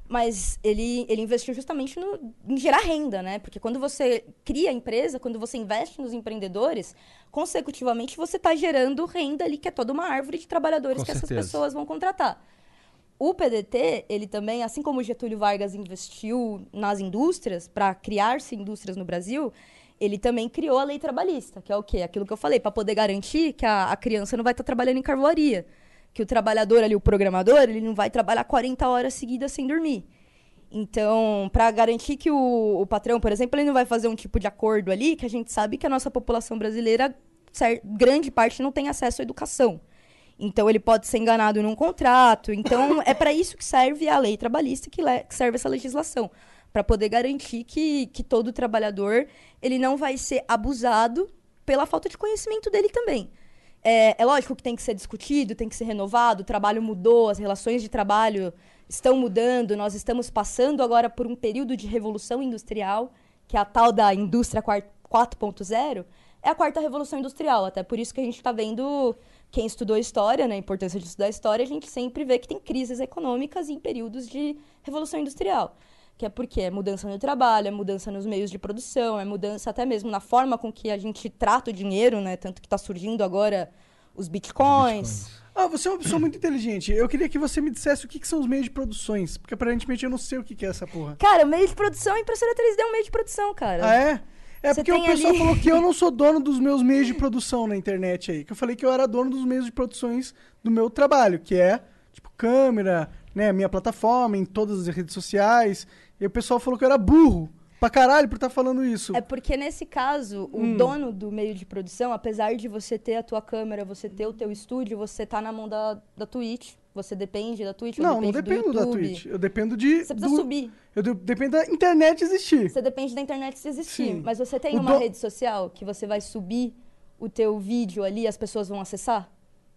Mas ele, ele investiu justamente no, em gerar renda, né? Porque quando você cria a empresa, quando você investe nos empreendedores, consecutivamente você está gerando renda ali, que é toda uma árvore de trabalhadores Com que essas certeza. pessoas vão contratar. O PDT, ele também, assim como Getúlio Vargas investiu nas indústrias para criar-se indústrias no Brasil, ele também criou a lei trabalhista, que é o quê? Aquilo que eu falei, para poder garantir que a, a criança não vai estar trabalhando em carvoaria, que o trabalhador ali, o programador, ele não vai trabalhar 40 horas seguidas sem dormir. Então, para garantir que o, o patrão, por exemplo, ele não vai fazer um tipo de acordo ali, que a gente sabe que a nossa população brasileira, grande parte, não tem acesso à educação. Então ele pode ser enganado num contrato. Então é para isso que serve a lei trabalhista, que, le- que serve essa legislação, para poder garantir que, que todo trabalhador ele não vai ser abusado pela falta de conhecimento dele também. É, é lógico que tem que ser discutido, tem que ser renovado. O trabalho mudou, as relações de trabalho estão mudando. Nós estamos passando agora por um período de revolução industrial, que é a tal da indústria quar- 4.0. É a quarta revolução industrial, até por isso que a gente está vendo quem estudou história, né, a importância de estudar história, a gente sempre vê que tem crises econômicas em períodos de revolução industrial. Que é porque é mudança no trabalho, é mudança nos meios de produção, é mudança até mesmo na forma com que a gente trata o dinheiro, né? Tanto que está surgindo agora os bitcoins. Ah, você é uma pessoa muito inteligente. Eu queria que você me dissesse o que, que são os meios de produções. Porque aparentemente eu não sei o que, que é essa porra. Cara, o meio de produção, a impressora 3D é um meio de produção, cara. Ah, é? É Você porque o pessoal ali- falou que eu não sou dono dos meus meios de produção na internet aí. Que eu falei que eu era dono dos meios de produções do meu trabalho, que é, tipo, câmera, né, minha plataforma, em todas as redes sociais. E o pessoal falou que eu era burro pra caralho por estar falando isso. É porque nesse caso, o Hum. dono do meio de produção, apesar de você ter a tua câmera, você ter o teu estúdio, você tá na mão da, da Twitch. Você depende da Twitch, ou não, não dependo do da. Twitch. Eu dependo de. Você precisa do- subir. Eu de- dependo da internet existir. Você depende da internet se existir. Sim. Mas você tem O uma do- rede social que você vai subir o teu vídeo ali e as pessoas vão acessar?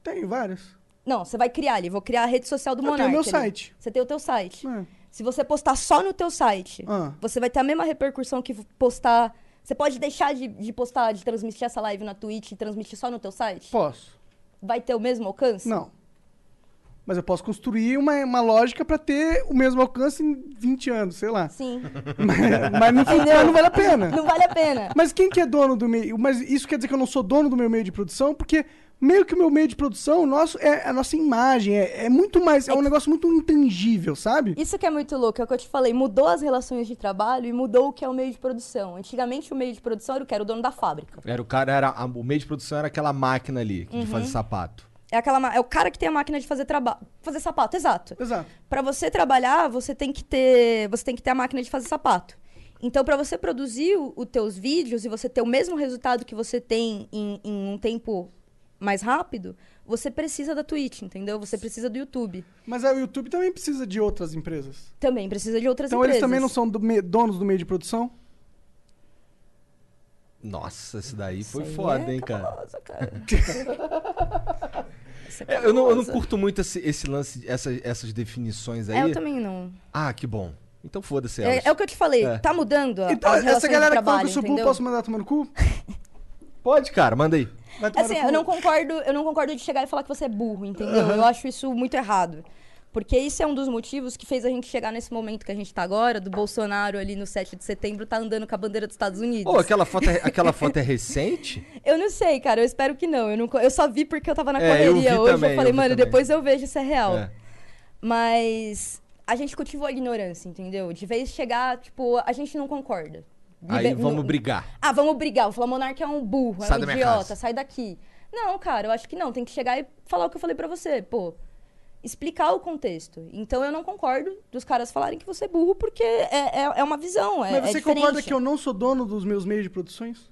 Tenho vários. Não, você vai criar ali. Vou criar a rede social do Eu Monark. meu ali. site. Você tem o teu site. É. Se você postar só no teu site, Ah. você vai ter a mesma repercussão que postar... Você pode deixar de, de postar, de transmitir essa live na Twitch e transmitir só no teu site? Posso. Vai ter o mesmo alcance? Não. Mas eu posso construir uma, uma lógica pra ter o mesmo alcance em 20 anos, sei lá. Sim. Mas, mas não, mas não vale a pena. Não vale a pena. Mas quem que é dono do meio? Mas isso quer dizer que eu não sou dono do meu meio de produção? Porque meio que o meu meio de produção, o nosso, é a nossa imagem. É, é muito mais. É um negócio muito intangível, sabe? Isso que é muito louco, é o que eu te falei, mudou as relações de trabalho e mudou o que é o meio de produção. Antigamente o meio de produção era o que era o dono da fábrica. Era o cara, era, a- o meio de produção era aquela máquina ali Uhum. de fazer sapato. É, aquela, ma- é o cara que tem a máquina de fazer trabalho. Fazer sapato, exato. Exato. Pra você trabalhar, você tem que ter, você tem que ter a máquina de fazer sapato. Então, pra você produzir os teus vídeos e você ter o mesmo resultado que você tem em, em um tempo mais rápido, você precisa da Twitch, entendeu? Você precisa do YouTube. Mas aí o YouTube também precisa de outras empresas. Também precisa de outras Então empresas. eles também não são do me- donos do meio de produção? Nossa, esse daí Isso foi aí foda, é hein, cara. cabuloso, cara. É É, eu, não, eu não curto muito esse, esse lance, essas, essas definições aí. É, eu também não. Ah, que bom. Então foda-se. É, é o que eu te falei, É. tá mudando a, Então, essa galera de que fala que eu sou posso mandar tomar no cu? Pode, cara, manda aí. Assim, eu não concordo, eu não concordo de chegar e falar que você é burro, entendeu? Aham. Eu acho isso muito errado. Porque isso é um dos motivos que fez a gente chegar nesse momento que a gente tá agora, do Bolsonaro ali no 7 de setembro, tá andando com a bandeira dos Estados Unidos. Pô, aquela foto, é, aquela foto é recente? Eu não sei, cara, eu espero que não. Eu, não, co- eu só vi porque eu tava na É, eu correria hoje. também, eu falei, eu mano, também. depois eu vejo se é real. É. Mas a gente cultivou a ignorância, entendeu? De vez chegar, tipo, a gente não concorda. Aí vamos brigar. Ah, vamos brigar. Vou falar, é um burro, Sai é um idiota, sai daqui. Não, cara, eu acho que não. Tem que chegar e falar o que eu falei pra você. Pô, explicar o contexto. Então eu não concordo dos caras falarem que você é burro, porque é, é, é uma visão. É, Mas é você diferente. concorda que eu não sou dono dos meus meios de produções?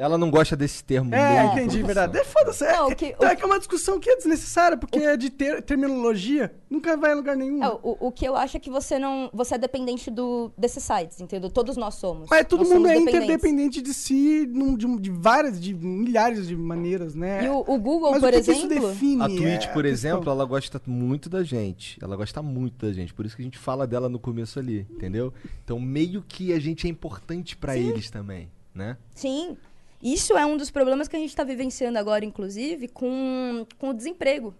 Ela não gosta desse termo. É, entendi, verdade. É foda-se. É, Não, o que- então o- é que é uma discussão que é desnecessária, porque é de ter, terminologia, nunca vai a lugar nenhum. É, o, o que eu acho é que você não. Você é dependente do, desses sites, entendeu? Todos nós somos. Mas todo Nós mundo somos é dependentes. interdependente de si num- de, de várias, de milhares de maneiras, né? E o, o Google, Mas por o que que isso exemplo. define? A É Twitch, por questão. exemplo, ela gosta muito da gente. Ela gosta muito da gente. Por isso que a gente fala dela no começo ali, entendeu? Então, meio que a gente é importante pra eles também, né? Sim. Isso é um dos problemas que a gente está vivenciando agora, inclusive, com, com o desemprego.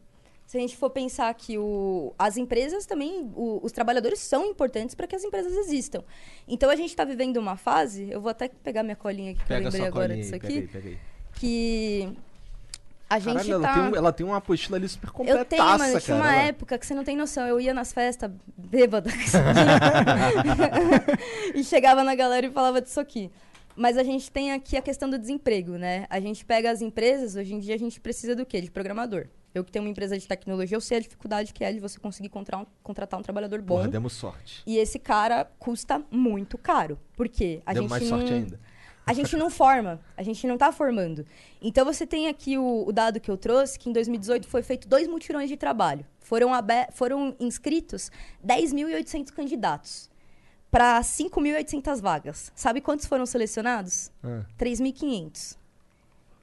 Se a gente for pensar que o, as empresas também, o- os trabalhadores são importantes para que as empresas existam. Então a gente está vivendo uma fase, eu vou até pegar minha colinha aqui que eu Pega lembrei sua agora disso aqui, pega aí, pega aí. que a gente Caralho, ela, tá... tem um- ela tem uma apostila ali super completaça, Eu tenho, mano. Tinha uma cara. Ela- época que você não tem noção. Eu ia nas festas bêbada. e chegava na galera e falava disso aqui. Mas a gente tem aqui a questão do desemprego, né? A gente pega as empresas, hoje em dia a gente precisa do quê? De programador. Eu que tenho uma empresa de tecnologia, eu sei a dificuldade que é de você conseguir contratar um, contratar um trabalhador bom. Porra, demos sorte. E esse cara custa muito caro. Por quê? A Demos gente mais não... sorte ainda. A gente não forma, a gente não está formando. Então você tem aqui o, o dado que eu trouxe, que em 2018 foi feito dois mutirões de trabalho. Foram, foram inscritos 10.800 candidatos para 5.800 vagas. Sabe quantos foram selecionados? Ah. 3.500.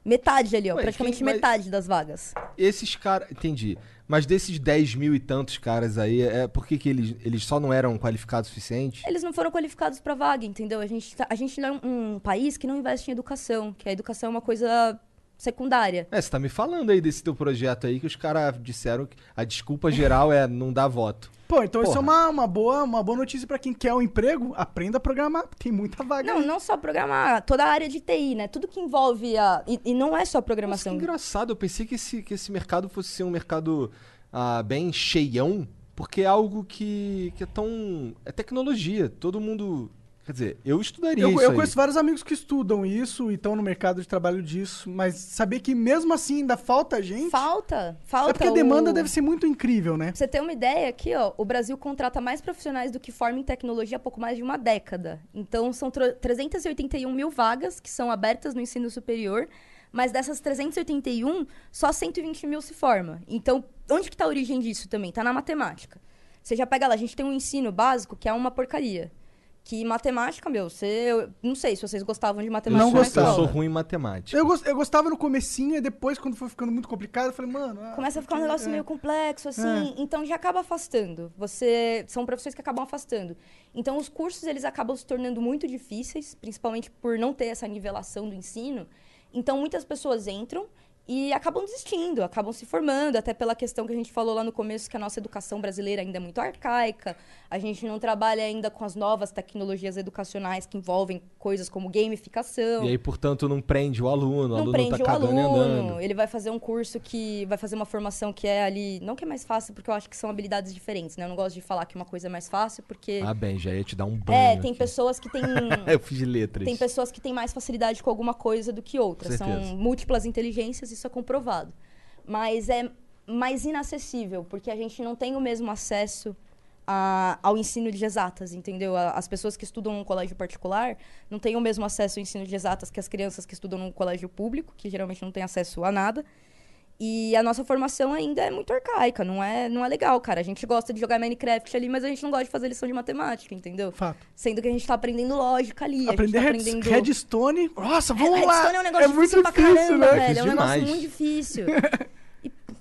Metade ali, ó, praticamente quem metade das vagas. Esses caras. Entendi. Mas desses 10 mil e tantos caras aí, é por que, que eles, eles só não eram qualificados o suficiente? Eles não foram qualificados para vaga, entendeu? A gente, tá- a gente é um, um país que não investe em educação, que a educação é uma coisa secundária. É, você tá me falando aí desse teu projeto aí que os caras disseram que a desculpa geral é não dar voto. Pô, então isso é Porra. uma, uma, boa, uma boa notícia pra quem quer um emprego. Aprenda a programar, tem muita vaga. Não, aí. não só programar, toda a área de TI, né? Tudo que envolve a. E, e não é só Nossa, que programação. engraçado, eu pensei que esse, que esse mercado fosse ser um mercado ah, bem cheião, porque é algo que, que é tão. É tecnologia. Todo mundo. Quer dizer, eu estudaria Eu, isso eu aí. conheço vários amigos que estudam isso e estão no mercado de trabalho disso, mas saber que mesmo assim ainda falta gente. Falta, falta. É porque a demanda o- deve ser muito incrível, né? Pra você ter uma ideia, aqui, ó, o Brasil contrata mais profissionais do que forma em tecnologia há pouco mais de uma década. Então, são tro- 381 mil vagas que são abertas no ensino superior, mas dessas 381, só 120 mil se forma. Então, onde que tá a origem disso também? Tá na matemática. Você já pega lá, a gente tem um ensino básico que é uma porcaria. Que matemática, meu, você... Eu não sei se vocês gostavam de matemática Não na Eu gostava. sou ruim em matemática. Eu, eu gostava no comecinho e depois, quando foi ficando muito complicado, eu falei, mano... ah, Começa a ficar um porque- negócio é. meio complexo, assim, É. então já acaba afastando. Você são profissões que acabam afastando. Então os cursos eles acabam se tornando muito difíceis, principalmente por não ter essa nivelação do ensino. Então muitas pessoas entram e acabam desistindo, acabam se formando, até pela questão que a gente falou lá no começo que a nossa educação brasileira ainda é muito arcaica. A gente não trabalha ainda com as novas tecnologias educacionais que envolvem coisas como gamificação E aí, portanto, não prende o aluno, o não aluno prende tá o cagando aluno. andando. Ele vai fazer um curso que vai fazer uma formação que é ali, não que é mais fácil, porque eu acho que são habilidades diferentes, né? Eu não gosto de falar que uma coisa é mais fácil, porque Ah, bem, já ia te dar um banho. é, tem aqui. pessoas que têm Eu fiz de letras. tem pessoas que têm mais facilidade com alguma coisa do que outras. São múltiplas inteligências, isso é comprovado. mas é mais inacessível, porque a gente não tem o mesmo acesso a- ao ensino de exatas, entendeu? As pessoas que estudam num colégio particular não têm o mesmo acesso ao ensino de exatas que as crianças que estudam num colégio público, que geralmente não têm acesso a nada. E a nossa formação ainda é muito arcaica, não é, não é legal, cara. A gente gosta de jogar Minecraft ali, mas a gente não gosta de fazer lição de matemática, entendeu? Fato. Sendo que a gente tá aprendendo lógica ali. Aprender a gente red- tá aprendendo... redstone. Nossa, vamos lá. Redstone é um negócio muito difícil pra difícil, caramba, né? velho. É um negócio muito difícil.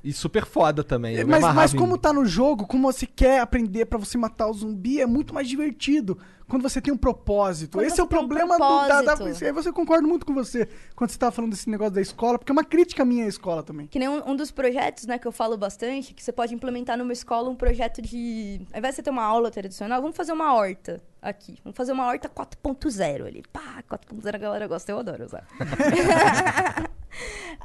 E super foda também. eu me Mas, mas em- como tá no jogo, como você quer aprender pra você matar o zumbi, é muito mais divertido quando você tem um propósito. Quando Esse é o tem um problema do, da, da. Aí você concordo muito com você quando você tava falando desse negócio da escola, porque é uma crítica minha à escola também. Que nem um, um dos projetos, né, que eu falo bastante, que você pode implementar numa escola um projeto de. Ao invés de você ter uma aula tradicional, vamos fazer uma horta aqui. Vamos fazer uma horta 4.0 ali. Pá, 4.0 a galera gosta, eu adoro usar.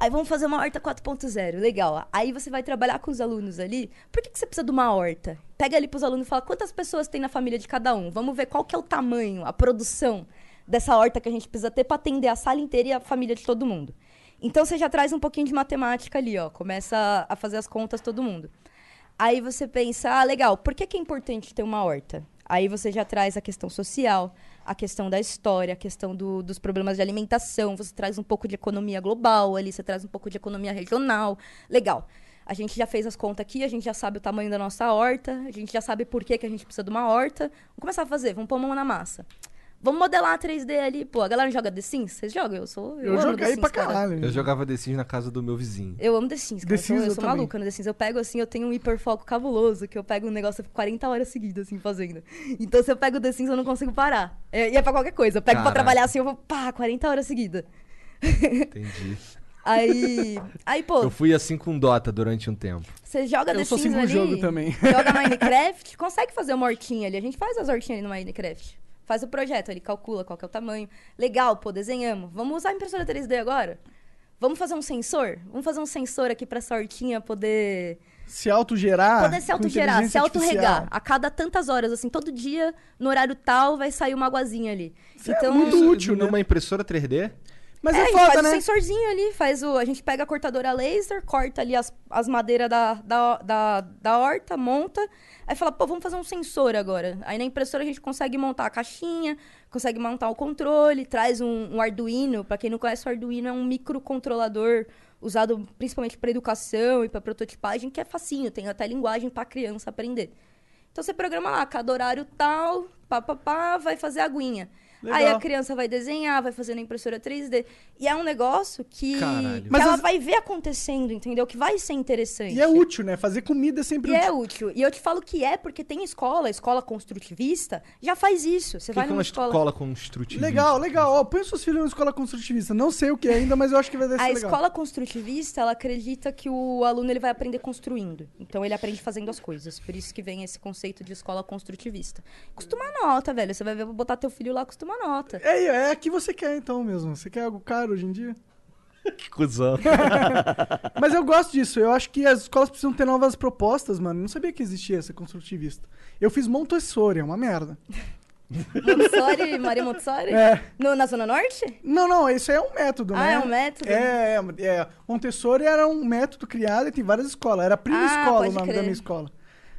Aí vamos fazer uma horta 4.0, legal. Aí você vai trabalhar com os alunos ali. Por que, que você precisa de uma horta? Pega ali pros alunos e fala quantas pessoas tem na família de cada um. Vamos ver qual que é o tamanho, a produção dessa horta que a gente precisa ter para atender a sala inteira e a família de todo mundo. Então você já traz um pouquinho de matemática ali, ó. Começa a- a fazer as contas todo mundo. Aí você pensa, ah, legal, por que, que é importante ter uma horta? Aí você já traz a questão social, a questão da história, a questão do- dos problemas de alimentação, você traz um pouco de economia global ali, você traz um pouco de economia regional. Legal. A gente já fez as contas aqui, a gente já sabe o tamanho da nossa horta, a gente já sabe por que, que a gente precisa de uma horta. Vamos começar a fazer, vamos pôr a mão na massa. Vamos modelar 3D ali. Pô, a galera não joga The Sims? Vocês jogam? Eu sou. Eu, amo joguei The Sims, pra cara. caralho. Eu jogava The Sims na casa do meu vizinho. Eu amo The Sims, cara. The eu sou, Sims eu eu sou também. maluca no The Sims. Eu pego assim, eu tenho um hiperfoco cabuloso, que eu pego um negócio e fico 40 horas seguidas, assim, fazendo. Então, se eu pego The Sims, eu não consigo parar. É, e é pra qualquer coisa. Eu pego pra Caraca. trabalhar assim, eu vou, pá, 40 horas seguidas. Entendi. Aí. Aí, pô, Eu fui assim com Dota durante um tempo. você joga Eu The sou Sims assim com o jogo também. joga Minecraft, consegue fazer uma hortinha ali. A gente faz as hortinhas ali no Minecraft. Faz o projeto, ele calcula qual que é o tamanho. Legal, pô, desenhamos. Vamos usar a impressora 3D agora? Vamos fazer um sensor? Vamos fazer um sensor aqui pra essa hortinha poder Se autogerar. poder se autogerar, se autorregar. A cada tantas horas, assim, todo dia, no horário tal, vai sair uma aguazinha ali. Isso é então, muito Isso útil, né? Numa impressora 3D? Mas é, é, a gente foda, faz né? o sensorzinho ali, faz o. A gente pega a cortadora laser, corta ali as, as madeiras da, da, da, da horta, monta. Aí fala, pô, vamos fazer um sensor agora. Aí na impressora a gente consegue montar a caixinha, consegue montar o controle, traz um, um Arduino. Pra quem não conhece, o Arduino é um microcontrolador usado principalmente para educação e para prototipagem, que é facinho, tem até linguagem para criança aprender. Então você programa lá, cada horário tal, pá, pá, pá, vai fazer a aguinha. Aí Legal. a criança vai desenhar, vai fazer na impressora 3D. E é um negócio que, Caralho. que Mas ela as- vai ver acontecendo, entendeu? Que vai ser interessante. E é útil, né? Fazer comida é sempre E útil. é útil. E eu te falo que é porque tem escola, escola construtivista, já faz isso. Você que, vai que é numa uma escola. escola construtivista? Legal, legal. Ó, põe seus filhos na escola construtivista. Não sei o que é ainda, mas eu acho que vai ser A legal. escola construtivista, ela acredita que o aluno ele vai aprender construindo. Então ele aprende fazendo as coisas. Por isso que vem esse conceito de escola construtivista. Costuma nota, velho. Você vai ver, botar teu filho lá, costuma nota. É, é que você quer então mesmo. Você quer algo caro hoje em dia? Que cuzão. Mas eu gosto disso. Eu acho que as escolas precisam ter novas propostas, mano. Não sabia que existia essa construtivista. Eu fiz Montessori, é uma merda. Montessori, Maria Montessori? É. No- na Zona Norte? Não, não, isso é um método, Ah, né? é um método? É, é, é. Montessori era um método criado e tem várias escolas. Era prima Ah, escola o nome da crer. minha escola.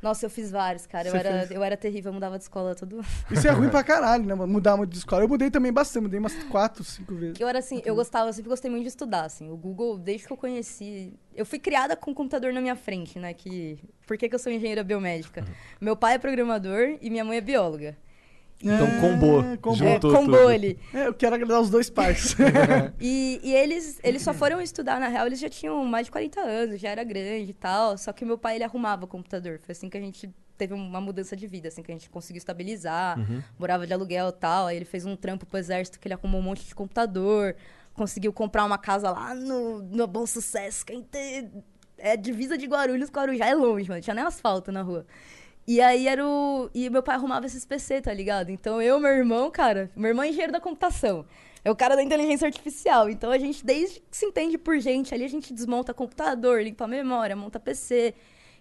Nossa, eu fiz vários, cara. Eu Você era, fez? eu era terrível, eu mudava de escola todo. Isso é ruim pra caralho, né? mano? Mudar muito de escola. Eu mudei também bastante, mudei umas quatro, cinco vezes. Eu era assim, eu gostava, eu sempre gostei muito de estudar, assim. O Google, desde que eu conheci. Eu fui criada com um computador na minha frente, né? Que. Por que, que eu sou engenheira biomédica? Meu pai é programador e minha mãe é bióloga. Então combou. É, combou. Juntou é, combou tudo. ali. É, eu quero agradar os dois pais. E, e eles, eles só foram estudar, na real, eles já tinham mais de 40 anos, já era grande e tal. Só que meu pai, ele arrumava o computador. Foi assim que a gente teve uma mudança de vida, assim, que a gente conseguiu estabilizar. Morava de aluguel e tal. Aí ele fez um trampo pro exército que ele arrumou um monte de computador. Conseguiu comprar uma casa lá no, no Bom Sucesso, que é é divisa de Guarulhos, Guarujá é longe, mano. Tinha nem asfalto na rua. E aí era o. E meu pai arrumava esses PC, tá ligado? Então eu, meu irmão, cara, meu irmão é engenheiro da computação. É o cara da inteligência artificial. Então a gente, desde que se entende por gente ali, a gente desmonta computador, limpa a memória, monta PC.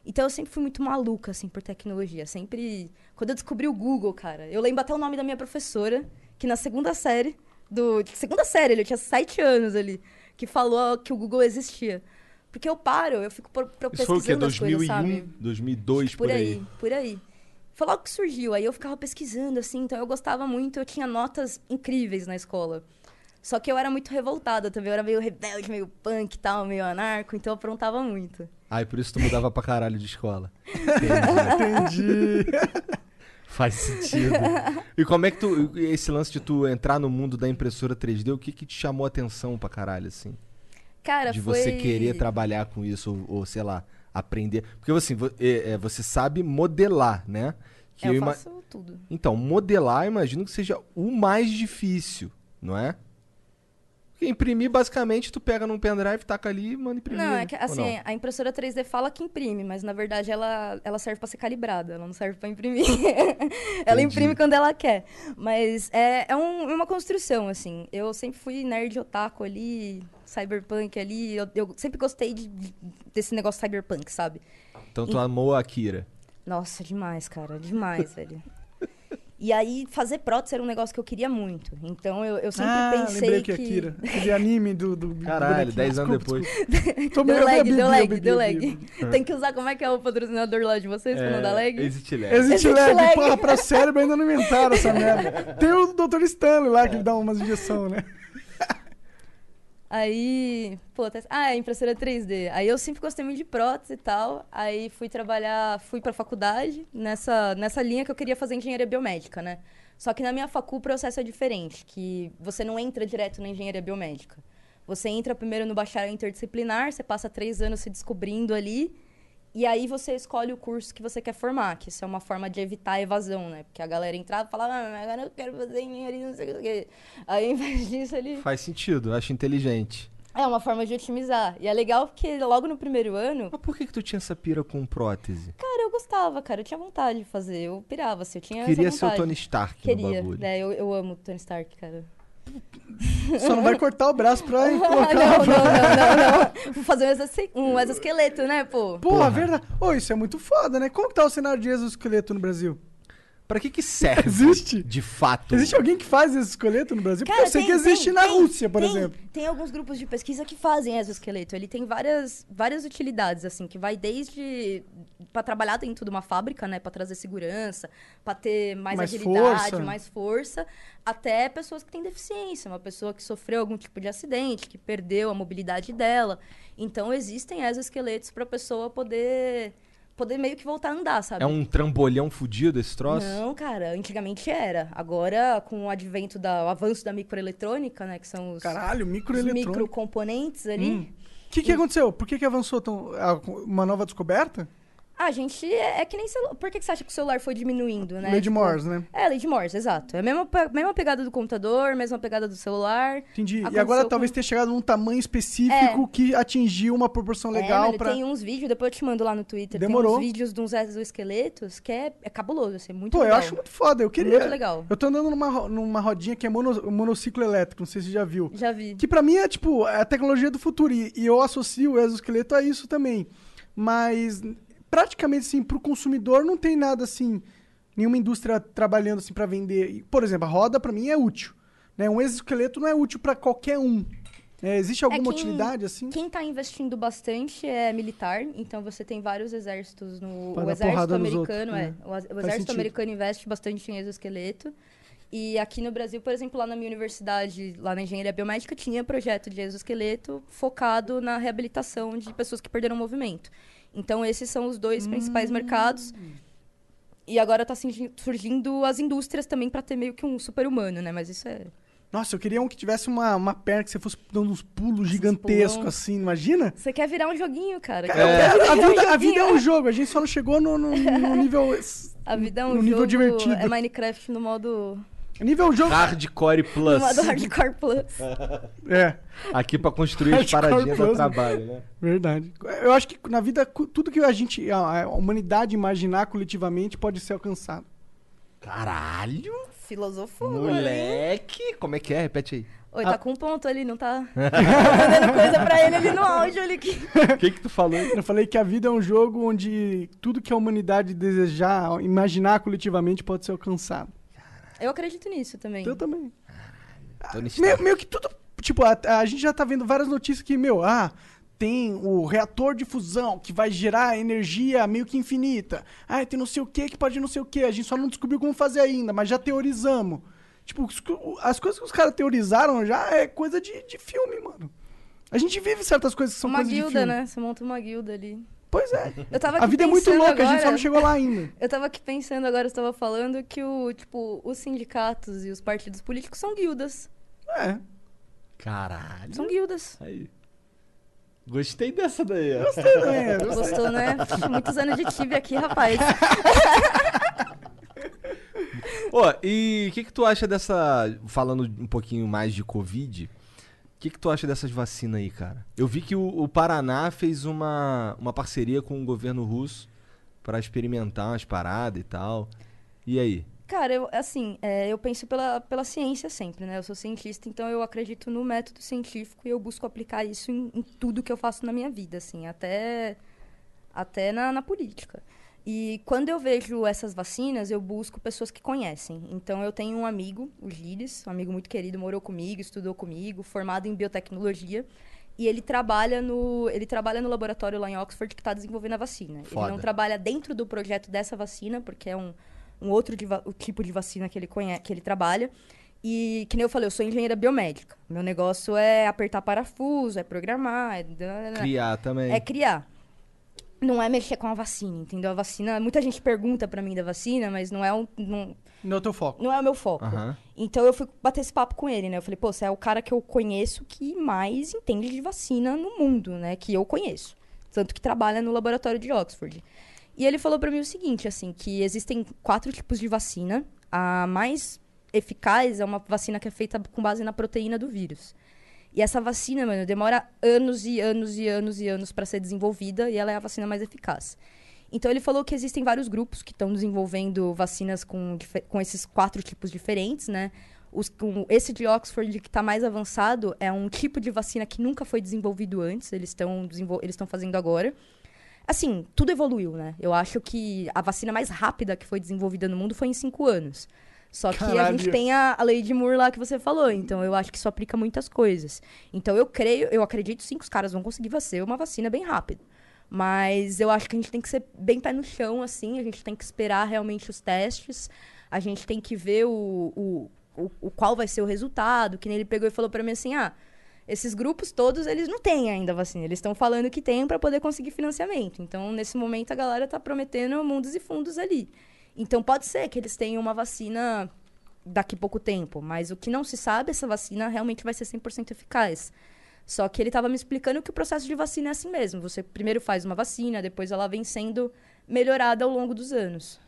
Então eu sempre fui muito maluca, assim, por tecnologia. Sempre. Quando eu descobri o Google, cara, eu lembro até o nome da minha professora, que na segunda série. Do... Segunda série, ele tinha sete anos ali, que falou que o Google existia. Porque eu paro, eu fico pro, pro Isso foi o quê? pesquisando as coisas, 2001, sabe? 2002, por aí, por aí. Foi logo que surgiu, aí eu ficava pesquisando, assim, então eu gostava muito, eu tinha notas incríveis na escola. Só que eu era muito revoltada também, eu era meio rebelde, meio punk e tal, meio anarco, então eu aprontava muito. Ai, por isso tu mudava pra caralho de escola. Entendi. Faz sentido. E como é que tu. Esse lance de tu entrar no mundo da impressora 3D, o que que te chamou a atenção pra caralho, assim? Cara, de foi... você querer trabalhar com isso, ou, ou, sei lá, aprender. Porque assim, é, é, você sabe modelar, né? Que É, eu ima- faço tudo. Então, modelar, imagino que seja o mais difícil, não é? Imprimir, basicamente, tu pega num pendrive, taca ali e manda imprimir. Não, né? é que Ou assim, não? a impressora 3D fala que imprime, mas na verdade ela, ela serve pra ser calibrada, ela não serve pra imprimir. ela imprime quando ela quer. Mas é, é um- é uma construção, assim. Eu sempre fui nerd otaku ali, cyberpunk ali. Eu, eu sempre gostei de- de- desse negócio cyberpunk, sabe? Então tu amou a Akira. Nossa, demais, cara, demais, velho. E aí, fazer prótese era um negócio que eu queria muito. Então, eu, eu sempre ah, pensei lembrei que que... Akira. Aquele anime do... do Caralho, bonequinho. 10 anos depois. Deu lag, deu eu lag, deu eu lag. Tem que usar como é que é o patrocinador lá de vocês pra não dar lag? Existe lag. Lag, lag. porra, pra cérebro ainda não inventaram essa merda. Tem o Dr. Stanley lá que ele dá umas injeções, né? Aí, pô, tá- ah, é impressora 3D. Aí eu sempre gostei muito de prótese e tal. Aí fui trabalhar, fui pra faculdade nessa, nessa linha que eu queria fazer engenharia biomédica, né? Só que na minha facu o processo é diferente, que você não entra direto na engenharia biomédica. Você entra primeiro no bacharel interdisciplinar, você passa três anos se descobrindo ali, e aí você escolhe o curso que você quer formar, que isso é uma forma de evitar a evasão, né? Porque a galera entrava e falava, ah, agora eu quero fazer engenharia, não sei o quê. Aí, ao invés disso, ele... Faz sentido, acho inteligente. É uma forma de otimizar. E é legal porque logo no primeiro ano, Mas por que que tu tinha essa pira com prótese? cara, eu gostava, cara. Eu tinha vontade de fazer. Eu pirava, assim, eu tinha Queria ser o. Tony Stark no Queria. bagulho. É, eu, eu amo o Tony Stark, cara. Só não vai cortar o braço pra colocar não, a não, não, não, não. Vou fazer um, um exoesqueleto, né, pô? Porra, verdade. Ô, isso é muito foda, né? Como que tá o cenário de exoesqueleto no Brasil? Pra que que serve? Existe? De fato. Existe alguém que faz exoesqueleto no Brasil? Porque Cara, eu sei tem- que existe tem- na tem- Rússia, por tem- exemplo. Tem alguns grupos de pesquisa que fazem exoesqueleto. Ele tem várias, várias utilidades, assim, que vai desde para trabalhar dentro de uma fábrica, né, para trazer segurança, para ter mais, Mais agilidade, força. mais força, até pessoas que têm deficiência, uma pessoa que sofreu algum tipo de acidente, que perdeu a mobilidade dela. Então existem exoesqueletos para a pessoa poder poder meio que voltar a andar, sabe? É um trambolhão fudido esse troço? Não, cara, antigamente era. Agora, com o advento da o avanço da microeletrônica, né, que são os, Caralho, os microeletrônico. microcomponentes ali. Hum. O que, que aconteceu? Por que, que avançou tão. Uma nova descoberta? A gente é, é que nem celular. Por que, que você acha que o celular foi diminuindo, né? De Tipo, Morse, né? É, de Morse, exato. É a mesma, mesma pegada do computador, mesma pegada do celular. Entendi. E Aconteceu agora com- talvez tenha chegado num tamanho específico que atingiu uma proporção É, legal mano, pra. tem uns vídeos, depois eu te mando lá no Twitter. Demorou. Tem uns vídeos de uns exoesqueletos que é, é cabuloso, assim, muito Pô, legal. eu acho muito foda. Eu queria. Muito legal. Eu tô andando numa, numa rodinha que é mono- monociclo elétrico, não sei se você já viu. Já vi. Que pra mim é tipo é a tecnologia do futuro. E, e eu associo o exoesqueleto a isso também. Mas praticamente assim, pro consumidor não tem nada assim, nenhuma indústria trabalhando assim para vender. Por exemplo, a roda pra mim é útil. Né? Um exoesqueleto não é útil pra qualquer um. É, existe alguma quem- utilidade assim? Quem está investindo bastante é militar, então você tem vários exércitos no o exército americano, outros, é. né? O, o exército sentido. americano investe bastante em exoesqueleto. E aqui no Brasil, por exemplo, lá na minha universidade, lá na engenharia biomédica, tinha projeto de exoesqueleto focado na reabilitação de pessoas que perderam o movimento. Então, esses são os dois principais Hum. mercados. E agora está surgindo as indústrias também para ter meio que um super-humano, né? Mas isso é. Nossa, eu queria um que tivesse uma, uma perna que você fosse dando uns pulos gigantescos assim, imagina? Você quer virar um joguinho, cara. Cara, a, vida, a vida é um jogo, a gente só não chegou no, no- no nível. A vida é um no nível jogo, divertido. é Minecraft no modo, Nível jogo. Hardcore Plus. modo Hardcore Plus. É, Aqui pra construir as paradinhas do trabalho, né? verdade. Eu acho que na vida, tudo que a gente, a, humanidade imaginar coletivamente pode ser alcançado. Caralho! Filosofou. né? Moleque! Como é que é? Repete aí. Oi, tá com um ponto ali, não tá? tá dando coisa pra ele ali no áudio ali que. O que que tu falou? Eu falei que a vida é um jogo onde tudo que a humanidade desejar, imaginar coletivamente pode ser alcançado. Eu acredito nisso também. Eu também. Tony Meio, meio que tudo. Tipo, a, a gente já tá vendo várias notícias que, meu, ah, tem o reator de fusão que vai gerar energia meio que infinita. Ah, tem não sei o que que pode não sei o que. A gente só não descobriu como fazer ainda, mas já teorizamos. Tipo, as coisas que os caras teorizaram já é coisa de, de filme, mano. A gente vive certas coisas que são uma coisas de guilda, filme. né? Você monta uma guilda ali. Pois é. Eu tava A vida é muito louca, a gente só agora- não chegou lá ainda. Eu tava aqui pensando agora, você tava falando que o, tipo, os sindicatos e os partidos políticos são guildas. É. Caralho. São guildas. Aí. Gostei dessa daí. ó. É, Gostou, né? Muitos anos de Tibia aqui, rapaz. Ó, e o que que tu acha dessa... Falando um pouquinho mais de Covid, que que tu acha dessas vacinas aí, cara? Eu vi que o, o Paraná fez uma, uma parceria com o governo russo pra experimentar umas paradas e tal. E aí? Cara, eu, assim, é, eu penso pela, pela ciência sempre, né? Eu sou cientista, então eu acredito no método científico e eu busco aplicar isso em, em tudo que eu faço na minha vida, assim, até, até na, na política. E quando eu vejo essas vacinas, eu busco pessoas que conhecem. Então, eu tenho um amigo, o Gilles, um amigo muito querido, morou comigo, estudou comigo, formado em biotecnologia. E ele trabalha no, ele trabalha no laboratório lá em Oxford que está desenvolvendo a vacina. Foda. Ele não trabalha dentro do projeto dessa vacina, porque é um, um outro o tipo de vacina que ele, conhece, que ele trabalha. E, que nem eu falei, eu sou engenheira biomédica. Meu negócio é apertar parafuso, é programar, é... Criar também. É criar. Não é mexer com a vacina, entendeu? A vacina, muita gente pergunta pra mim da vacina, mas não é um, não, Não é o teu foco. não é o meu foco. Aham. Então eu fui bater esse papo com ele, né? Eu falei, pô, você é o cara que eu conheço que mais entende de vacina no mundo, né? Que eu conheço. Tanto que trabalha no laboratório de Oxford. E ele falou pra mim o seguinte, assim, que existem quatro tipos de vacina. A mais eficaz é uma vacina que é feita com base na proteína do vírus. E essa vacina, mano, demora anos e anos e anos e anos para ser desenvolvida e ela é a vacina mais eficaz. Então ele falou que existem vários grupos que estão desenvolvendo vacinas com, com esses quatro tipos diferentes, né? Os, com, esse de Oxford que está mais avançado é um tipo de vacina que nunca foi desenvolvido antes, eles estão eles estão fazendo agora. Assim, tudo evoluiu, né? Eu acho que a vacina mais rápida que foi desenvolvida no mundo foi em cinco anos. Só que a Caralho. gente tem a, a lei de Moore lá que você falou, então eu acho que isso aplica muitas coisas. Então eu creio, eu acredito sim que os caras vão conseguir fazer uma vacina bem rápido. Mas eu acho que a gente tem que ser bem pé no chão, assim, a gente tem que esperar realmente os testes, a gente tem que ver o, o, o, o qual vai ser o resultado, que nem ele pegou e falou pra mim assim, ah, esses grupos todos, eles não têm ainda vacina, eles estão falando que tem para poder conseguir financiamento. Então, nesse momento, a galera tá prometendo mundos e fundos ali. Então, pode ser que eles tenham uma vacina daqui a pouco tempo, mas o que não se sabe, essa vacina realmente vai ser 100% eficaz. Só que ele estava me explicando que o processo de vacina é assim mesmo. Você primeiro faz uma vacina, depois ela vem sendo melhorada ao longo dos anos.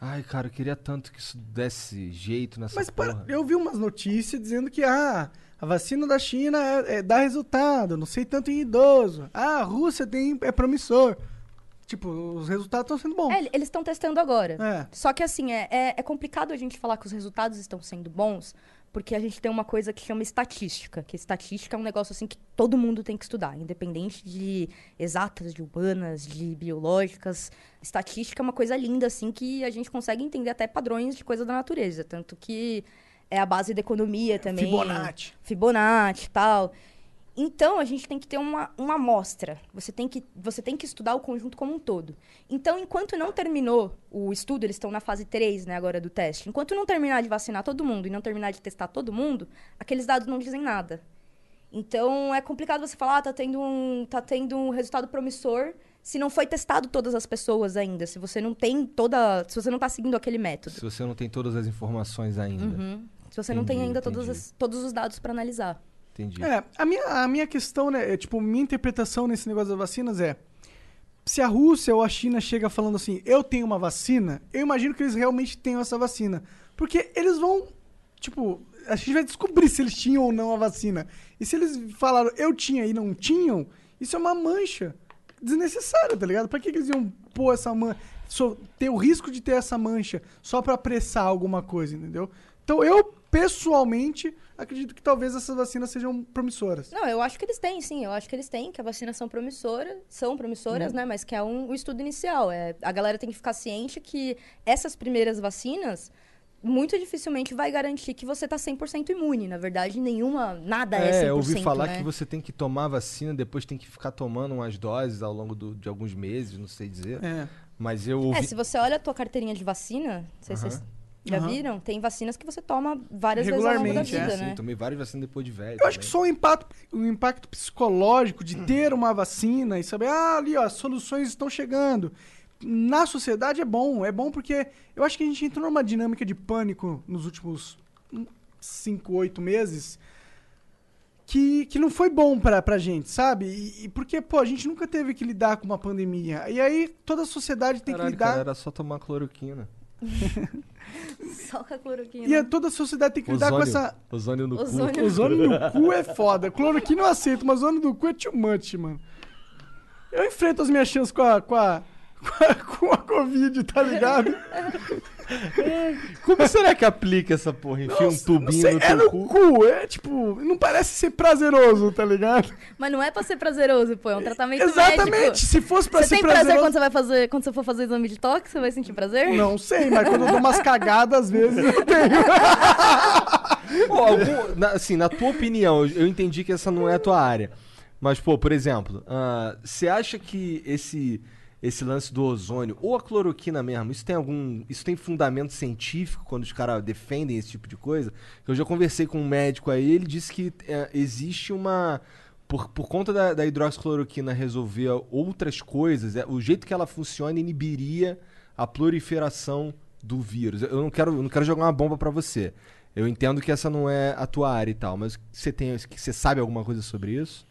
Ai, cara, eu queria tanto que isso desse jeito nessa Mas para- eu vi umas notícias dizendo que ah, a vacina da China é- é- dá resultado, não sei tanto em idoso. Ah, a Rússia tem, é promissor. Tipo, os resultados estão sendo bons. É, eles estão testando agora. É. Só que assim, é, é, é complicado a gente falar que os resultados estão sendo bons, porque a gente tem uma coisa que chama estatística. Que estatística é um negócio assim que todo mundo tem que estudar, independente de exatas, de humanas, de biológicas. Estatística é uma coisa linda, assim, que a gente consegue entender até padrões de coisa da natureza. Tanto que é a base da economia também. Fibonacci. Fibonacci e tal. Então, a gente tem que ter uma, uma amostra. Você tem, que, você tem que estudar o conjunto como um todo. Então, enquanto não terminou o estudo, eles estão na fase 3, né, agora do teste. Enquanto não terminar de vacinar todo mundo e não terminar de testar todo mundo, aqueles dados não dizem nada. Então, é complicado você falar, ah, tá tendo um, tá tendo um resultado promissor se não foi testado todas as pessoas ainda, se você não tem toda, se você não tá seguindo aquele método. Se você não tem todas as informações ainda. Uhum. Se você não tem Entendi, ainda entendi. as- todos os dados para analisar. Entendi. É, a minha, a minha questão, né, é, tipo, minha interpretação nesse negócio das vacinas é, se a Rússia ou a China chega falando assim, eu tenho uma vacina, eu imagino que eles realmente tenham essa vacina. Porque eles vão, tipo, a gente vai descobrir se eles tinham ou não a vacina. E se eles falaram, eu tinha e não tinham, isso é uma mancha desnecessária, tá ligado? Pra que, que eles iam pôr essa mancha, ter o risco de ter essa mancha só pra apressar alguma coisa, entendeu? Então eu, pessoalmente, acredito que talvez essas vacinas sejam promissoras. Não, eu acho que eles têm, sim. Eu acho que eles têm, que a vacina são promissoras, são promissoras, né? Mas que é um, o estudo inicial. É, a galera tem que ficar ciente que essas primeiras vacinas muito dificilmente vai garantir que você tá 100% imune. Na verdade, nenhuma, nada é, 100%, É, eu ouvi falar né? que você tem que tomar vacina, depois tem que ficar tomando umas doses ao longo do- de alguns meses, não sei dizer. É. Mas eu ouvi. É, se você olha a tua carteirinha de vacina, não sei se Aham. vocês já Aham. viram, tem vacinas que você toma várias vezes ao longo da Regularmente, é. vida, Sim, né? tomei várias vacinas depois de velho. Eu acho que só o impacto, o impacto psicológico de ter uma vacina e saber, ah, ali, ó, as soluções estão chegando. Na sociedade é bom, é bom porque eu acho que a gente entrou numa dinâmica de pânico nos últimos 5, 8 meses que, que não foi bom pra, pra gente, sabe? E, e porque, pô, a gente nunca teve que lidar com uma pandemia. E aí toda a sociedade tem Caralho, que lidar. cara, era só tomar cloroquina. Só com a cloroquina. E a- toda a sociedade tem que lidar com essa. Ozônio no cu. Ozônio. Ozônio no cu é foda. Cloroquina eu aceito, mas ozônio no cu é too much, mano. Eu enfrento as minhas chances com a, com a, com a, com a Covid, tá ligado? Como será que aplica essa porra? Enfia um Nossa, tubinho sei, no é teu no cu? cu, é tipo, não parece ser prazeroso, tá ligado? Mas não é pra ser prazeroso, pô, é um tratamento Exatamente, médico. se fosse pra Você ser tem prazer prazeroso... quando você vai fazer, quando você for fazer exame de toque, você vai sentir prazer? Não sei, mas quando eu dou umas cagadas, às vezes eu tenho. Pô, algum- na- assim, na tua opinião, eu eu entendi que essa não é a tua área. Mas, pô, por exemplo, ah, você acha que esse, esse lance do ozônio, ou a cloroquina mesmo, isso tem algum. Isso tem fundamento científico quando os caras defendem esse tipo de coisa? Eu já conversei com um médico aí, ele disse que é, existe uma. Por, por conta da, da hidroxicloroquina resolver outras coisas, é, o jeito que ela funciona inibiria a proliferação do vírus. Eu não quero, eu não quero jogar uma bomba pra você. Eu entendo que essa não é a tua área e tal, mas você tem, você sabe alguma coisa sobre isso?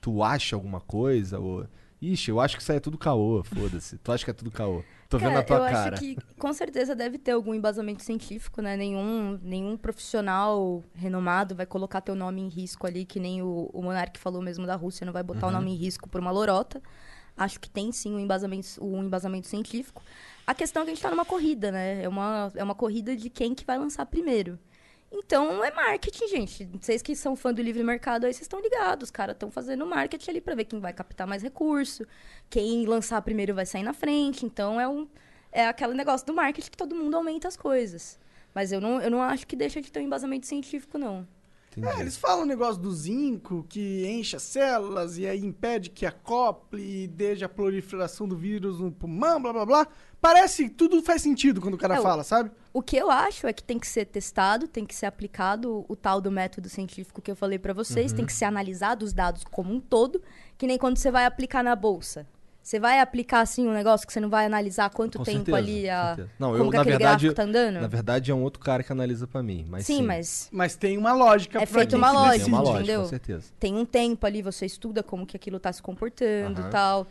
Tu acha alguma coisa? Ou... Ixi, eu acho que isso aí é tudo caô, foda-se. Tu acha que é tudo caô. Tô vendo na tua eu cara. acho que com certeza deve ter algum embasamento científico, né? Nenhum, nenhum profissional renomado vai colocar teu nome em risco ali, que nem o, o Monark falou mesmo da Rússia, não vai botar o Uhum. nome em risco por uma lorota. Acho que tem sim um embasamento, um embasamento científico. A questão é que a gente tá numa corrida, né? É uma, é uma corrida de quem que vai lançar primeiro. Então é marketing, gente. Vocês que são fã do livre mercado aí, vocês estão ligados. Os caras estão fazendo marketing ali pra ver quem vai captar mais recurso. Quem lançar primeiro vai sair na frente. Então é um é aquele negócio do marketing que todo mundo aumenta as coisas. Mas eu não, eu não acho que deixa de ter um embasamento científico, não. É, eles falam o negócio do zinco, que enche as células e aí impede que acople e deixe a proliferação do vírus no pulmão, blá blá blá. Parece que tudo faz sentido quando o cara É, fala, sabe? O que eu acho é que tem que ser testado, tem que ser aplicado o tal do método científico que eu falei pra vocês, Uhum. tem que ser analisado os dados como um todo, que nem quando você vai aplicar na bolsa. Você vai aplicar assim um negócio que você não vai analisar quanto Com tempo certeza, ali a. Não, como eu, que na aquele verdade, gráfico tá andando? na verdade é um outro cara que analisa pra mim, mas Sim, sim. mas Mas tem uma lógica É pra feito uma lógica, Tem uma lógica, entendeu? com certeza. tem um tempo ali, você estuda como que aquilo tá se comportando e tal.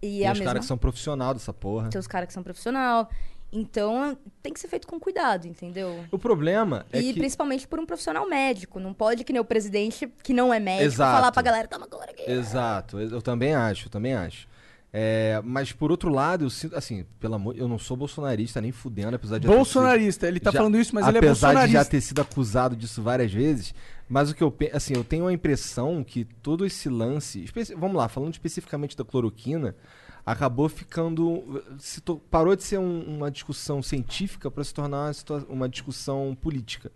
E Tem é os mesma caras que são profissional dessa porra. tem os caras que são profissional. Então, tem que ser feito com cuidado, entendeu? O problema é e que principalmente por um profissional médico. Não pode, que nem o presidente, que não é médico, Exato. falar pra galera, toma aqui. Exato, eu também acho, eu também acho. É, mas por outro lado, eu sinto, assim, pelo amor, eu não sou bolsonarista nem fudendo, apesar de Bolsonarista, ele tá já- falando isso, mas ele é apesar de já bolsonarista. ter sido acusado disso várias vezes, mas o que eu assim, eu tenho a impressão que todo esse lance, vamos lá, falando especificamente da cloroquina, acabou ficando parou de ser um- uma discussão científica para se tornar uma, uma discussão política.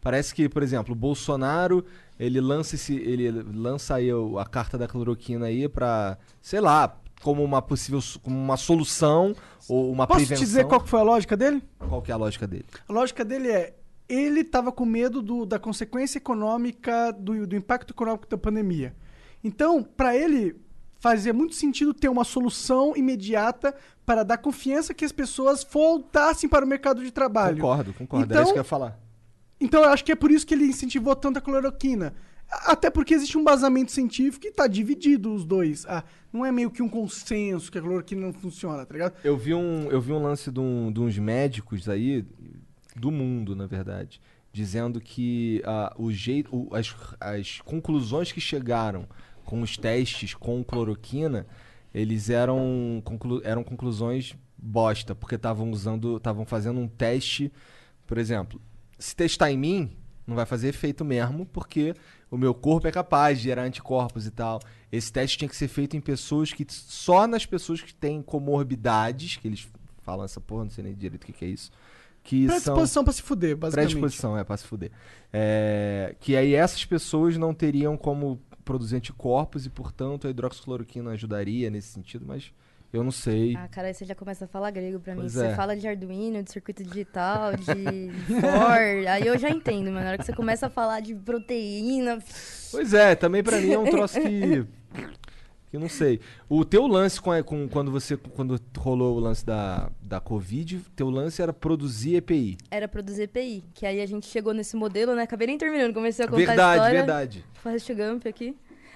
Parece que, por exemplo, o Bolsonaro, ele lança esse, ele lança aí a carta da cloroquina aí para, sei lá, como uma possível como uma solução ou uma Posso prevenção. te dizer qual que foi a lógica dele? Qual que é a lógica dele? A lógica dele é, ele tava com medo do- da consequência econômica, do, do impacto econômico da pandemia. Então, para ele, fazia muito sentido ter uma solução imediata para dar confiança que as pessoas voltassem para o mercado de trabalho. Concordo, concordo. Então- Era isso que eu ia falar. Então eu acho que é por isso que ele incentivou tanto a cloroquina. Até porque existe um vazamento científico e tá dividido os dois. Ah, não é meio que um consenso que a cloroquina não funciona, tá ligado? Eu vi um, eu vi um lance de, um- de uns médicos aí, do mundo, na verdade, dizendo que ah, o jeito, o- as, as conclusões que chegaram com os testes com cloroquina, eles eram, conclu, eram conclusões bosta, porque estavam usando, estavam fazendo um teste, por exemplo, se testar em mim, não vai fazer efeito mesmo, porque o meu corpo é capaz de gerar anticorpos e tal. Esse teste tinha que ser feito em pessoas que. Só nas pessoas que têm comorbidades, que eles falam essa porra, não sei nem direito o que, que é isso. que são Predisposição pra se fuder, basicamente. predisposição, é pra se fuder. É, que aí essas pessoas não teriam como produzir anticorpos e, portanto, a hidroxicloroquina ajudaria nesse sentido, mas eu não sei. Ah, cara, aí você já começa a falar grego pra mim. Pois Você é. fala de Arduino, de circuito digital, de for. aí eu já entendo, mano. Na hora que você começa a falar de proteína. Pois é, também pra mim é um troço que. que eu não sei. O teu lance com, a- com- quando você. Quando rolou o lance da, da Covid, teu lance era produzir EPI. Era produzir EPI. Que aí a gente chegou nesse modelo, né? Acabei nem terminando, comecei a contar a Verdade, história. verdade. Forrest Gump aqui.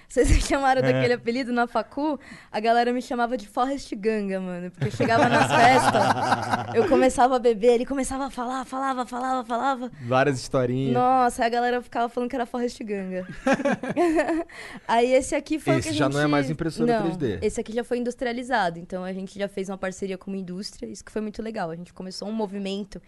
Vocês me chamaram É. daquele apelido na facu, a galera me chamava de Forrest Ganga, mano. Porque eu chegava nas festas, eu começava a beber, ele começava a falar, falava, falava, falava. Várias historinhas. Nossa, aí a galera ficava falando que era Forrest Ganga. aí esse aqui foi o Esse que a já gente... não é mais impressora Não, 3D. Esse aqui já foi industrializado, então a gente já fez uma parceria com uma indústria, isso que foi muito legal. A gente começou um movimento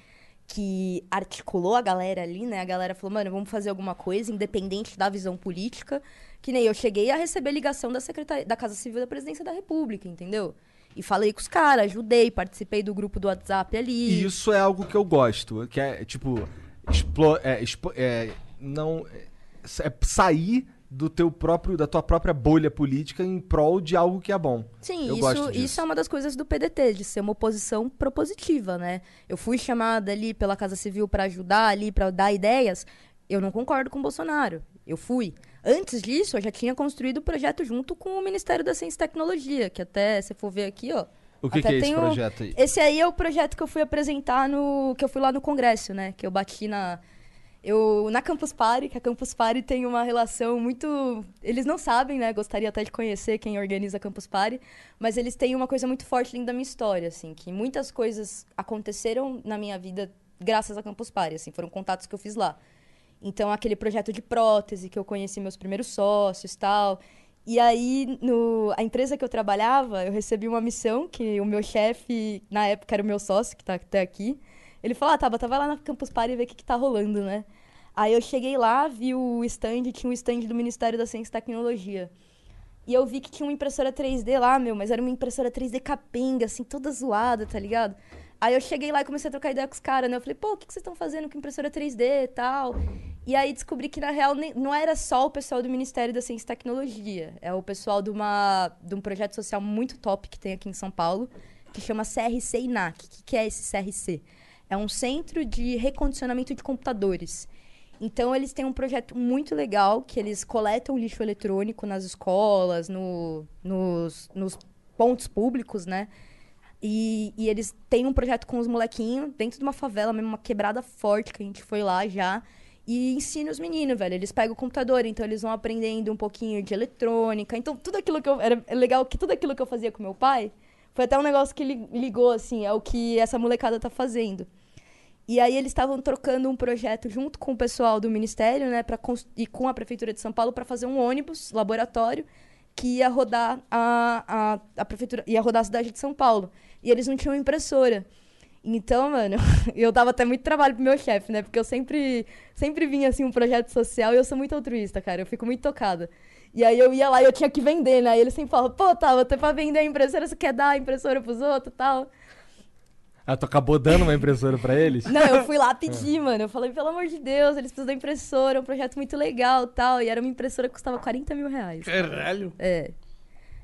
que articulou a galera ali, né? A galera falou, mano, vamos fazer alguma coisa, independente da visão política. Que nem eu cheguei a receber ligação da, secretaria, da Casa Civil da Presidência da República, entendeu? E falei com os caras, ajudei, participei do grupo do WhatsApp ali. E isso é algo que eu gosto, que é tipo explo- é, expo- é, não é, é sair do teu próprio da tua própria bolha política em prol de algo que é bom. Sim, eu isso, isso é uma das coisas do PDT, de ser uma oposição propositiva, né? Eu fui chamada ali pela Casa Civil para ajudar ali, para dar ideias. Eu não concordo com o Bolsonaro. Eu fui. Antes disso, eu já tinha construído o projeto junto com o Ministério da Ciência e Tecnologia, que até, se for ver aqui, ó. O que, que é esse projeto aí? Esse aí é o projeto que eu fui apresentar no. que eu fui lá no Congresso, né? Que eu bati na. Eu, na Campus Party, que a Campus Party tem uma relação muito. Eles não sabem, né? Gostaria até de conhecer quem organiza a Campus Party, mas eles têm uma coisa muito forte dentro da minha história, assim, que muitas coisas aconteceram na minha vida graças à Campus Party, assim, foram contatos que eu fiz lá. Então, aquele projeto de prótese, que eu conheci meus primeiros sócios tal. E aí, no, a empresa que eu trabalhava, eu recebi uma missão que o meu chefe, na época era o meu sócio, que tá até aqui, ele falou, ah, Tabata, vai lá na Campus Party e vê o que, que tá rolando, né? Aí eu cheguei lá, vi o stand, tinha um stand do Ministério da Ciência e Tecnologia. E eu vi que tinha uma impressora 3D lá, meu, mas era uma impressora 3D capenga, assim, toda zoada, tá ligado? Aí eu cheguei lá e comecei a trocar ideia com os caras, né? Eu falei, pô, o que, vocês estão fazendo com impressora 3D e tal? E aí descobri que, na real, não era só o pessoal do Ministério da Ciência e Tecnologia. É o pessoal de, uma, de um projeto social muito top que tem aqui em São Paulo, que chama CRC INAC. O que, que é esse CRC? É um centro de recondicionamento de computadores. Então, eles têm um projeto muito legal, que eles coletam lixo eletrônico nas escolas, no- nos, nos pontos públicos, né? E, e eles têm um projeto com os molequinhos dentro de uma favela, mesmo uma quebrada forte, que a gente foi lá já. E ensina os meninos, velho. Eles pegam o computador, então eles vão aprendendo um pouquinho de eletrônica. Então, tudo aquilo que eu. Era legal que tudo aquilo que eu fazia com meu pai foi até um negócio que li- ligou, assim, é o que essa molecada tá fazendo. E aí eles estavam trocando um projeto junto com o pessoal do ministério, né, para e com a prefeitura de São Paulo para fazer um ônibus laboratório que ia rodar a, a, a prefeitura, ia rodar a cidade de São Paulo. E eles não tinham impressora. Então, mano, eu dava até muito trabalho pro meu chefe, né? Porque eu sempre, sempre vinha assim um projeto social e eu sou muito altruísta, cara. Eu fico muito tocada. E aí eu ia lá e eu tinha que vender, né? E ele sempre falava, pô, tá, até pra vender a impressora, você quer dar a impressora pros outros e tal. Ah, tu acabou dando uma impressora pra eles? Não, eu fui lá pedir, mano. Eu falei, pelo amor de Deus, eles precisam da impressora, é um projeto muito legal tal. E era uma impressora que custava 40 mil reais. Caralho. É.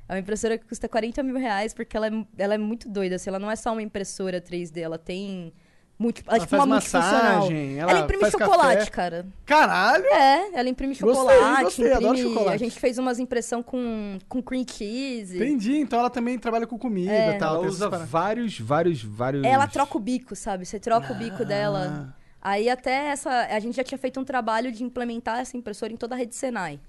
É uma impressora que custa 40 mil reais porque ela é, ela é muito doida. Assim, ela não é só uma impressora 3D, ela tem. Multi, ela é Ela tipo faz uma multifuncional. massagem, ela ela imprime faz chocolate, café. cara. Caralho! É, ela imprime Gostei, chocolate. gostei, adoro imprime... chocolate. A gente fez umas impressão com, com cream cheese. Entendi, então ela também trabalha com comida É. e tal. Ela usa paradas. vários, vários, vários. Ela troca o bico, sabe? Você troca o bico Ah. dela. Aí até essa. A gente já tinha feito um trabalho de implementar essa impressora em toda a rede Senai.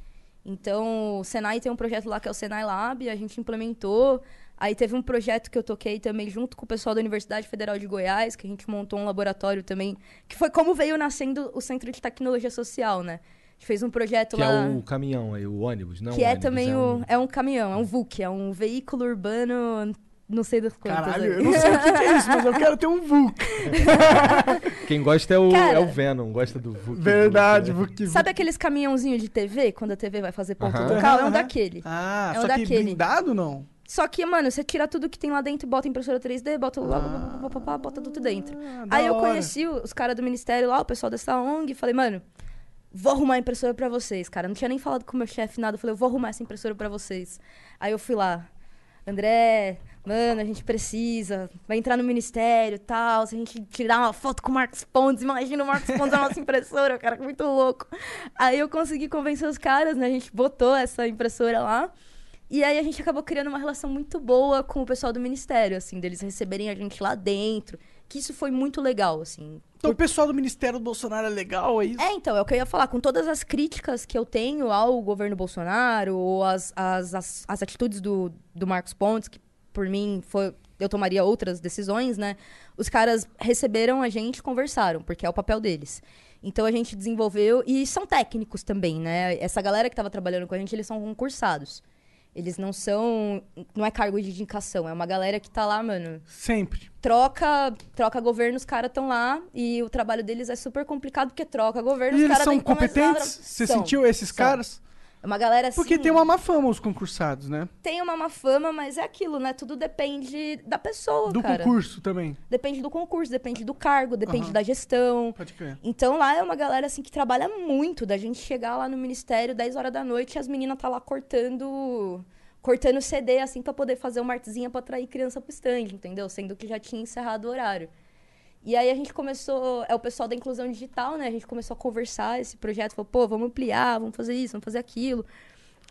Então, o Senai tem um projeto lá que é o Senai Lab, a gente implementou. Aí teve um projeto que eu toquei também junto com o pessoal da Universidade Federal de Goiás, que a gente montou um laboratório também, que foi como veio nascendo o Centro de Tecnologia Social, né? A gente fez um projeto Que lá. é o caminhão aí, o ônibus, não que o é ônibus, também é o. um- É um caminhão, é um VUC, é um veículo urbano, não sei das quantas. Caralho, aí. eu não sei o que, que é isso, mas eu quero ter um VUC. Quem gosta é o, Cara- é o Venom, gosta do Vuk. Verdade, Vuk, VUC. Sabe aqueles caminhãozinhos de TV, quando a TV vai fazer ponto Aham. local? É um daquele. Ah, É um só que daquele. blindado não? Só que, mano, você tira tudo que tem lá dentro, bota impressora 3D, bota lá, pá, pá, pá, pá, bota tudo dentro. Ah, Aí eu hora. conheci os caras do ministério lá, o pessoal dessa ONG, e falei, mano, vou arrumar a impressora pra vocês, cara. Não tinha nem falado com o meu chefe nada, eu falei, eu vou arrumar essa impressora pra vocês. Aí eu fui lá, André, mano, a gente precisa, vai entrar no ministério e tal, se a gente tirar uma foto com o Marcos Pontes, imagina o Marcos Pontes na nossa impressora, cara, muito louco. Aí eu consegui convencer os caras, né, a gente botou essa impressora lá, e aí a gente acabou criando uma relação muito boa com o pessoal do ministério, assim, deles receberem a gente lá dentro, que isso foi muito legal, assim. Então o pessoal do Ministério do Bolsonaro é legal, é isso? É, então, é o que eu ia falar. Com todas as críticas que eu tenho ao governo Bolsonaro, ou as, as, as, as atitudes do, do Marcos Pontes, que por mim foi. Eu tomaria outras decisões, né? Os caras receberam a gente conversaram, porque é o papel deles. Então a gente desenvolveu. E são técnicos também, né? Essa galera que estava trabalhando com a gente, eles são concursados. Eles não são. Não é cargo de indicação, é uma galera que tá lá, mano Sempre. troca, troca governo, os caras estão lá e o trabalho deles é super complicado porque troca governo, E os caras são competentes? Você sentiu esses são. caras? É uma galera assim. Porque tem uma má fama os concursados, né? tem uma má fama, mas é aquilo, né? Tudo depende da pessoa, Do cara. concurso também. Depende do concurso, depende do cargo, depende Aham. da gestão. Pode crer. Então lá é uma galera assim que trabalha muito, da gente chegar lá no ministério 10 horas da noite e as meninas tá lá cortando cortando CD assim pra poder fazer uma artezinha pra atrair criança pro stand, entendeu? Sendo que já tinha encerrado o horário. E aí a gente começou, é o pessoal da inclusão digital, né? A gente começou a conversar esse projeto, falou, pô, vamos ampliar, vamos fazer isso, vamos fazer aquilo.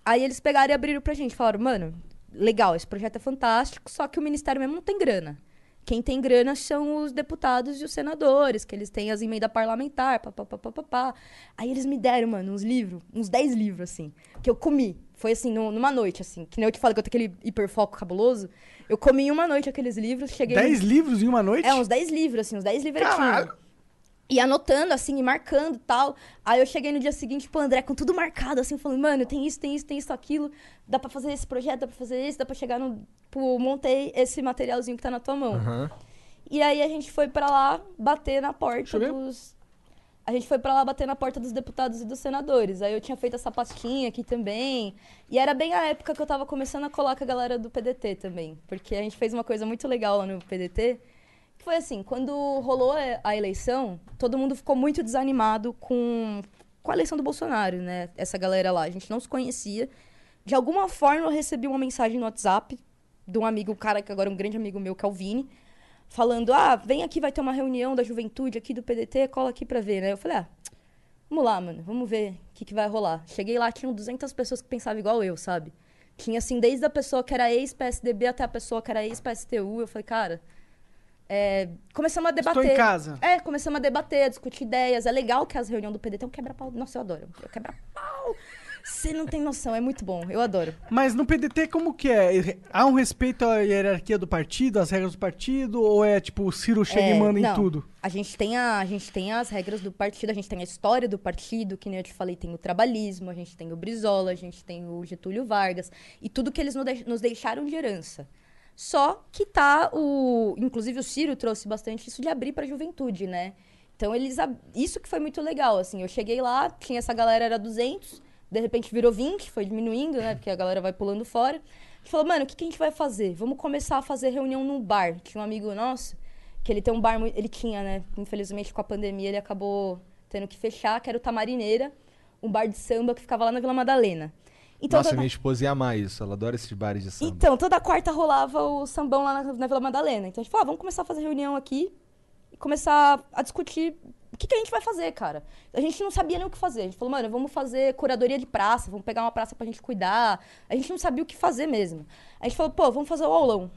Aí eles pegaram e abriram pra gente, falaram, mano, legal, esse projeto é fantástico, só que o ministério mesmo não tem grana. Quem tem grana são os deputados e os senadores, que eles têm as emendas parlamentar, papapá. Aí eles me deram, mano, uns livros, uns 10 livros, assim, que eu comi. Foi assim, nu- numa noite, assim. Que nem eu te falei que eu tenho aquele hiperfoco cabuloso. Eu comi em uma noite aqueles livros, cheguei. no- 10 livros em uma noite? É, uns 10 livros, assim, uns 10 livretinhos. Caralho. E anotando, assim, e marcando e tal. Aí eu cheguei no dia seguinte pro André com tudo marcado, assim, falando, mano, tem isso, tem isso, tem isso, aquilo. Dá pra fazer esse projeto, dá pra fazer esse, dá pra chegar no. Pô, montei esse materialzinho que tá na tua mão. Aham. E aí a gente foi pra lá bater na porta dos. A gente foi pra lá bater na porta dos deputados e dos senadores. Aí eu tinha feito essa pastinha aqui também. E era bem a época que eu tava começando a colar com a galera do PDT também. Porque a gente fez uma coisa muito legal lá no PDT. Que foi assim, quando rolou a eleição, todo mundo ficou muito desanimado com, com a eleição do Bolsonaro, né? Essa galera lá. A gente não se conhecia. De alguma forma eu recebi uma mensagem no WhatsApp de um amigo, um cara que agora é um grande amigo meu, que é o Vini falando: ah, vem aqui, vai ter uma reunião da juventude aqui do PDT, cola aqui pra ver, né? Eu falei: ah, vamos lá, mano, vamos ver o que, que vai rolar. Cheguei lá, tinham 200 pessoas que pensavam igual eu, sabe? Tinha, assim, desde a pessoa que era ex-PSDB até a pessoa que era ex-PSTU. Eu falei, cara. É, começamos a debater. Estou em casa. É, começamos a debater, a discutir ideias. É legal que as reuniões do PDT é um quebra-pau. Nossa, eu adoro. Eu quebra-pau. Você não tem noção, é muito bom. Eu adoro. Mas no PDT, como que é? Há um respeito à hierarquia do partido, às regras do partido? Ou é tipo, o Ciro chega É, e manda em não. tudo? A gente, tem a, a gente tem as regras do partido, a gente tem a história do partido, que nem eu te falei, tem o trabalhismo, a gente tem o Brizola, a gente tem o Getúlio Vargas, e tudo que eles nos deixaram de herança. Só que tá o. Inclusive o Ciro trouxe bastante isso de abrir pra juventude, né? Então eles. Isso que foi muito legal, assim. Eu cheguei lá, tinha essa galera, era 200, de repente virou 20, foi diminuindo, né? Porque a galera vai pulando fora. A gente falou, mano, o que, que a gente vai fazer? Vamos começar a fazer reunião num bar. Tinha um amigo nosso que ele tem um bar, ele tinha, né? Infelizmente com a pandemia ele acabou tendo que fechar, que era o Tamarineira, um bar de samba que ficava lá na Vila Madalena. Então, Nossa, toda- minha esposa ia amar isso. Ela adora esses bares de samba. então, toda quarta rolava o sambão lá na, na Vila Madalena. Então a gente falou, ah, vamos começar a fazer reunião aqui e começar a discutir o que, que a gente vai fazer, cara. A gente não sabia nem o que fazer. A gente falou, mano, vamos fazer curadoria de praça, vamos pegar uma praça pra gente cuidar. A gente não sabia o que fazer mesmo. A gente falou, pô, vamos fazer o aulão.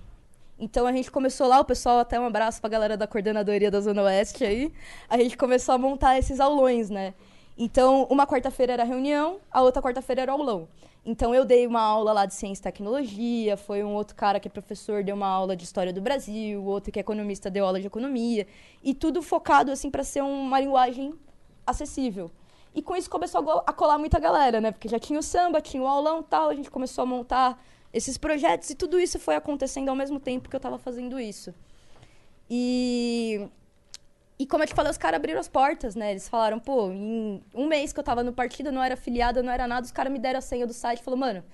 Então a gente começou lá, o pessoal, até um abraço pra galera da coordenadoria da Zona Oeste aí. A gente começou a montar esses aulões, né? Então, uma quarta-feira era reunião, a outra quarta-feira era aulão. Então, eu dei uma aula lá de ciência e tecnologia, foi um outro cara que é professor, deu uma aula de história do Brasil, outro que é economista deu aula de economia. E tudo focado, assim, para ser uma linguagem acessível. E com isso começou a a colar muita galera, né? Porque já tinha o samba, tinha o aulão tal, a gente começou a montar esses projetos e tudo isso foi acontecendo ao mesmo tempo que eu estava fazendo isso. E e como eu te falei, os caras abriram as portas, né? Eles falaram, pô, em um mês que eu tava no partido, não era afiliada, não era nada, os caras me deram a senha do site falaram, mano,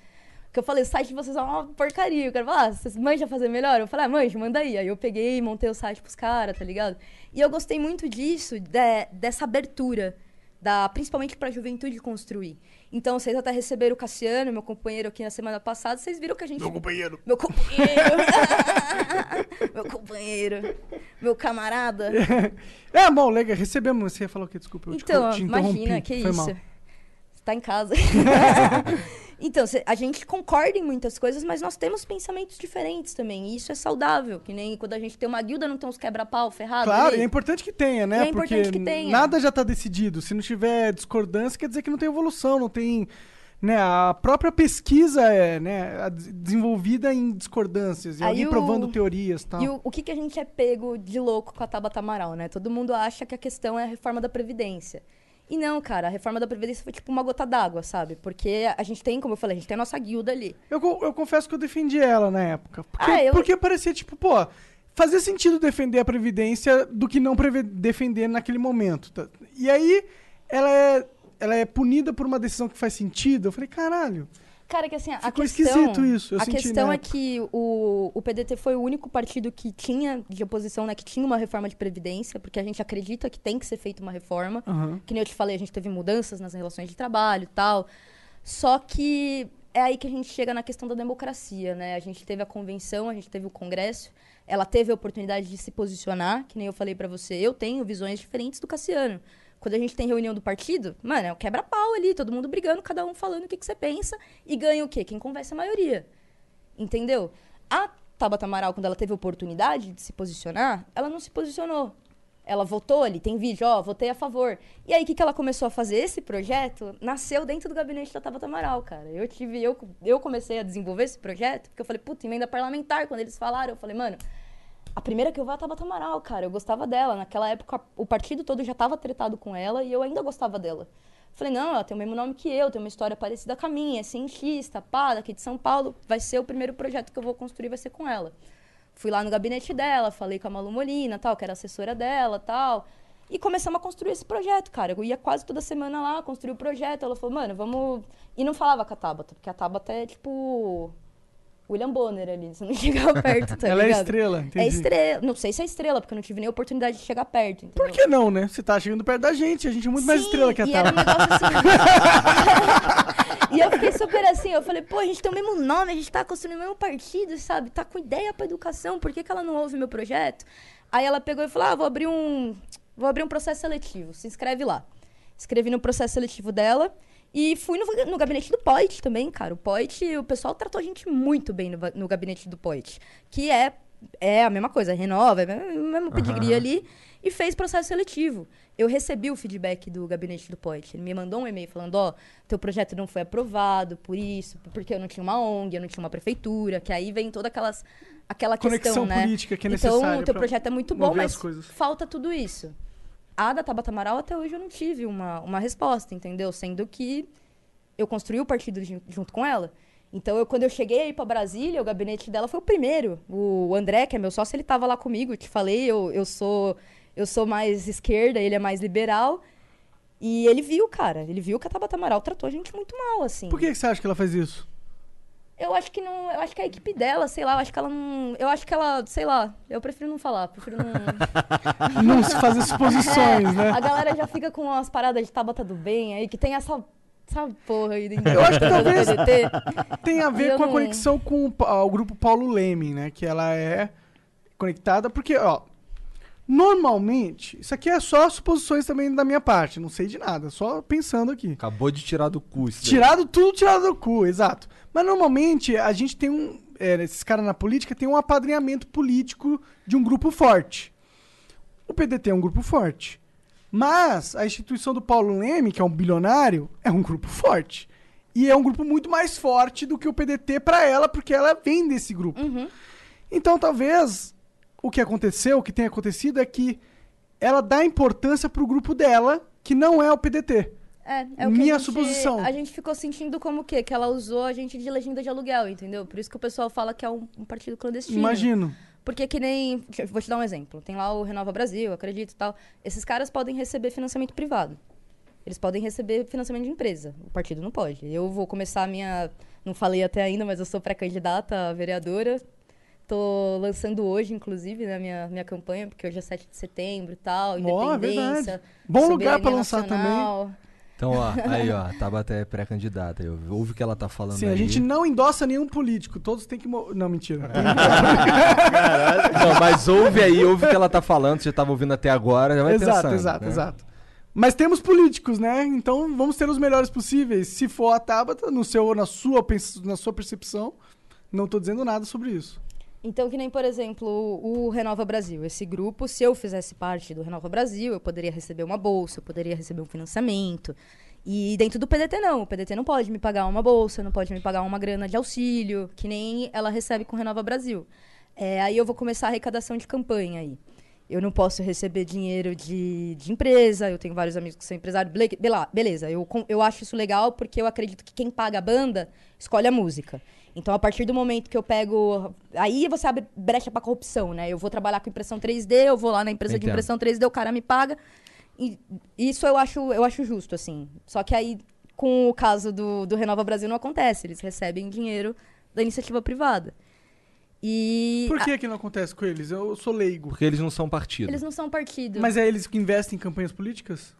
Porque eu falei, o site de vocês é uma porcaria. O cara falou, ah, vocês manjam fazer melhor? Eu falei, ah, manja, manda aí. Aí eu peguei montei o site pros caras, tá ligado? E eu gostei muito disso, de- dessa abertura, da, principalmente pra juventude construir. Então, vocês até receberam o Cassiano, meu companheiro aqui na semana passada, vocês viram que a gente... Meu companheiro. Meu companheiro. meu companheiro. Meu camarada. É, bom, legal, recebemos. Você ia falar o quê? Desculpa, eu Então, te, interrompi. imagina, que Foi isso. mal. Você tá em casa. então, a gente concorda em muitas coisas, mas nós temos pensamentos diferentes também. E isso é saudável. Que nem quando a gente tem uma guilda, não tem uns quebra-pau ferrados. Claro, ali. é importante que tenha, né? E é importante Porque que tenha. nada já tá decidido. Se não tiver discordância, quer dizer que não tem evolução, não tem. Né, a própria pesquisa é né, desenvolvida em discordâncias, e Aí alguém o- provando teorias e tal. E o, o que, que a gente é pego de louco com a Tabata Amaral, né? Todo mundo acha que a questão é a reforma da Previdência. E não, cara, a reforma da Previdência foi tipo uma gota d'água, sabe? Porque a gente tem, como eu falei, a gente tem a nossa guilda ali. Eu, eu confesso que eu defendi ela na época. Porque, Ah, eu- porque parecia, tipo, pô, fazia sentido defender a Previdência do que não defender naquele momento. tá? E aí, ela é, ela é punida por uma decisão que faz sentido. Eu falei, caralho. Cara, que assim, a Ficou questão... esquisito isso, eu a senti questão é que o, o PDT foi o único partido que tinha, de oposição, né? Que tinha uma reforma de Previdência, porque a gente acredita que tem que ser feita uma reforma. Aham. Que nem eu te falei, a gente teve mudanças nas relações de trabalho e tal. Só que é aí que a gente chega na questão da democracia, né? A gente teve a convenção, a gente teve o congresso, ela teve a oportunidade de se posicionar, que nem eu falei pra você, eu tenho visões diferentes do Cassiano. Quando a gente tem reunião do partido, mano, é o quebra-pau ali, todo mundo brigando, cada um falando o que, que você pensa, e ganha o quê? Quem conversa é a maioria. Entendeu? A Tabata Amaral, quando ela teve oportunidade de se posicionar, ela não se posicionou. Ela votou ali, tem vídeo, ó, votei a favor. E aí, o que, que ela começou a fazer? Esse projeto nasceu dentro do gabinete da Tabata Amaral, cara. Eu tive, eu, eu comecei a desenvolver esse projeto, porque eu falei, puta, emenda parlamentar. Quando eles falaram, eu falei, mano, a primeira que eu vou é a Tabata Amaral, cara. Eu gostava dela. Naquela época, o partido todo já tava tretado com ela e eu ainda gostava dela. Falei, não, ela tem o mesmo nome que eu, tem uma história parecida com a minha, é cientista, pá, daqui de São Paulo. Vai ser o primeiro projeto que eu vou construir, vai ser com ela. Fui lá no gabinete dela, falei com a Malu Molina, tal, que era assessora dela, tal. E começamos a construir esse projeto, cara. Eu ia quase toda semana lá, construir o projeto. Ela falou, mano, vamos... E não falava com a Tabata, porque a Tabata é, tipo... William Bonner ali, você não chegava perto, tá Ela é ligado? estrela, É entendi. estrela. Não sei se é estrela, porque eu não tive nem oportunidade de chegar perto, entendeu? Por que não, né? Você tá chegando perto da gente, a gente é muito mais Sim, estrela que a e era um negócio assim. e eu fiquei super assim, eu falei, pô, a gente tem o mesmo nome, a gente tá construindo o mesmo partido, sabe? Tá com ideia pra educação, por que, que ela não ouve meu projeto? Aí ela pegou e falou: ah, vou abrir um. Vou abrir um processo seletivo, se inscreve lá. Escrevi no processo seletivo dela. E fui no, no gabinete do Poit também, cara. O Poit, o pessoal tratou a gente muito bem no, no gabinete do Poit. Que é, é a mesma coisa, renova, é o mesmo pedigree Aham. ali. E fez processo seletivo. Eu recebi o feedback do gabinete do Poit. Ele me mandou um e-mail falando, ó, teu projeto não foi aprovado por isso, porque eu não tinha uma ONG, eu não tinha uma prefeitura, que aí vem toda aquelas, aquela Conexão questão, né? política que é Então, necessária o teu projeto é muito bom, mas falta tudo isso. A da Tabata Amaral, até hoje eu não tive uma, uma resposta, entendeu? Sendo que eu construí o partido jun- junto com ela. Então, eu, quando eu cheguei aí pra Brasília, o gabinete dela foi o primeiro. O André, que é meu sócio, ele tava lá comigo. Eu te falei, eu, eu sou eu sou mais esquerda, ele é mais liberal. E ele viu, cara. Ele viu que a Tabata Amaral tratou a gente muito mal, assim. Por que, que você acha que ela faz isso? Eu acho que não. Eu acho que a equipe dela, sei lá, eu acho que ela não. Eu acho que ela, sei lá, eu prefiro não falar, prefiro não. Não fazer suposições, É, né? A galera já fica com umas paradas de Tabata do bem aí, que tem essa. Essa porra aí dentro Eu acho que talvez tem a ver com a não- conexão com o, o grupo Paulo Leme, né? Que ela é conectada, porque, ó, normalmente, isso aqui é só suposições também da minha parte, não sei de nada, só pensando aqui. Acabou de tirar do cu isso daí. Tirado tudo, tirado do cu, exato. Mas normalmente a gente tem um. é, esses caras na política tem um apadrinhamento político de um grupo forte. O PDT é um grupo forte. Mas a instituição do Paulo Leme, que é um bilionário, é um grupo forte. E é um grupo muito mais forte do que o PDT pra ela, porque ela vem desse grupo. Então talvez o que aconteceu, o que tem acontecido é que ela dá importância pro grupo dela, que não é o PDT. É, é o que Minha a gente, suposição. A gente ficou sentindo como o quê? Que ela usou a gente de legenda de aluguel, entendeu? Por isso que o pessoal fala que é um, um partido clandestino. Imagino. Porque que nem. Vou te dar um exemplo. Tem lá o Renova Brasil, acredito e tal. Esses caras podem receber financiamento privado. Eles podem receber financiamento de empresa. O partido não pode. Eu vou começar a minha. Não falei até ainda, mas eu sou pré-candidata a vereadora. Tô lançando hoje, inclusive, né, minha, minha campanha, porque hoje é 7 de setembro e tal, independência. verdade. Bom lugar pra soberania lançar nacional. Então, ó, aí, ó, a Tabata é pré-candidata. Ouve o que ela tá falando Sim, aí. a gente não endossa nenhum político. Todos têm que. Não, mentira. Não, mas ouve aí, ouve o que ela tá falando. Você tava ouvindo até agora, já vai exato, pensando. exato, né? exato. Mas temos políticos, né? Então vamos ter os melhores possíveis. Se for a Tabata, no seu, na, sua, pens- na sua percepção, não tô dizendo nada sobre isso. Então, que nem, por exemplo, o Renova Brasil. Esse grupo, se eu fizesse parte do Renova Brasil, eu poderia receber uma bolsa, eu poderia receber um financiamento. E dentro do PDT, não. O PDT não pode me pagar uma bolsa, não pode me pagar uma grana de auxílio, que nem ela recebe com o Renova Brasil. É, aí eu vou começar a arrecadação de campanha aí. Eu não posso receber dinheiro de, de empresa, eu tenho vários amigos que são empresários. Beleza, eu, eu acho isso legal porque eu acredito que quem paga a banda escolhe a música. Então, a partir do momento que eu pego. Aí você abre brecha pra corrupção, né? Eu vou trabalhar com impressão 3D, eu vou lá na empresa de Entendo. impressão 3D, o cara me paga. E isso eu acho, eu acho justo, assim. Só que aí, com o caso do, do Renova Brasil, não acontece. Eles recebem dinheiro da iniciativa privada. E. Por que que não acontece com eles? Eu sou leigo. Porque eles não são partido. Eles não são partido. Mas é eles que investem em campanhas políticas?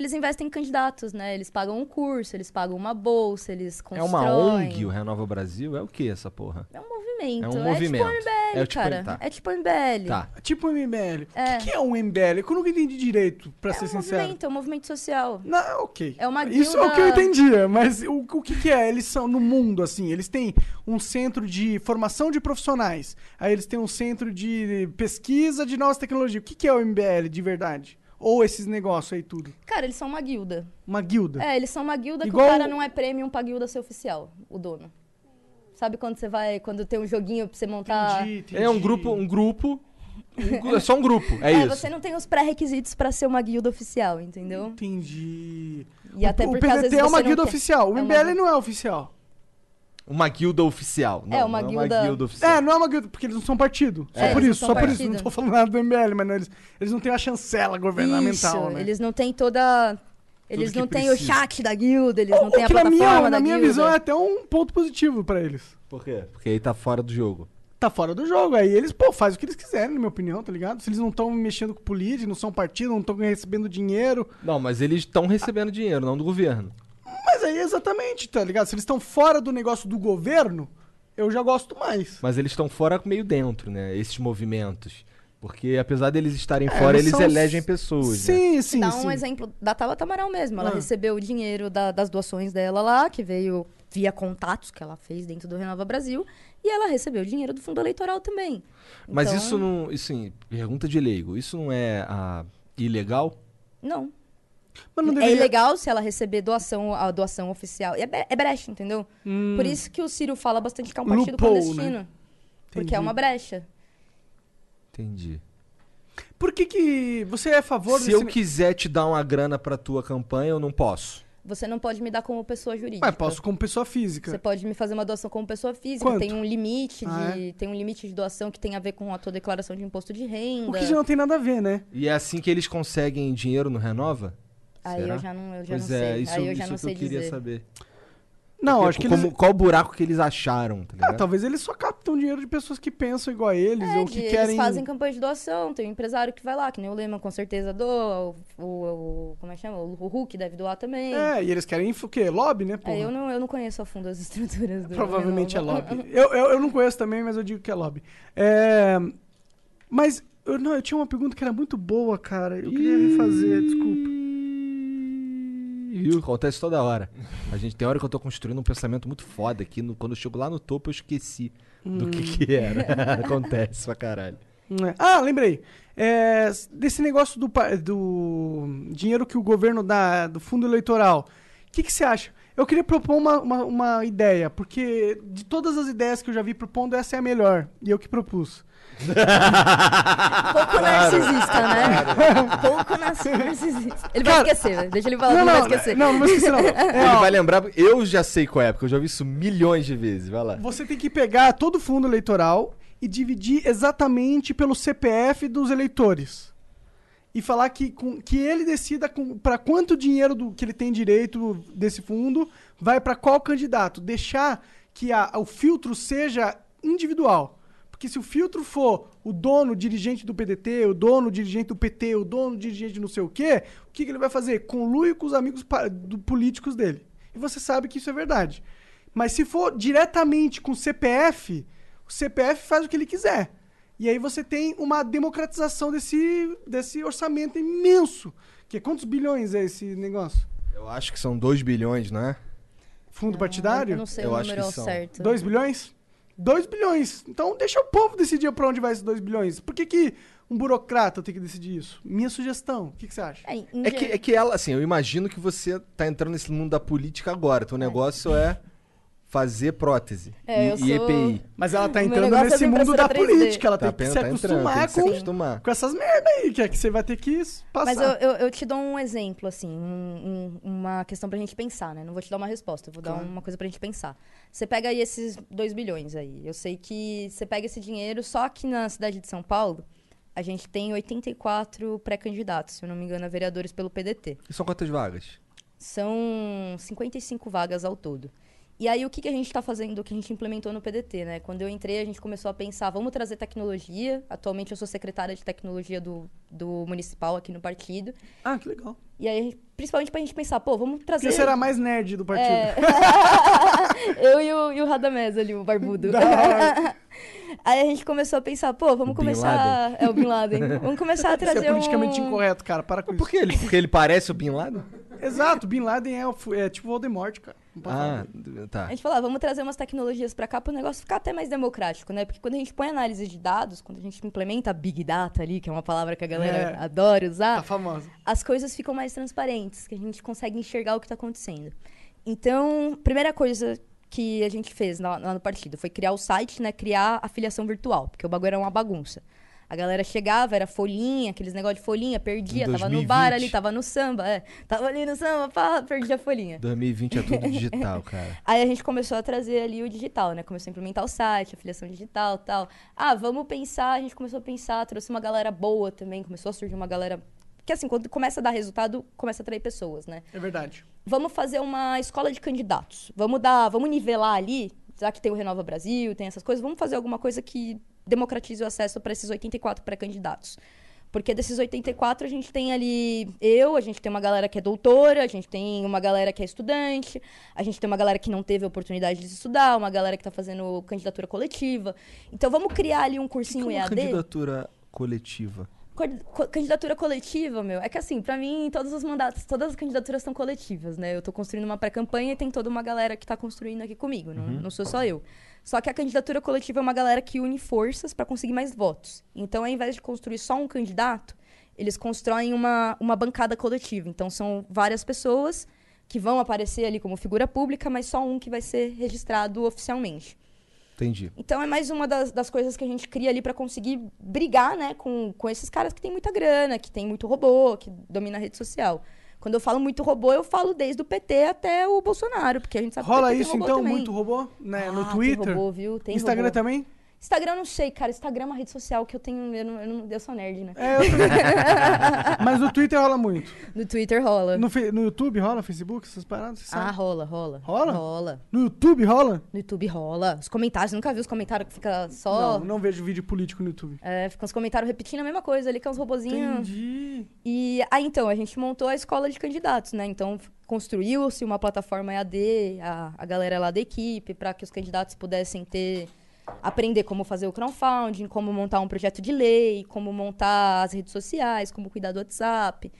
Eles investem em candidatos, né? Eles pagam um curso, eles pagam uma bolsa, eles É constroem. uma ONG, o Renova Brasil? É o que essa porra? É um movimento. É um movimento. É tipo MBL, É tipo- cara. tá. É tipo MBL. Tá. Tipo o MBL. É. O que, que é um MBL? Eu nunca entendi direito, pra É ser um sincero. movimento, é um movimento social. Não, ok. É uma Isso é o guilda- que eu entendia, mas o, o que, que é? Eles são no mundo, assim, eles têm um centro de formação de profissionais, aí eles têm um centro de pesquisa de novas tecnologias. O que, que é o MBL de verdade? Ou esses negócios aí tudo? Cara, eles são uma guilda. Uma guilda? É, eles são uma guilda Igual- que o cara não é premium pra guilda ser oficial, o dono. Sabe quando você vai, quando tem um joguinho pra você montar... Entendi, entendi. É um grupo, um grupo. um é só um grupo, é, É, isso. você não tem os pré-requisitos pra ser uma guilda oficial, entendeu? Entendi. E até o porque às PDT vezes é uma você não guilda oficial, o É uma MBL não é oficial. Uma guilda oficial. Não, É, uma não guilda- É uma guilda oficial. É, não é uma guilda, porque eles não são partido. Só É, por isso, não só são por isso. partido. Não tô falando nada do MBL, mas não, eles, eles não têm a chancela governamental, Isso, né? eles não têm toda... Eles não têm o chat da guilda, eles não O têm a plataforma minha, da na minha guilda. visão é até um ponto positivo pra eles. Por quê? Porque aí tá fora do jogo. Tá fora do jogo. Aí eles, pô, fazem o que eles quiserem, na minha opinião, tá ligado? Se eles não estão mexendo com política, não são partido, não estão recebendo dinheiro. Não, mas eles estão recebendo dinheiro, não do governo. Mas aí exatamente, tá ligado? Se eles estão fora do negócio do governo, eu já gosto mais. Mas eles estão fora meio dentro, né? Esses movimentos. Porque apesar deles estarem É, fora, eles são- elegem pessoas. né? Sim, sim, Dá sim. um exemplo da Tabata Amaral mesmo. Ela Ah. recebeu o dinheiro da- das doações dela lá, que veio via contatos que ela fez dentro do Renova Brasil. E ela recebeu o dinheiro do fundo eleitoral também. Mas Então, isso não. Assim, pergunta de leigo. Isso não é ah, ilegal? Não. Mas não É deveria- ilegal se ela receber doação, a doação oficial. E é, é brecha, entendeu? Por isso que o Ciro fala bastante que é um partido Loophole, clandestino. né? Porque é uma brecha. Entendi. Por que que você é a favor Se desse... eu quiser te dar uma grana pra tua campanha, eu não posso. Você não pode me dar como pessoa jurídica. Mas posso como pessoa física. Você pode me fazer uma doação como pessoa física. Quanto? Tem um limite Ah, de tem um limite de doação que tem a ver com a tua declaração de imposto de renda. O que já não tem nada a ver, né? E é assim que eles conseguem dinheiro no Renova? Aí Será? eu já não, eu já pois não é, sei. isso, Aí eu já isso não que sei eu queria dizer. saber. Não, Porque acho que como- eles... Qual o buraco que eles acharam, tá Ah, talvez eles só captam dinheiro de pessoas que pensam igual a eles É, ou que eles querem... fazem campanha de doação, tem um empresário que vai lá, que nem o Lehman com certeza doa, o, o, o- como é que chama? O, o Hulk deve doar também. É, e eles querem o quê? Lobby, né, pô? É, eu, não, eu não conheço a fundo as estruturas do Provavelmente é lobby. eu, eu, eu não conheço também, mas eu digo que é lobby. É... Mas, eu, não, eu tinha uma pergunta que era muito boa, cara. Eu queria refazer, desculpa. Viu? Acontece toda hora. A gente tem hora que eu tô construindo um pensamento muito foda aqui. no- quando eu chego lá no topo, eu esqueci do que Hum. que era. Acontece pra caralho. É. Ah, lembrei. É, desse negócio do, do dinheiro que o governo dá, do fundo eleitoral. O que, que você acha? Eu queria propor uma, uma, uma ideia, porque de todas as ideias que eu já vi propondo, essa é a melhor. E eu que propus. Pouco narcisista, né? Pouco nar- narcisista. Ele vai Cara- esquecer, né? deixa ele falar, Não, não, não, vai esquecer. não, não vou esquecer, não. Ele É, ó, vai lembrar. Eu já sei qual é, porque eu já vi isso milhões de vezes. Vai lá. Você tem que pegar todo o fundo eleitoral e dividir exatamente pelo CPF dos eleitores. e falar que, com- que ele decida para quanto dinheiro do, que ele tem direito desse fundo vai para qual candidato. Deixar que a- o filtro seja individual. Porque se o filtro for o dono, o dirigente do PDT, o dono, o dirigente do PT, o dono, dirigente de não sei o quê, o que, que ele vai fazer? Conlui com os amigos do, políticos dele. E você sabe que isso é verdade. Mas se for diretamente com o CPF, o CPF faz o que ele quiser. E aí você tem uma democratização desse, desse orçamento imenso. Que é quantos bilhões é esse negócio? Eu acho que são 2 bilhões, não é? Fundo partidário? Eu não sei Eu o acho número que são. certo. 2 bilhões? 2 bilhões. Então deixa o povo decidir pra onde vai esses 2 bilhões. Por que, que um burocrata tem que decidir isso? Minha sugestão. O que, que você acha? É, É que, é que ela, assim, eu imagino que você tá entrando nesse mundo da política agora. Teu negócio é fazer prótese É, e, eu e sou- EPI. Mas ela tá entrando é nesse de mundo da impressora 3D. política. Ela Tá, tem que se tá entrando, acostumar tem que se com, acostumar. com essas merda aí, que é que você vai ter que passar. Mas eu, eu, eu te dou um exemplo, assim, um- um- uma questão pra gente pensar, né? Não vou te dar uma resposta, eu vou dar uma coisa pra gente pensar. Você pega aí esses 2 bilhões aí. Eu sei que você pega esse dinheiro, só que na cidade de São Paulo, a gente tem 84 pré-candidatos, se eu não me engano, a vereadores pelo PDT. E são quantas vagas? São 55 vagas ao todo. E aí, o que, que a gente está fazendo, o que a gente implementou no PDT, né? Quando eu entrei, a gente começou a pensar, vamos trazer tecnologia. Atualmente, eu sou secretária de tecnologia do, do municipal aqui no partido. Ah, que legal. E aí, gente- principalmente pra gente pensar, pô, vamos trazer... Porque você era mais nerd do partido. É. eu e o, e o Radamés ali, o barbudo. Da hora. aí a gente começou a pensar, pô, vamos O começar... É, o Bin Laden. Vamos começar a é trazer politicamente um... incorreto, cara. Para com Por isso. que ele? Porque ele parece o Bin Laden? Exato, Bin Laden é, é tipo Voldemort, cara. Não pode Ah, falar. tá. A gente falou, ah, vamos trazer umas tecnologias pra cá para o negócio ficar até mais democrático, né? Porque quando a gente põe análise de dados, quando a gente implementa Big Data ali, que é uma palavra que a galera É. adora usar, Tá famosa. as coisas ficam mais transparentes, que a gente consegue enxergar o que está acontecendo. Então, primeira coisa que a gente fez lá, lá no partido foi criar o site, né? Criar a filiação virtual, porque o bagulho era uma bagunça. A galera chegava, era folhinha, aqueles negócios de folhinha, perdia, Em tava no 2020. bar ali, tava no samba, é. Tava ali no samba, pá, perdia a folhinha. 2020 é tudo digital, cara. Aí a gente começou a trazer ali o digital, né? Começou a implementar o site, a filiação digital tal. Ah, vamos pensar, a gente começou a pensar, trouxe uma galera boa também, começou a surgir uma galera. Porque assim, quando começa a dar resultado, começa a atrair pessoas, né? É verdade. Vamos fazer uma escola de candidatos. Vamos dar, vamos nivelar ali, já que tem o Renova Brasil, tem essas coisas, vamos fazer alguma coisa que democratize o acesso para esses 84 pré-candidatos. Porque desses 84, a gente tem ali eu, a gente tem uma galera que é doutora, a gente tem uma galera que é estudante, a gente tem uma galera que não teve oportunidade de estudar, uma galera que está fazendo candidatura coletiva. Então vamos criar ali um O que cursinho que é uma EAD. candidatura coletiva? Co- co- Candidatura coletiva, meu. É que assim, pra mim, todos os mandatos, todas as candidaturas são coletivas, né? Eu tô construindo uma pré-campanha e tem toda uma galera que tá construindo aqui comigo. Não, não sou só eu. Só que a candidatura coletiva é uma galera que une forças pra conseguir mais votos. Então, ao invés de construir só um candidato, eles constroem uma, uma bancada coletiva. Então, são várias pessoas que vão aparecer ali como figura pública, mas só um que vai ser registrado oficialmente. Entendi. Então é mais uma das, das coisas que a gente cria ali pra conseguir brigar, né, com, com esses caras que tem muita grana, que tem muito robô, que domina a rede social. Quando eu falo muito robô, eu falo desde o PT até o Bolsonaro, porque a gente sabe que Rola PT tem isso então, também. muito robô? Né? Ah, no tem Twitter? robô, viu? Tem Instagram robô. também? Instagram eu não sei, cara. Instagram é uma rede social que eu tenho. Eu, não, eu, não, eu sou nerd, né? É, eu também. Mas no Twitter rola muito. No Twitter rola. No, no YouTube rola, Facebook, essas paradas? Você Ah, rola, rola. Rola? Rola. No YouTube rola? No YouTube rola. Os comentários, nunca vi os comentários que fica só. Não, não vejo vídeo político no YouTube. É, ficam os comentários repetindo a mesma coisa ali, que é uns robozinhos. Entendi. E aí, então, a gente montou a escola de candidatos, né? Então, construiu-se uma plataforma EAD, a, a galera lá da equipe, para que os candidatos pudessem ter. Aprender como fazer o crowdfunding, como montar um projeto de lei, como montar as redes sociais, como cuidar do WhatsApp.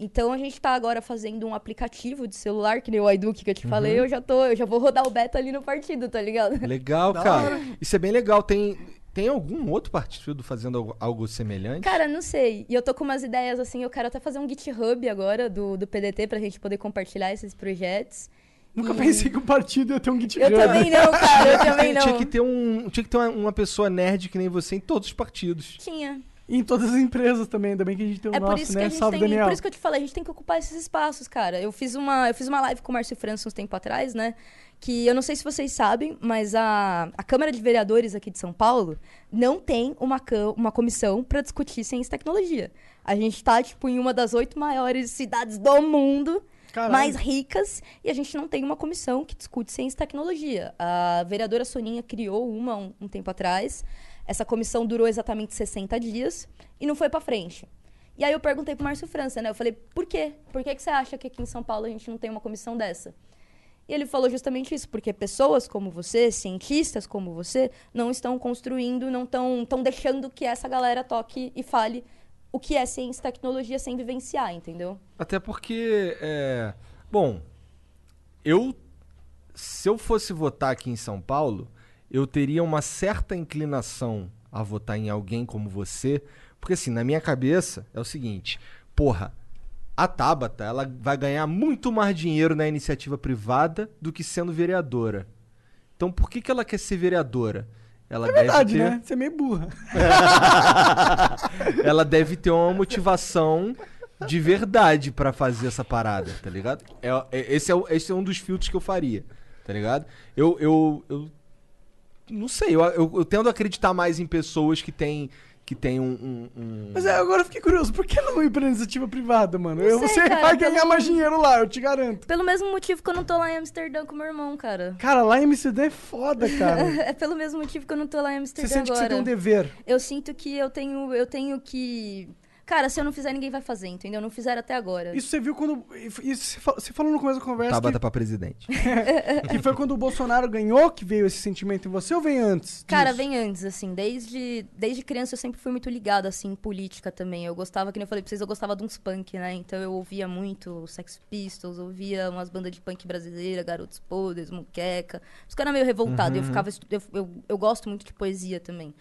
Então, a gente está agora fazendo um aplicativo de celular, que nem o iDook que eu te falei, eu já tô, eu já vou rodar o beta ali no partido, tá ligado? Legal, cara. Isso é bem legal. Tem, tem algum outro partido fazendo algo, algo semelhante? Cara, não sei. E eu tô com umas ideias assim, eu quero até fazer um GitHub agora do, do PDT pra gente poder compartilhar esses projetos. Nunca pensei que o partido ia ter um GitHub. Eu também não, cara, eu também tinha, não. tinha que ter um, tinha que ter uma, uma pessoa nerd que nem você em todos os partidos. Tinha. E em todas as empresas também, ainda bem que a gente tem o É por nosso, isso né? que a gente Salve, tem. Daniel. Por isso que eu te falei, a gente tem que ocupar esses espaços, cara. Eu fiz uma, eu fiz uma live com o Márcio França uns tempo atrás, né? Que eu não sei se vocês sabem, mas a, a Câmara de Vereadores aqui de São Paulo não tem uma, uma comissão para discutir ciência e tecnologia. A gente tá, tipo, em uma das oito maiores cidades do mundo, Caralho. mais ricas, e a gente não tem uma comissão que discute ciência e tecnologia. A vereadora Soninha criou uma um, um tempo atrás. Essa comissão durou exatamente 60 dias e não foi pra frente. E aí eu perguntei pro Márcio França, né? Eu falei, por quê? Por que, que você acha que aqui em São Paulo a gente não tem uma comissão dessa? E ele falou justamente isso, porque pessoas como você, cientistas como você, não estão construindo, não estão estão deixando que essa galera toque e fale o que é ciência e tecnologia sem vivenciar, entendeu? Até porque, é, bom, eu se eu fosse votar aqui em São Paulo, eu teria uma certa inclinação a votar em alguém como você, porque assim, na minha cabeça é o seguinte, porra, a Tabata, ela vai ganhar muito mais dinheiro na iniciativa privada do que sendo vereadora. Então, por que, que ela quer ser vereadora? Ela É verdade, deve ter, né? Você é meio burra. ela deve ter uma motivação de verdade pra fazer essa parada, tá ligado? É, é- esse, é, esse é um dos filtros que eu faria, tá ligado? Eu, eu, eu não sei, eu, eu, eu tendo a acreditar mais em pessoas que têm que tem um, um- um- Mas é, agora eu fiquei curioso, por que não ir pra iniciativa privada, mano? Eu, sei, você cara, vai ganhar pelo- mais dinheiro lá, eu te garanto. Pelo mesmo motivo que eu não tô lá em Amsterdã com meu irmão, cara. Cara, lá em Amsterdã é foda, cara. é pelo mesmo motivo que eu não tô lá em Amsterdã Você sente que agora. você tem um dever. Eu sinto que eu tenho, eu tenho que... Cara, se eu não fizer, ninguém vai fazer, entendeu? Não fizeram até agora. Isso você viu quando. Isso você fa- você falou no começo da conversa Tabata pra presidente. que, que foi quando o Bolsonaro ganhou que veio esse sentimento em você ou vem antes? Cara, disso? vem antes, assim, desde, desde criança eu sempre fui muito ligada, assim, em política também. Eu gostava, que nem eu falei pra vocês, eu gostava de uns punk, né? Então eu ouvia muito Sex Pistols, ouvia umas bandas de punk brasileira, Garotos Podres, Muqueca. Os caras meio revoltados. Eu Uhum. ficava, estu- eu, eu, eu gosto muito de poesia também.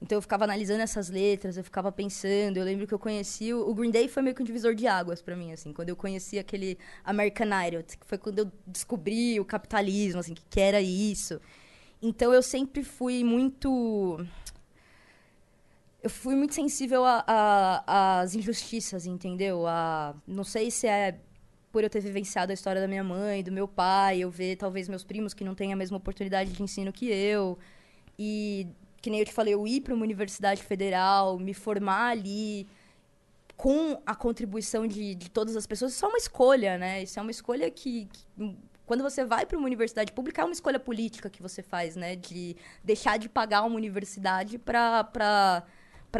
Então eu ficava analisando essas letras, eu ficava pensando. Eu lembro que eu conheci o, o Green Day foi meio que um divisor de águas pra mim, assim, quando eu conheci aquele American Idol, que foi quando eu descobri o capitalismo, assim, que, que era isso. Então eu sempre fui muito. Eu fui muito sensível às injustiças, entendeu? A, não sei se é por eu ter vivenciado a história da minha mãe, do meu pai, eu ver talvez meus primos que não têm a mesma oportunidade de ensino que eu. E, que nem eu te falei, eu ir para uma universidade federal, me formar ali com a contribuição de, de todas as pessoas, isso é uma escolha, né? Isso é uma escolha que, que quando você vai para uma universidade pública, é uma escolha política que você faz, né? De deixar de pagar uma universidade para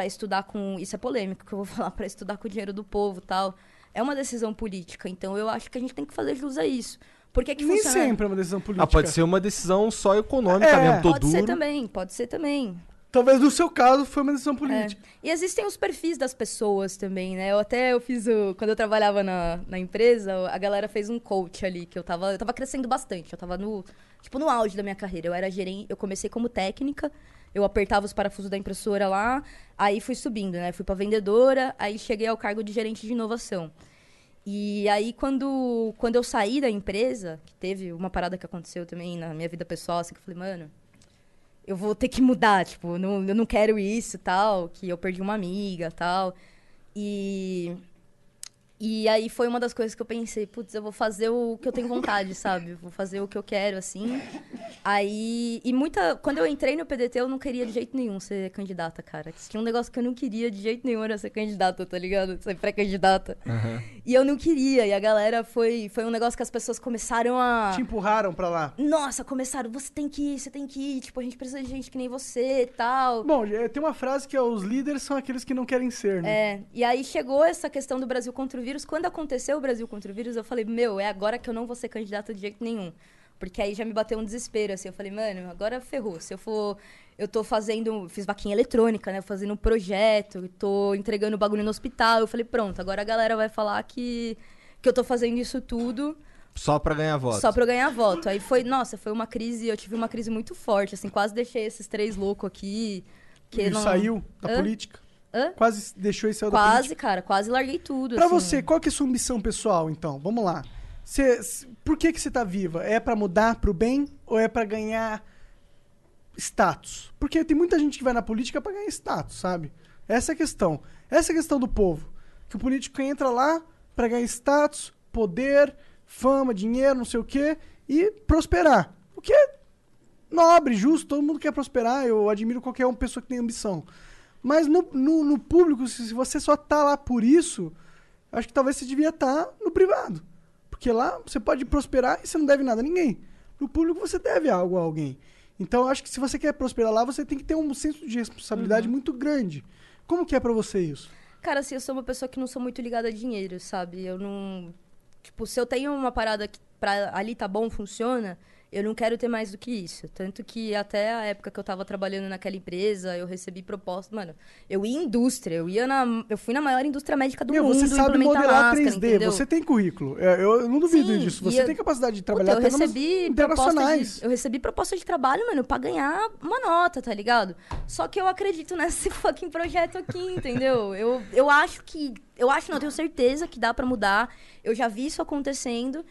estudar com. Isso é polêmico que eu vou falar, para estudar com o dinheiro do povo tal. É uma decisão política. Então eu acho que a gente tem que fazer jus a isso. Por que, que Nem funciona? sempre é uma decisão política. Ah, pode ser uma decisão só econômica É. mesmo, tô Pode ser duro. também, pode ser também. Talvez no seu caso foi uma decisão política. É. E existem os perfis das pessoas também, né? Eu até eu fiz o. Quando eu trabalhava na, na empresa, a galera fez um coach ali, que eu tava. Eu tava crescendo bastante. Eu tava no. Tipo, no auge da minha carreira. Eu era gerente. Eu comecei como técnica. Eu apertava os parafusos da impressora lá, aí fui subindo, né? Fui pra vendedora, aí cheguei ao cargo de gerente de inovação. E aí, quando, quando eu saí da empresa, que teve uma parada que aconteceu também na minha vida pessoal, assim, que eu falei, mano, eu vou ter que mudar, tipo, não, eu não quero isso, tal, que eu perdi uma amiga, tal. E e aí foi uma das coisas que eu pensei, putz, eu vou fazer o que eu tenho vontade, sabe? Vou fazer o que eu quero assim. Aí e muita, quando eu entrei no PDT, eu não queria de jeito nenhum ser candidata, cara. Tinha um negócio que eu não queria de jeito nenhum era ser candidata, tá ligado? Ser pré-candidata. E eu não queria, e a galera foi foi um negócio que as pessoas começaram a Te empurraram pra lá. nossa, começaram, você tem que ir, você tem que ir, tipo, a gente precisa de gente que nem você e tal. Bom, é, tem uma frase que é os líderes são aqueles que não querem ser, né? É, e aí chegou essa questão do Brasil contra o vírus. Quando aconteceu o Brasil contra o vírus, eu falei, meu, é agora que eu não vou ser candidata de jeito nenhum. Porque aí já me bateu um desespero, assim. Eu falei, mano, agora ferrou. Se eu for. Eu tô fazendo. Fiz vaquinha eletrônica, né? Fazendo um projeto, tô entregando bagulho no hospital. Eu falei, pronto, agora a galera vai falar que, que eu tô fazendo isso tudo. Só pra ganhar voto. Só pra eu ganhar voto. Aí foi, nossa, foi uma crise, eu tive uma crise muito forte, assim, quase deixei esses três loucos aqui. Que E não... saiu da Hã? política. Hã? Quase deixou esse saiu da Quase, política. cara, quase larguei tudo. Pra assim. você, qual que é a sua ambição pessoal, então? Vamos lá. S- por que que você tá viva? É pra mudar pro bem ou é pra ganhar status? Porque tem muita gente que vai na política pra ganhar status, sabe? Essa é a questão. Essa é a questão do povo. Que o político entra lá pra ganhar status, poder, fama, dinheiro, não sei o quê, e prosperar. O que é nobre, justo, todo mundo quer prosperar. Eu admiro qualquer uma pessoa que tem ambição. Mas no, no, no público, se, você só tá lá por isso, acho que talvez você devia estar no privado. Porque lá você pode prosperar e você não deve nada a ninguém. No público você deve algo a alguém. Então acho que se você quer prosperar lá, você tem que ter um senso de responsabilidade muito grande. Como que é pra você isso? Cara, assim, eu sou uma pessoa que não sou muito ligada a dinheiro, sabe? Eu não. Tipo, se eu tenho uma parada que pra ali tá bom, funciona, eu não quero ter mais do que isso. Tanto que até a época que eu tava trabalhando naquela empresa, eu recebi propostas. Mano, eu ia em indústria, eu ia na. Eu fui na maior indústria médica do Meu, mundo. você sabe modelar máscara, 3D, entendeu? você tem currículo. É, Eu, eu não duvido Sim, disso. Você eu- tem capacidade de Puta, trabalhar eu até numas recebi internacionais. de, eu recebi proposta de trabalho, mano, pra ganhar uma nota, tá ligado? Só que eu acredito nesse fucking projeto aqui, entendeu? Eu, eu acho que. Eu acho, não, eu tenho certeza que dá pra mudar. Eu já vi isso acontecendo.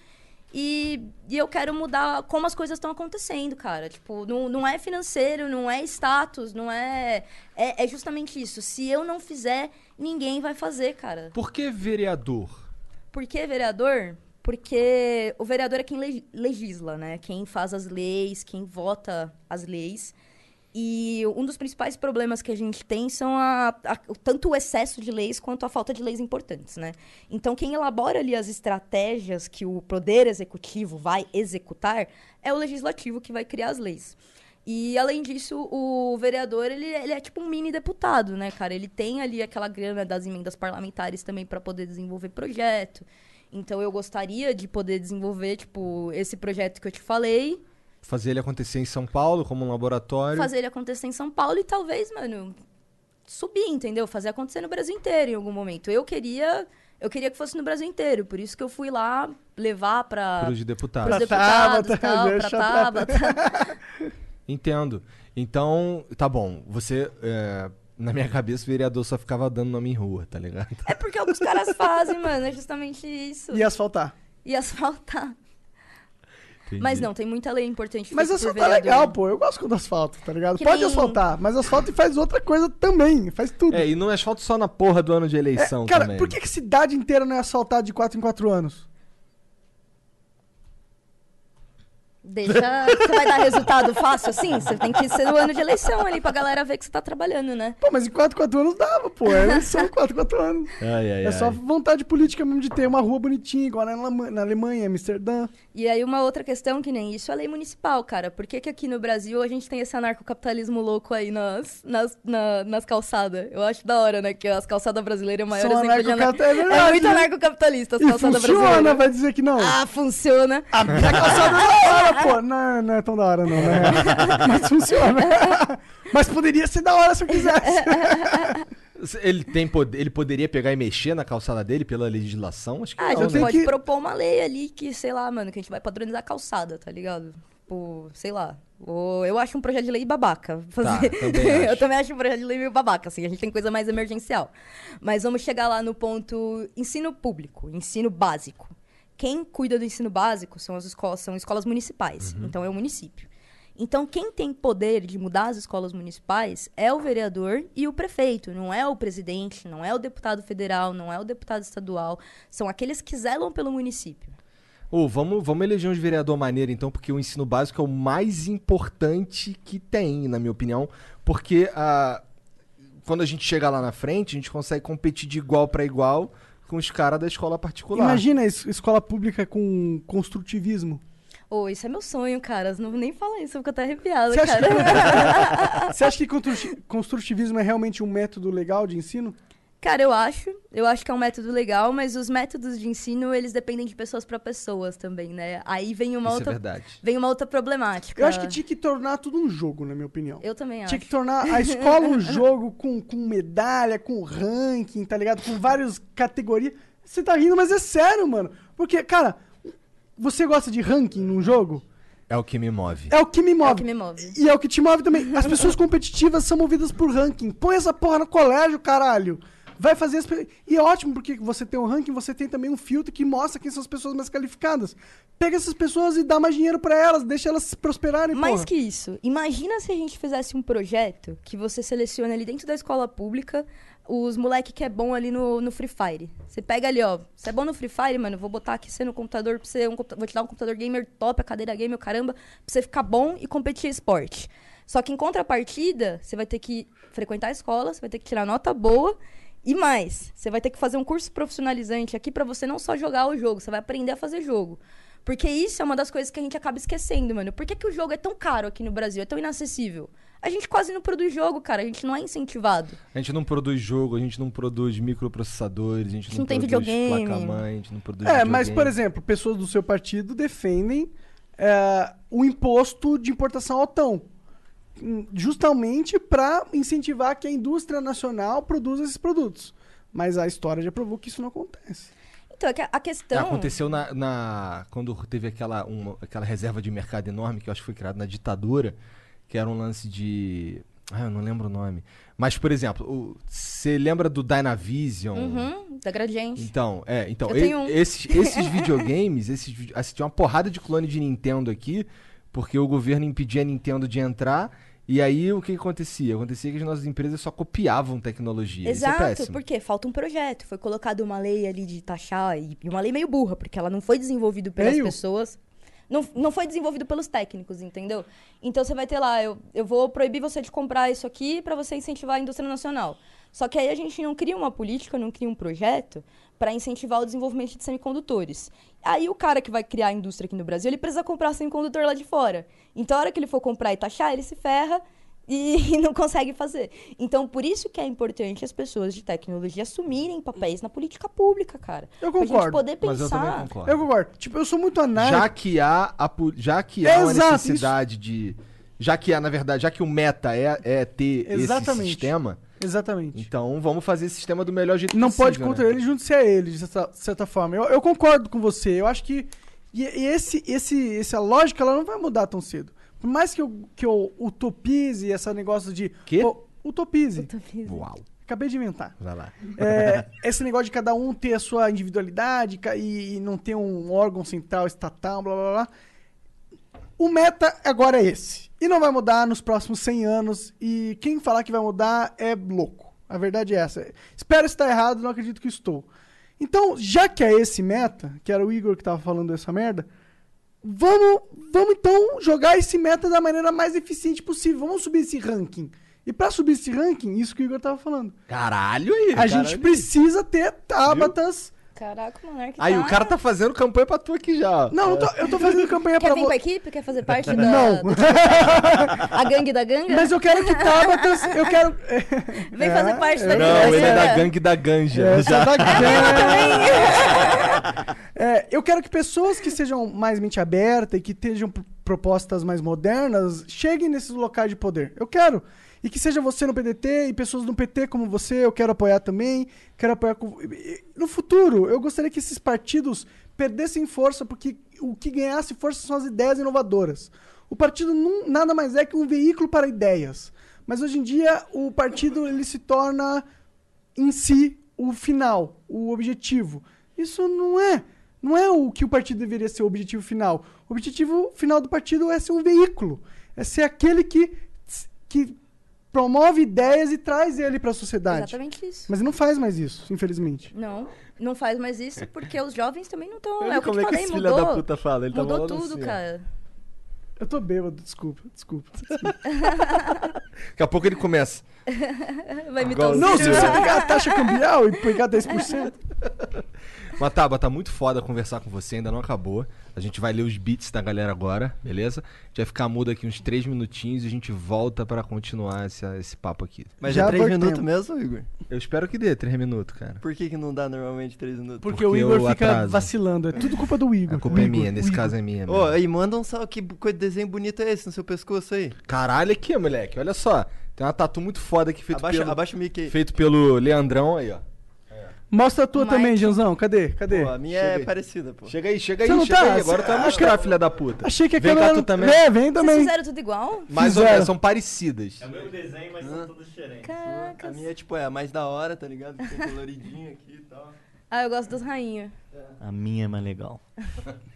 E, e eu quero mudar como as coisas estão acontecendo, cara. Tipo, não, não é financeiro, não é status, não é, é. É justamente isso. Se eu não fizer, ninguém vai fazer, cara. Por que vereador? Por que vereador? Porque o vereador é quem le- legisla, né? Quem faz as leis, quem vota as leis. E um dos principais problemas que a gente tem são a, a- tanto o excesso de leis quanto a falta de leis importantes, né? Então, quem elabora ali as estratégias que o poder executivo vai executar é o legislativo que vai criar as leis. E, além disso, o vereador, ele, ele é tipo um mini deputado, né, cara? Ele tem ali aquela grana das emendas parlamentares também para poder desenvolver projeto. Então, eu gostaria de poder desenvolver, tipo, esse projeto que eu te falei, Fazer ele acontecer em São Paulo como um laboratório. fazer ele acontecer em São Paulo e talvez, mano, subir, entendeu? Fazer acontecer no Brasil inteiro em algum momento. Eu queria, eu queria que fosse no Brasil inteiro, por isso que eu fui lá levar para Pros deputados. Pra deputados e Tabata, Tabata. Entendo. Então, tá bom. Você. é, na minha cabeça, o vereador só ficava dando nome em rua, tá ligado? É porque alguns caras fazem, mano, é justamente isso. E asfaltar. E asfaltar. Entendi. Mas não, tem muita lei importante Mas asfaltar é legal, pô. Eu gosto quando asfalto, tá ligado? Que Pode nem- asfaltar, mas asfalta e faz outra coisa também. Faz tudo. É, e não é asfalto só na porra do ano de É, eleição cara, também. por que, que cidade inteira não é asfaltada de 4 em 4 anos? Deixa. Você vai dar resultado fácil assim? Você tem que ser no ano de eleição ali pra galera ver que você tá trabalhando, né? Pô, mas em 4 em 4 anos dava, pô. É eleição 4 em 4 anos. Ai, ai, É ai. só vontade política mesmo de ter uma rua bonitinha, igual na, na Alemanha, Amsterdã. E aí, uma outra questão que nem isso é lei municipal, cara. Por que, que aqui no Brasil a gente tem esse anarcocapitalismo louco aí nas, nas, na- nas calçadas? Eu acho da hora, né? Que as calçadas brasileiras é o maior São exemplo de anar... é É verdade, muito né? anarcocapitalista as calçadas funciona, brasileiras. vai dizer que não. Ah, funciona. A minha calçada é da hora, pô. Não, não é tão da hora, não, né? Mas funciona. Mas poderia ser da hora se eu quisesse. Ele, tem poder, ele poderia pegar e mexer na calçada dele pela legislação? Acho que Ah, a não, gente né? pode que- propor uma lei ali que, sei lá, mano, que a gente vai padronizar a calçada, tá ligado? Tipo, sei lá. Ou eu acho um projeto de lei babaca. Fazer. também eu também acho um projeto de lei meio babaca, assim. A gente tem coisa mais emergencial. Mas vamos chegar lá no ponto ensino público, ensino básico. Quem cuida do ensino básico são as escolas, são escolas municipais. Uhum. Então é o município. Então, quem tem poder de mudar as escolas municipais é o vereador e o prefeito, não é o presidente, não é o deputado federal, não é o deputado estadual. São aqueles que zelam pelo município. Ô, vamos, vamos eleger uns vereador maneiro, então, porque o ensino básico é o mais importante que tem, na minha opinião. Porque ah, quando a gente chega lá na frente, a gente consegue competir de igual para igual com os caras da escola particular. Imagina es- escola pública com construtivismo. Ô, isso é meu sonho, cara. Não nem fala isso, eu fico até arrepiada, Você acha, cara. que, você acha que construti- construtivismo é realmente um método legal de ensino? Cara, eu acho. Eu acho que é um método legal, mas os métodos de ensino, eles dependem de pessoas para pessoas também, né? Aí vem uma Isso é outra verdade. vem uma outra problemática. Eu acho que tinha que tornar tudo um jogo, na minha opinião. Eu também acho. Tinha que tornar a escola um jogo com, com medalha, com ranking, tá ligado? Com várias categorias. Você tá rindo, mas é sério, mano. Porque, cara, você gosta de ranking num jogo? É o que me move. É o que me move. É o que me move. E é o que te move também. As pessoas competitivas são movidas por ranking. Põe essa porra no colégio, caralho. Vai fazer as E é ótimo porque você tem um ranking, você tem também um filtro que mostra quem são as pessoas mais qualificadas. Pega essas pessoas e dá mais dinheiro pra elas, deixa elas se prosperarem, Mais porra. que isso, imagina se a gente fizesse um projeto que você seleciona ali dentro da escola pública os moleque que é bom ali no, no Free Fire. Você pega ali, ó, você é bom no Free Fire, mano, vou botar aqui você no computador pra você, um vou te dar um computador gamer top, a cadeira gamer, caramba, pra você ficar bom e competir esporte. Só que em contrapartida, você vai ter que frequentar a escola, você vai ter que tirar nota boa e mais, você vai ter que fazer um curso profissionalizante aqui pra você não só jogar o jogo, você vai aprender a fazer jogo. Porque isso é uma das coisas que a gente acaba esquecendo, mano. Por que, que o jogo é tão caro aqui no Brasil? É tão inacessível? A gente quase não produz jogo, cara. A gente não é incentivado. A gente não produz jogo, a gente não produz microprocessadores, a gente não, não tem produz videogame. placa-mãe, a gente não produz É, mas, videogame. por exemplo, pessoas do seu partido defendem é, o imposto de importação altão. hum, Justamente para incentivar que a indústria nacional produza esses produtos. Mas a história já provou que isso não acontece. Então, é que a- questão. Aconteceu na, na- quando teve aquela, uma- aquela reserva de mercado enorme que eu acho que foi criada na ditadura, que era um lance de. Ah, eu não lembro o nome. Mas, por exemplo, você lembra do Dynavision? Uhum, da Gradiente. Então, é, então, Eu e- tenho um. esses, esses videogames, esses, assim, tinha uma porrada de clone de Nintendo aqui, porque o governo impedia a Nintendo de entrar, e aí o que, que acontecia? Acontecia que as nossas empresas só copiavam tecnologia. É Exato, péssimo. porque falta um projeto. Foi colocada uma lei ali de taxar, e e uma lei meio burra, porque ela não foi desenvolvida pelas Meio? pessoas. Não, não foi desenvolvido pelos técnicos, entendeu? Então você vai ter lá, eu, eu vou proibir você de comprar isso aqui para você incentivar a indústria nacional. Só que aí a gente não cria uma política, não cria um projeto para incentivar o desenvolvimento de semicondutores. Aí o cara que vai criar a indústria aqui no Brasil, ele precisa comprar semicondutor lá de fora. Então a hora que ele for comprar e taxar, ele se ferra e não consegue fazer. Então, por isso que é importante as pessoas de tecnologia assumirem papéis na política pública, cara. Eu Pra gente concordo. poder Mas eu também pensar. concordo. Eu concordo. Tipo, eu sou muito anárquico. já que há, a, já que há uma Exato, necessidade de. Já que há, na verdade, já que o meta é, é ter Exatamente. esse sistema, Exatamente. então vamos fazer esse sistema do melhor jeito não possível. pode contra né? ele, junte-se a ele, de certa, de certa forma. Eu, eu concordo com você. Eu acho que e, e esse, esse, essa lógica ela não vai mudar tão cedo. Por mais que eu, que eu utopize esse negócio de. Quê? Pô, utopize. Uau, Acabei de inventar. vai lá. É, esse negócio de cada um ter a sua individualidade e, e não ter um órgão central, estatal, blá blá blá. O meta agora é esse. E não vai mudar nos próximos 100 anos. E quem falar que vai mudar é louco. A verdade é essa. Espero estar errado, não acredito que estou. Então, já que é esse meta, que era o Igor que tava falando essa merda, vamos, vamos então jogar esse meta da maneira mais eficiente possível. Vamos subir esse ranking. E pra subir esse ranking, isso que o Igor tava falando. Caralho aí. A caralho gente precisa ter tábatas. Caraca, o Monark Aí tá... o cara tá fazendo campanha pra tu aqui já. Não, eu tô, eu tô fazendo campanha Quer pra vir vo- pra equipe? Quer fazer parte da... Não. A gangue da ganga? Mas eu quero que tábatas. Eu quero. Vem fazer parte da Não, ele é da gangue da ganja. É, já. da- É, eu quero que pessoas que sejam mais mente aberta e que tenham propostas mais modernas cheguem nesses locais de poder. Eu quero. E que seja você no PDT e pessoas no PT como você, eu quero apoiar também. Quero apoiar. com- No futuro, eu gostaria que esses partidos perdessem força, porque o que ganhasse força são as ideias inovadoras. O partido não, nada mais é que um veículo para ideias. Mas hoje em dia, o partido ele se torna em si o final, o objetivo. Isso não é. Não é o que o partido deveria ser o objetivo final. O objetivo final do partido é ser um veículo. É ser aquele que, que promove ideias e traz ele para a sociedade. Exatamente isso. Mas não faz mais isso, infelizmente. Não, não faz mais isso porque os jovens também não estão. É o que eu como te é que falei, esse filho mudou. da puta fala, ele tá mudou falando tudo, assim, cara. Eu tô bêbado, desculpa, desculpa. Daqui a pouco ele começa. Vai os não, se você pegar a taxa cambial e pegar 10%. Mas tá, tá muito foda conversar com você, ainda não acabou. A gente vai ler os beats da galera agora, beleza? A gente vai ficar mudo aqui uns três minutinhos e a gente volta pra continuar esse, esse papo aqui. Mas Já é três minutos mesmo, Igor? Eu espero que dê três minutos, cara. Por que, que não dá normalmente três minutos? Porque, Porque o Igor fica atraso. vacilando. É tudo culpa do Igor. A culpa é Igor, minha, o nesse caso é minha. Ô, mesmo. aí manda um salve, que coisa de desenho bonito é esse no seu pescoço aí? Caralho, aqui, moleque, olha só. Tem uma tatu muito foda aqui feito Abaixa, pelo, abaixa o mic aí. feito pelo Leandrão aí, ó. Mostra a tua Mike. também, Janzão. Cadê? Cadê? Pô, a minha Chega é aí. parecida, pô. Chega aí, chega aí, Você não chega tá? aí. Agora tu vai mostrar, acha- filha da puta. Achei que a Vem cá câmera... tu também. É, vem Vocês também. fizeram tudo igual? Mais ou Fizeram. menos, são parecidas. É o mesmo desenho, mas são todos diferentes. A Caraca. minha, tipo, é a mais da hora, tá ligado? Tem coloridinho aqui e tal. Ah, eu gosto dos rainhos. A minha é mais legal.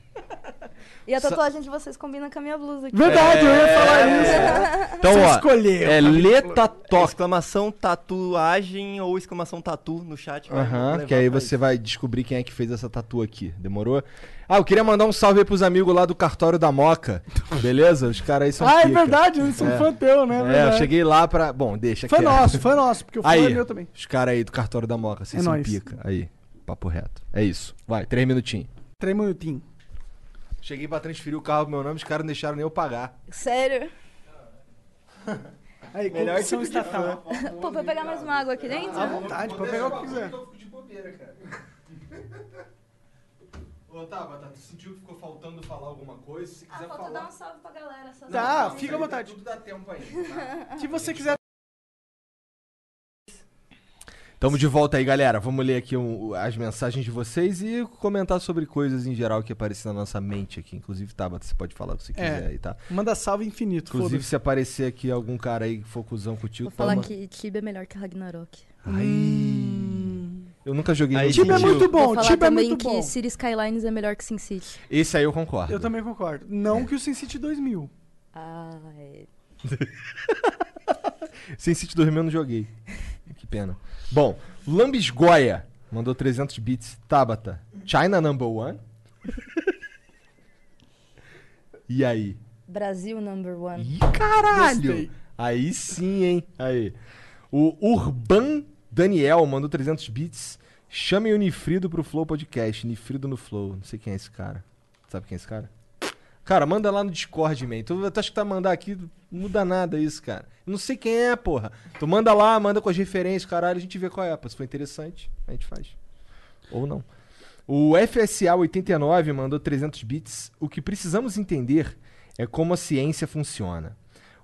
E a tatuagem de vocês combina com a minha blusa aqui. Verdade, eu ia falar É. isso. Então, Você ó, escolheu. é Leta Toque. Exclamação tatuagem ou exclamação tatu no chat. Aham, que aí você vai descobrir quem é que fez essa tatu aqui. Demorou? Ah, eu queria mandar um salve aí pros amigos lá do cartório da Moca. Beleza? Os caras aí são Ah, é pica. verdade, eles são É. fã teu, né? É, eu cheguei lá pra. Bom, deixa Foi quieto. nosso, foi nosso, porque o fã é meu também. os caras aí do cartório da Moca, vocês É são nóis. pica. Aí, papo reto. É isso. Vai, três minutinhos. Três minutinhos. Cheguei pra transferir o carro com meu nome, os caras não deixaram nem eu pagar. Sério? Aí, Melhor tipo de estatal. Pô, vai pegar mais uma água aqui dentro? À vontade, pode pegar o que quiser. Ô, Tabata, tu sentiu que ficou faltando falar alguma coisa? Se Ah, falta dar um salve pra galera. Só Tá, fica à vontade. Tudo dá tempo ainda, Se você quiser. Tamo de volta aí, galera. Vamos ler aqui um- as mensagens de vocês e comentar sobre coisas em geral que aparecem na nossa mente aqui. Inclusive, Tabata, você pode falar o que você quiser É. aí, tá? Manda salve infinito, Inclusive, se aparecer aqui algum cara aí que for cuzão contigo, Vou falar toma. que Tibia é melhor que Ragnarok. Eu nunca joguei Aí, no Tibia é muito bom, Vou falar Tibia é também muito que bom. City Skylines é melhor que Sin City. Esse aí eu concordo. Eu também concordo. Não que o SimCity 2000. Ah, é. Sem City 2000 eu não joguei. Que pena. Bom, Lambisgoia mandou 300 bits. Tabata, China number one? e aí? Brasil number one. Ih, caralho! Gostei. Aí sim, hein? Aí. O Urban Daniel mandou 300 bits. Chame o Nifrido pro Flow Podcast. Nifrido no Flow. Não sei quem é esse cara. Sabe quem é esse cara? Cara, manda lá no Discord, man. Tu, tu acha que tá mandar aqui, não muda nada isso, cara. Não sei quem é, porra. Tu manda lá, manda com as referências, caralho, a gente vê qual é. Pô, se for interessante, a gente faz. Ou não. O FSA89 mandou 300 bits. O que precisamos entender é como a ciência funciona.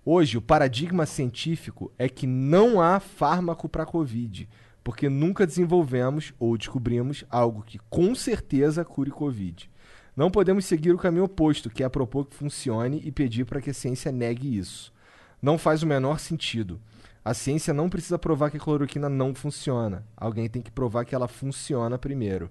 Hoje, o paradigma científico é que não há fármaco para Covid, porque nunca desenvolvemos ou descobrimos algo que com certeza cure Covid. Não podemos seguir o caminho oposto, que é propor que funcione e pedir para que a ciência negue isso. Não faz o menor sentido. A ciência não precisa provar que a cloroquina não funciona. Alguém tem que provar que ela funciona primeiro.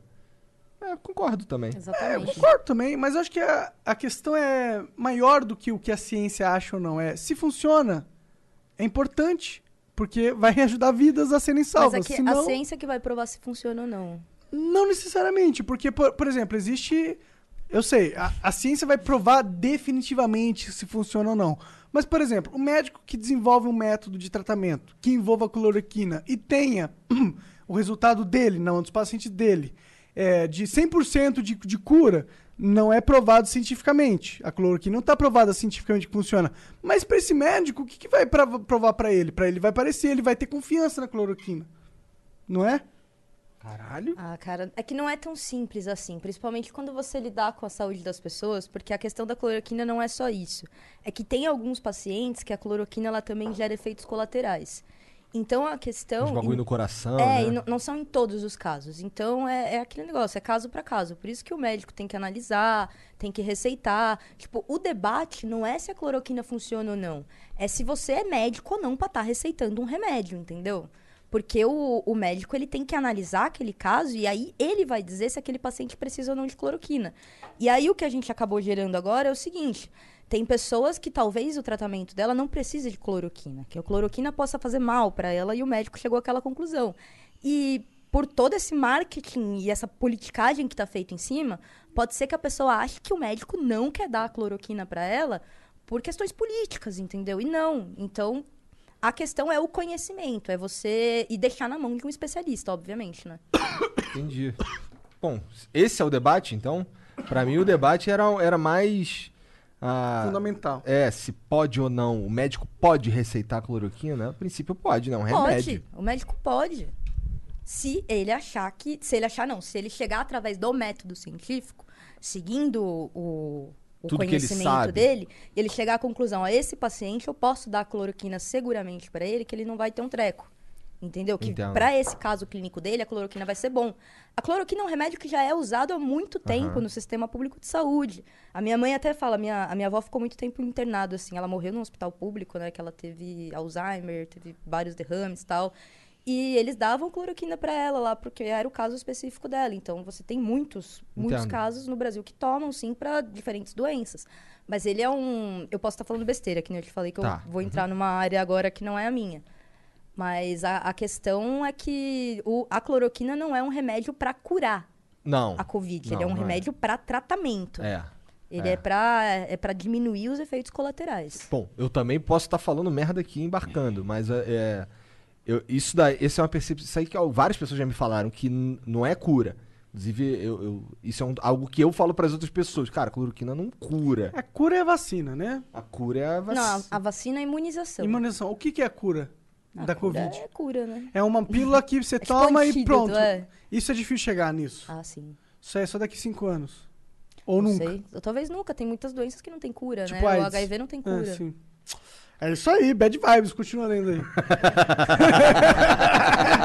É, concordo também. Exatamente. Concordo também, mas eu acho que a, a questão é maior do que o que a ciência acha ou não. É se funciona, é importante, porque vai ajudar vidas a serem Mas salvas. é que senão, a ciência que vai provar se funciona ou não. Não necessariamente, porque, por, por exemplo, existe. Eu sei, a, a ciência vai provar definitivamente se funciona ou não. Mas, por exemplo, o médico que desenvolve um método de tratamento que envolva cloroquina e tenha o resultado dele, não dos pacientes dele, é, de 100% de, de cura, não é provado cientificamente. A cloroquina não está provada cientificamente que funciona. Mas para esse médico, o que, que vai pra- provar para ele? Para ele vai parecer, ele vai ter confiança na cloroquina. Não é? Caralho. Ah, cara, é que não é tão simples assim, principalmente quando você lidar com a saúde das pessoas, porque a questão da cloroquina não é só isso. É que tem alguns pacientes que a cloroquina ela também gera efeitos colaterais. Então a questão. Uns bagulho e- no coração, É, né? não, são em todos os casos. Então é, é aquele negócio, é caso para caso. Por isso que o médico tem que analisar, tem que receitar. Tipo, o debate não é se a cloroquina funciona ou não. É se você é médico ou não pra estar receitando um remédio, entendeu? Porque o, o médico ele tem que analisar aquele caso e aí ele vai dizer se aquele paciente precisa ou não de cloroquina. E aí o que a gente acabou gerando agora é o seguinte: tem pessoas que talvez o tratamento dela não precise de cloroquina, que a cloroquina possa fazer mal para ela e o médico chegou àquela conclusão. E por todo esse marketing e essa politicagem que está feito em cima, pode ser que a pessoa ache que o médico não quer dar a cloroquina para ela por questões políticas, entendeu? E não. Então, a questão é o conhecimento, é você e deixar na mão de um especialista, obviamente, né? Entendi. Bom, esse é o debate, então? Pra mim, o debate era, era mais. ah, Fundamental. É, se pode ou não. O médico pode receitar cloroquina? A princípio, pode, não. Remédio. Pode. O médico pode. Se ele achar que. Se ele achar, não. Se ele chegar através do método científico, seguindo o, o Tudo conhecimento dele, e ele chegar à conclusão: a esse paciente eu posso dar cloroquina seguramente para ele, que ele não vai ter um treco. Entendeu? Que Entendo. para esse caso clínico dele, a cloroquina vai ser bom. A cloroquina é um remédio que já é usado há muito tempo Aham. no sistema público de saúde. A minha mãe até fala, minha, a minha avó ficou muito tempo internado, assim. Ela morreu no hospital público, né? Que ela teve Alzheimer, teve vários derrames e tal. E eles davam cloroquina pra ela lá, porque era o caso específico dela. Então, você tem muitos, muitos Entendo. casos no Brasil que tomam, sim, pra diferentes doenças. Mas ele é um. Eu posso estar falando besteira, que nem eu te falei que Tá. eu vou entrar numa área agora que não é a minha. Mas a, a questão é que o- a cloroquina não é um remédio pra curar Não. a Covid. Não, ele é um é. remédio pra tratamento. É. Ele é. é, pra, é pra diminuir os efeitos colaterais. Bom, eu também posso estar falando merda aqui embarcando, mas é. é, eu- isso daí, esse é uma percepção. Isso aí que ó, várias pessoas já me falaram que não é cura. Inclusive, eu, eu- isso é um- algo que eu falo para as outras pessoas. Cara, cloroquina não cura. A cura é a vacina, né? A cura é a Não, a, vacina. a vacina é imunização. Imunização. O que, que é a cura A da cura Covid? É cura, né? É uma pílula que você tipo toma e pronto. é. Isso é difícil chegar nisso. Ah, sim. Isso aí é só daqui cinco anos. Ou não nunca. sei. Ou talvez nunca. Tem muitas doenças que não tem cura, Tipo né? AIDS. O HIV não tem cura. É, sim. É isso aí, bad vibes, continua lendo aí.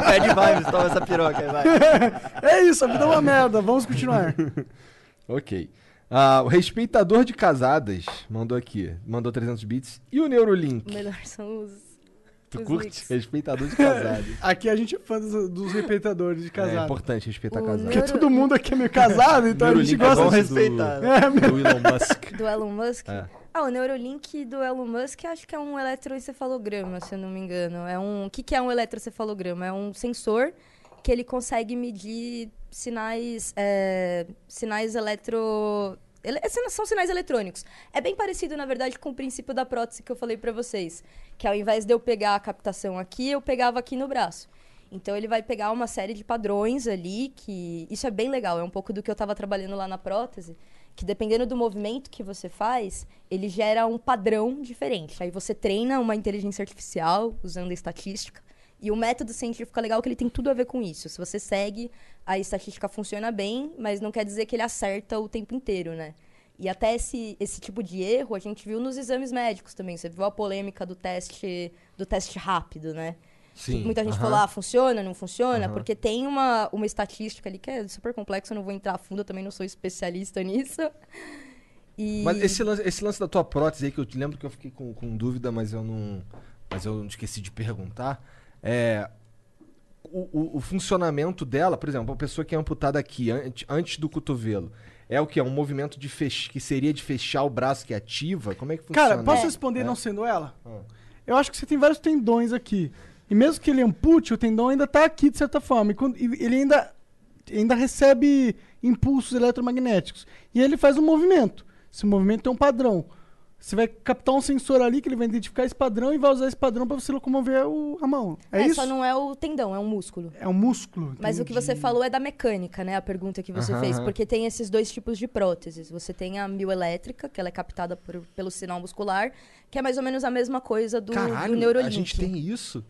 Bad vibes, toma essa piroca aí, vai. é isso, a vida é uma merda, vamos continuar. Ok. Ah, o respeitador de casadas mandou aqui. Mandou 300 bits. E o Neurolink? O melhor são os. Tu os curte? links. Respeitador de casadas. Aqui a gente é fã dos, dos respeitadores de É casado. importante respeitar casadas. Porque Neuro- todo mundo aqui é meio casado, então a gente Neurolink é gosta bom de respeitar, né? É, Do Elon Musk. Do Elon Musk? É. Ah, o Neurolink do Elon Musk acho que é um eletroencefalograma, se eu não me engano. É um... O que, que é um eletroencefalograma? É um sensor que ele consegue medir sinais, é, sinais eletro... ele- São sinais eletrônicos. É bem parecido, na verdade, com o princípio da prótese que eu falei pra vocês. Que ao invés de eu pegar a captação aqui, eu pegava aqui no braço. Então ele vai pegar uma série de padrões ali, que isso é bem legal, é um pouco do que eu estava trabalhando lá na prótese, que dependendo do movimento que você faz, ele gera um padrão diferente. Aí você treina uma inteligência artificial usando a estatística, e o método científico é legal que ele tem tudo a ver com isso. Se você segue, a estatística funciona bem, mas não quer dizer que ele acerta o tempo inteiro, né? E até esse, esse tipo de erro a gente viu nos exames médicos também. Você viu a polêmica do teste do teste rápido, né? Sim. Muita gente aham. falou, ah, funciona, não funciona, Aham. porque tem uma, uma estatística ali que é super complexa, eu não vou entrar a fundo, eu também não sou especialista nisso. E... Mas esse lance, esse lance da tua prótese aí, que eu te lembro que eu fiquei com, com dúvida, mas eu não. Mas eu não esqueci de perguntar. É. O, o- o funcionamento dela, por exemplo, a pessoa que é amputada aqui, ante- antes do cotovelo, é o que? É um movimento de fech... que seria de fechar o braço que ativa? Como é que funciona? Cara, posso É. responder É. não sendo ela? Ah. Eu acho que você tem vários tendões aqui. E mesmo que ele ampute, o tendão ainda tá aqui de certa forma. E, quando- ele ainda, ainda recebe impulsos eletromagnéticos. E ele faz um movimento. Esse movimento tem um padrão. Você vai captar um sensor ali que ele vai identificar esse padrão e vai usar esse padrão para você locomover o, a mão. É, É, isso? só não é o tendão, é um músculo. É um músculo. Mas o que você entendi. falou é da mecânica, né? A pergunta que você Aham, fez. aham. Porque tem esses dois tipos de próteses. Você tem a mioelétrica, que ela é captada por- pelo sinal muscular, que é mais ou menos a mesma coisa do, Caralho, do Neurolink. a gente tem isso?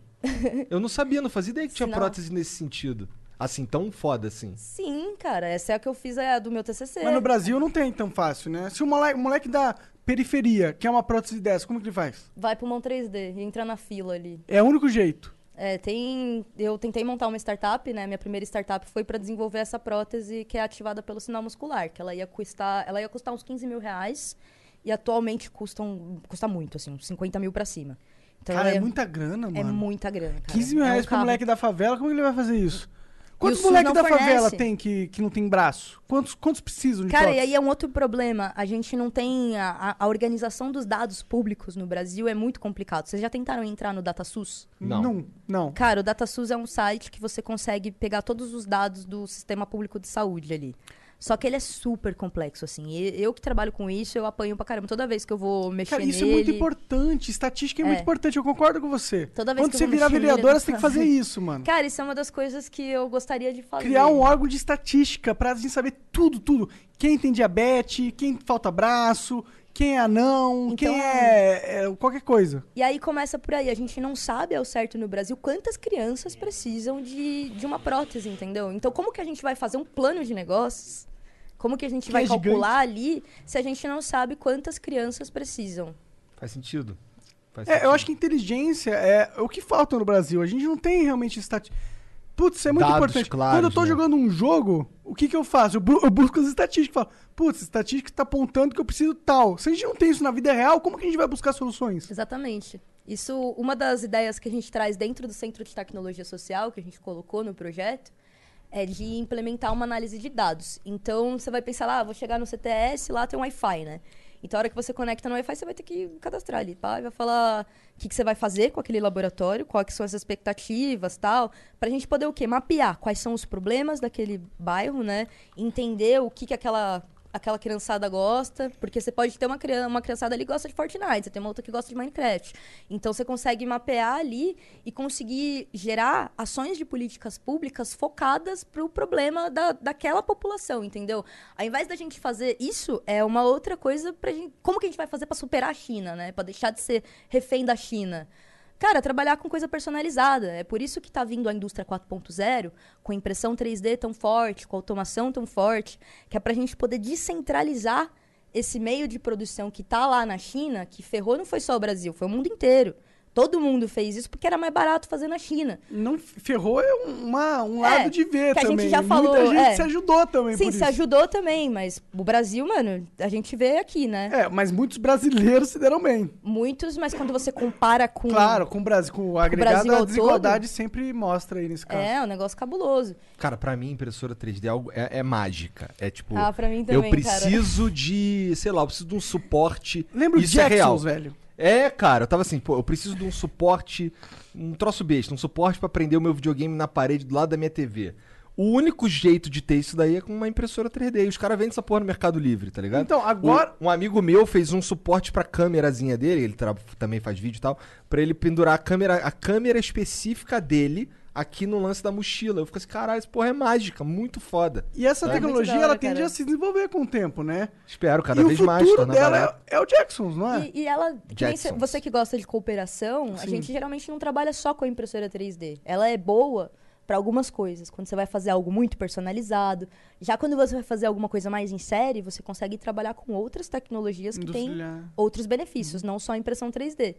Eu não sabia, não fazia ideia que tinha Sinal. prótese nesse sentido. Assim, tão foda assim. Sim, cara. Essa é a que eu fiz é a do meu TCC. Mas no Brasil não tem tão fácil, né? Se o moleque, o moleque da periferia quer uma prótese dessa, como que ele faz? Vai pro mão 3D e entra na fila ali. É o único jeito. É, tem. Eu tentei montar uma startup, né? Minha primeira startup foi para desenvolver essa prótese que é ativada pelo sinal muscular, que ela ia custar, ela ia custar uns 15 mil reais e atualmente custam, custa muito, assim, uns 50 mil para cima. Então cara, ela é muita grana, mano. é muita grana. Cara. 15 mil É um reais pro moleque da favela, como que ele vai fazer isso? Quantos moleques da favela fornece. tem que, que não tem braço? Quantos, quantos precisam de Cara, e aí é um outro problema. A gente não tem. A, a- a organização dos dados públicos no Brasil é muito complicado. Vocês já tentaram entrar no DataSUS? Não. Não, não. Cara, o DataSUS é um site que você consegue pegar todos os dados do sistema público de saúde ali. Só que ele é super complexo, assim. E eu que trabalho com isso, eu apanho pra caramba. Toda vez que eu vou mexer Cara, isso nele... é muito importante. Estatística é, É. muito importante, eu concordo com você. Toda vez Quando que você virar vereadora, você tem que fazer isso, mano. Cara, isso é uma das coisas que eu gostaria de fazer. Criar um órgão de estatística pra gente saber tudo, tudo. Quem tem diabetes, quem falta braço, quem é anão, quem Então- é, é qualquer coisa. E aí começa por aí. A gente não sabe ao certo no Brasil quantas crianças precisam de, de uma prótese, entendeu? Então, como que a gente vai fazer um plano de negócios? Como que a gente Que vai é gigante. calcular ali se a gente não sabe quantas crianças precisam? Faz sentido. Faz É, eu acho que inteligência é o que falta no Brasil. A gente não tem realmente estatística. Putz, isso é muito Dados importante. claros, Quando eu tô né? jogando um jogo, o que que eu faço? Eu, bu- eu busco as estatísticas. Falo, putz, estatística tá apontando que eu preciso tal. Se a gente não tem isso na vida real, como que a gente vai buscar soluções? Exatamente. Isso, uma das ideias que a gente traz dentro do Centro de Tecnologia Social, que a gente colocou no projeto, é de implementar uma análise de dados. Então, você vai pensar lá, ah, vou chegar no CTS, lá tem um Wi-Fi, né? Então, a hora que você conecta no Wi-Fi, você vai ter que cadastrar ali, pá, e vai falar o que, que você vai fazer com aquele laboratório, quais são as expectativas, tal, pra gente poder o quê? Mapear quais são os problemas daquele bairro, né? Entender o que, que aquela aquela criançada gosta, porque você pode ter uma, criança, uma criançada ali que gosta de Fortnite, você tem uma outra que gosta de Minecraft. Então você consegue mapear ali e conseguir gerar ações de políticas públicas focadas para o problema da, daquela população, entendeu? Ao invés da gente fazer isso, é uma outra coisa pra gente. Como que a gente vai fazer para superar a China, né? Para deixar de ser refém da China? Cara, trabalhar com coisa personalizada. É por isso que está vindo a indústria 4.0, com impressão 3D tão forte, com automação tão forte, que é para a gente poder descentralizar esse meio de produção que está lá na China, que ferrou não foi só o Brasil, foi o mundo inteiro. Todo mundo fez isso porque era mais barato fazer na China. Não ferrou é uma, um lado É, de ver que a também. gente já falou, Muita gente é. se ajudou também Sim, por se isso. ajudou também, mas o Brasil, mano, a gente vê aqui, né? É, mas muitos brasileiros se deram bem. Muitos, mas quando você compara com. Claro, com o Brasil, com o agregado, Brasil a ao desigualdade sempre mostra aí nesse caso. É, um negócio cabuloso. Cara, pra mim, impressora 3D é, algo- é- é mágica. É tipo. Ah, pra mim eu também, cara. preciso de. Sei lá, eu preciso de um suporte. Lembra o Isso é real. Velho? É, cara, eu tava assim, pô, eu preciso de um suporte, um troço besta, um suporte pra prender o meu videogame na parede do lado da minha TV. O único jeito de ter isso daí é com uma impressora 3D. E os caras vendem essa porra no Mercado Livre, tá ligado? Então, agora- Um, um amigo meu fez um suporte pra câmerazinha dele, ele também faz vídeo e tal, pra ele pendurar a câmera, a câmera específica dele aqui no lance da mochila. Eu fico assim, caralho, essa porra é mágica, muito foda. E essa É. tecnologia, hora, ela tende cara. a se desenvolver com o tempo, né? Espero, cada e vez o mais, futuro tornar dela é, é o Jacksons, não é? E, e ela, que você que gosta de cooperação, a Sim. gente geralmente não trabalha só com a impressora 3D. Ela é boa para algumas coisas. Quando você vai fazer algo muito personalizado. Já quando você vai fazer alguma coisa mais em série, você consegue trabalhar com outras tecnologias que têm outros benefícios, não só a impressão 3D.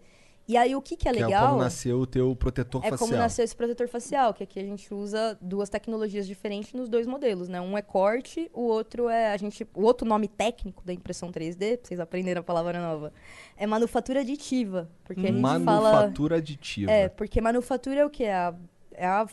E aí o que, que é Que é legal? como nasceu o teu protetor É facial. como nasceu esse protetor facial, que aqui a gente usa duas tecnologias diferentes nos dois modelos, né? Um é corte, o outro é a gente, o outro nome técnico da impressão 3D, pra vocês aprenderem a palavra nova, é manufatura aditiva, porque a gente fala Manufatura aditiva. é, porque manufatura é o que é a, é a,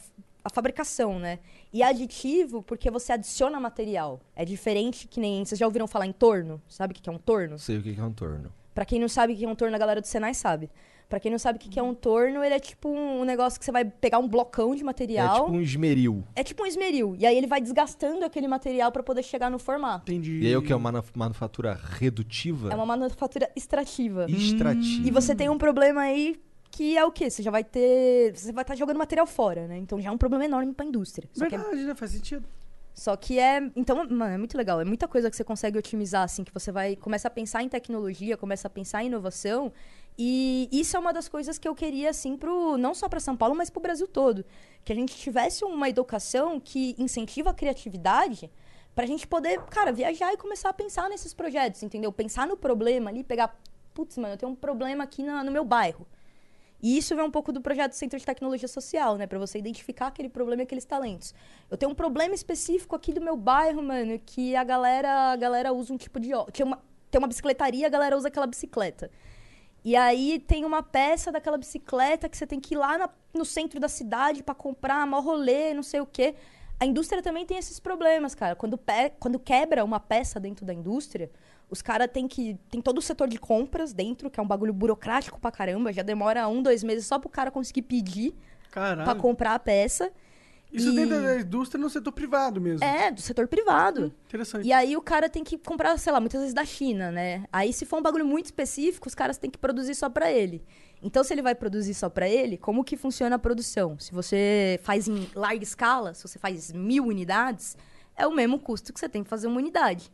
a fabricação, né? E aditivo porque você adiciona material. É diferente que nem vocês já ouviram falar em torno? Sabe o que é um torno? Sei o que é um torno. Pra quem não sabe o que é um torno, a galera do Senai sabe. Pra quem não sabe o que que é um torno, ele é tipo um negócio que você vai pegar um blocão de É material. tipo um esmeril. É tipo um esmeril. E aí ele vai desgastando aquele material pra poder chegar no formato. Entendi. E aí o que é uma manuf- manufatura redutiva? É uma manufatura extrativa. Extrativa. E você tem um problema aí que é o quê? Você já vai ter. Você vai estar jogando material fora, né? Então já é um problema enorme pra indústria. Só que é Verdade, né? Faz sentido. Só que é. Então, mano, é muito legal. É muita coisa que você consegue otimizar, assim, que você vai. Começa a pensar em tecnologia, começa a pensar em inovação. E isso é uma das coisas que eu queria, assim, pro, não só para São Paulo, mas pro Brasil todo. Que a gente tivesse uma educação que incentiva a criatividade pra gente poder, cara, viajar e começar a pensar nesses projetos, entendeu? Pensar no problema ali, pegar. Putz, mano, eu tenho um problema aqui na- no meu bairro. E isso vem um pouco do projeto Centro de Tecnologia Social, né? Pra você identificar aquele problema e aqueles talentos. Eu tenho um problema específico aqui do meu bairro, mano, que a galera, a galera usa um tipo de... Tem uma, tem uma bicicletaria, a galera usa aquela bicicleta. E aí tem uma peça daquela bicicleta que você tem que ir lá na- no centro da cidade pra comprar, mó rolê, não sei o quê. A indústria também tem esses problemas, cara. Quando, pe- quando quebra uma peça dentro da indústria, os caras têm que. Tem todo o setor de compras dentro, que é um bagulho burocrático pra caramba. Já demora um, dois meses só pro cara conseguir pedir Caralho. pra comprar a peça. Isso E- dentro da indústria no setor privado mesmo. É, do setor privado. Interessante. E aí o cara tem que comprar, sei lá, muitas vezes da China, né? Aí se for um bagulho muito específico, os caras têm que produzir só pra ele. Então se ele vai produzir só pra ele, como que funciona a produção? Se você faz em larga escala, se você faz mil unidades, é o mesmo custo que você tem que fazer uma unidade.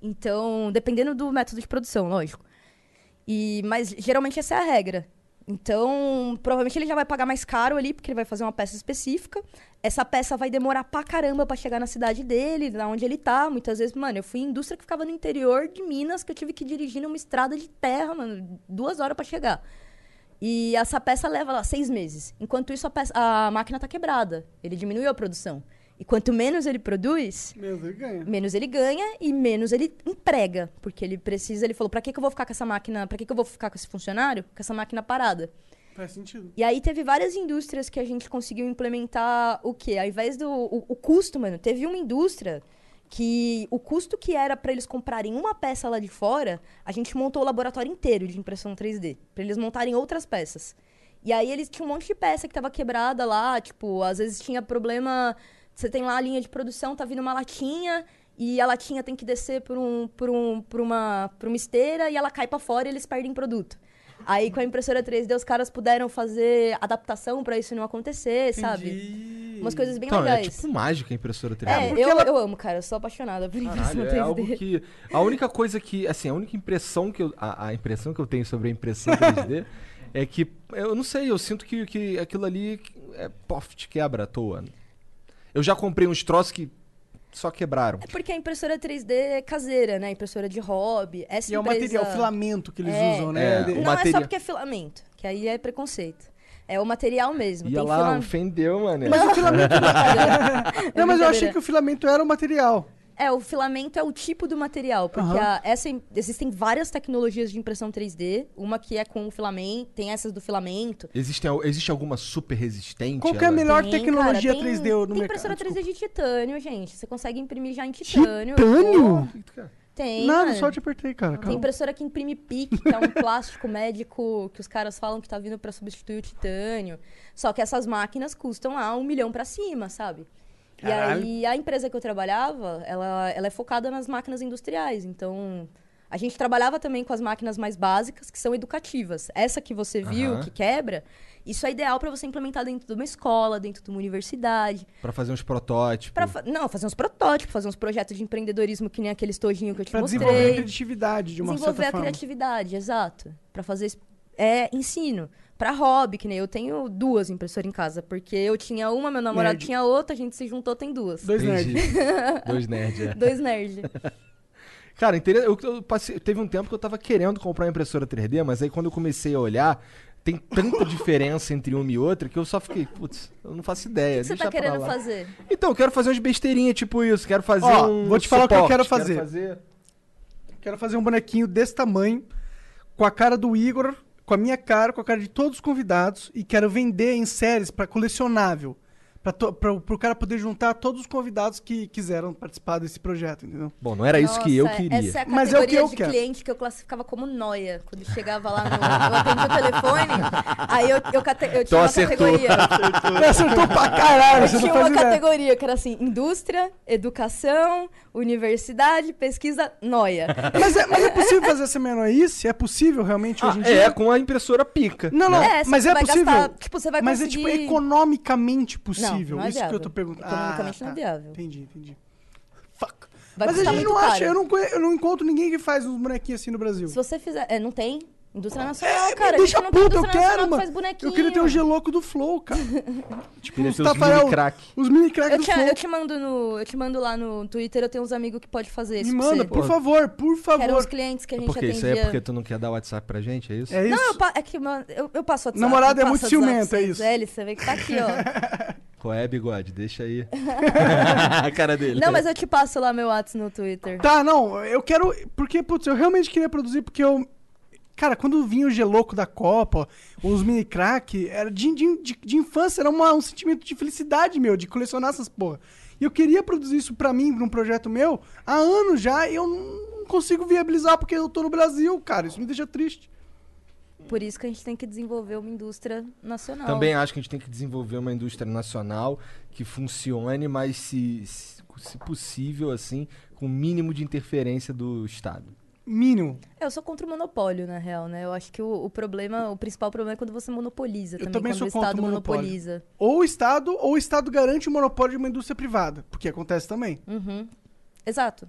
Então, dependendo do método de produção, lógico. E, mas geralmente essa é a regra. Então, provavelmente ele já vai pagar mais caro ali, porque ele vai fazer uma peça específica. Essa peça vai demorar pra caramba pra chegar na cidade dele, da onde ele tá. Muitas vezes, mano, eu fui em indústria que ficava no interior de Minas, que eu tive que dirigir numa estrada de terra, mano, duas horas pra chegar. E essa peça leva lá seis meses. Enquanto isso, a, peça- a máquina tá quebrada. Ele diminuiu a produção. E quanto menos ele produz, Meu Deus, ganha. menos ele ganha e menos ele emprega. Porque ele precisa, ele falou, pra que, que eu vou ficar com essa máquina, pra que, que eu vou ficar com esse funcionário, com essa máquina parada? Faz sentido. E aí teve várias indústrias que a gente conseguiu implementar o quê? Ao invés do o, o custo, mano, teve uma indústria que o custo que era pra eles comprarem uma peça lá de fora, a gente montou o laboratório inteiro de impressão 3D, Pra eles montarem outras peças. E aí eles tinham um monte de peça que tava quebrada lá, tipo, às vezes tinha problema, você tem lá a linha de produção, tá vindo uma latinha e a latinha tem que descer por um por um por uma por uma esteira e ela cai pra fora e eles perdem produto. Aí com a impressora 3D os caras puderam fazer adaptação pra isso não acontecer, sabe? Umas coisas bem Então, é legais. tipo mágica a impressora 3D. É, eu, eu amo, cara. Eu sou apaixonada por impressão Caralho, 3D. é algo que. A única coisa que. Assim, a única impressão que eu. A, a impressão que eu tenho sobre a impressão 3D é que. Eu não sei, eu sinto que, que aquilo ali é pof, te quebra à toa. Eu já comprei uns troços que só quebraram. É porque a impressora 3D é caseira, né? Impressora de hobby. Essa E é o empresa- material, o filamento que eles É. usam, né? É, Não é material- só porque é filamento, que aí é preconceito. É o material mesmo. Tem lá, filam- ofendeu, mano. Mas o filamento. É não, mas eu achei que o filamento era o material. É, o filamento é o tipo do material, porque Aham. a- essa, existem várias tecnologias de impressão 3D. Uma que é com o filamento, tem essas do filamento. Existe, existe alguma super resistente? Qual que é a melhor Tem, tecnologia cara, tem- 3D no Tem mercado? impressora 3D Desculpa. de titânio, gente. Você consegue imprimir já em titânio. Titânio? Pô, Tem, Nada, mano. só te apertei, cara. Tem calma. impressora que imprime PIC, que é um plástico médico que os caras falam que tá vindo pra substituir o titânio. Só que essas máquinas custam lá um milhão pra cima, sabe? Caralho. E aí a empresa que eu trabalhava, ela, ela é focada nas máquinas industriais. Então, a gente trabalhava também com as máquinas mais básicas, que são educativas. Essa que você viu, que quebra, isso é ideal pra você implementar dentro de uma escola, dentro de uma universidade. Pra fazer uns protótipos. Pra fa- não, fazer uns protótipos, fazer uns projetos de empreendedorismo que nem aquele estojinho que eu te Pra mostrei. desenvolver a criatividade de uma desenvolver certa a forma. criatividade, exato. Pra fazer é ensino. Pra hobby, que nem eu tenho duas impressoras em casa, porque eu tinha uma, meu namorado Nerd. tinha outra, a gente se juntou, tem duas. Dois nerds. Dois nerds, é. Dois nerds. Cara, eu, eu passei- teve um tempo que eu tava querendo comprar uma impressora 3D, mas aí quando eu comecei a olhar, tem tanta diferença entre uma e outra que eu só fiquei, putz, eu não faço ideia. O que você deixa tá querendo lá. fazer? Então, eu quero fazer umas besteirinhas tipo isso, quero fazer Ó, um vou te falar o que eu quero fazer. fazer- Quero fazer um bonequinho desse tamanho, com a cara do Igor, com a minha cara, com a cara de todos os convidados, e quero vender em séries pra colecionável. Pra, pro cara poder juntar todos os convidados que quiseram participar desse projeto, entendeu? Bom, não era isso que eu Nossa, queria. Essa é a Mas é o que eu de quero. cliente que eu classificava como noia. Quando chegava lá no. Eu o telefone, aí eu, eu, cate- eu tinha Então uma acertou. categoria. Acertou pra caralho, Eu você tinha uma ideia. categoria que era assim: indústria, educação, universidade, pesquisa, noia. Mas é, mas é possível fazer essa menorice? É possível realmente Ah, hoje em dia? é, com a impressora pica. Não, não, É, só mas é vai possível. gastar- tipo, você vai mas é conseguir- tipo economicamente possível. Não, não é Isso que eu viável. tô perguntando. Economicamente Ah, não é tá. viável. Entendi, entendi. Vai mas a gente não acha, caro. eu não, conhe- eu não encontro ninguém que faz uns bonequinhos assim no Brasil. Se você fizer. É, não tem? Indústria nacional, É, cara. deixa a gente não tem puto, eu quero, que mano. faz bonequinho. Eu queria ter o geloco do Flow, cara. tipo, os Tafarel, mini crack. os mini crack Eu do te, Flow. eu te mando no. Eu te mando lá no Twitter, eu tenho uns amigos que pode fazer isso. Me manda, você. por favor, por Que eram favor. os clientes que a gente Por quê? atendia. Isso aí é porque tu não quer dar WhatsApp pra gente, é isso? É isso? Não, eu, pa- é que mano, eu, eu passo WhatsApp. Namorado eu é muito ciumento, é isso. Zé, você vê que tá aqui, ó. Qual é, bigode? Deixa aí. a cara dele. Não, mas eu te passo lá meu WhatsApp no Twitter. Tá, não, eu quero. Porque, putz, eu realmente queria produzir, porque eu. Cara, quando vinha o geloco da Copa, os mini crack, era de, de, de, de infância, era uma- um sentimento de felicidade meu, de colecionar essas porra. E eu queria produzir isso pra mim, pra um projeto meu, há anos já, e eu não consigo viabilizar porque eu tô no Brasil, cara. Isso me deixa triste. Por isso que a gente tem que desenvolver uma indústria nacional. Também acho que a gente tem que desenvolver uma indústria nacional que funcione, mas se, se, possível, assim, com o mínimo de interferência do Estado. Mínimo. É, Eu sou contra o monopólio, na real, né? Eu acho que o, o problema, o principal problema é quando você monopoliza Eu também, também quando sou o contra Estado o monopólio. monopoliza. Ou o Estado, ou o Estado garante o monopólio de uma indústria privada, porque acontece também. Uhum. Exato.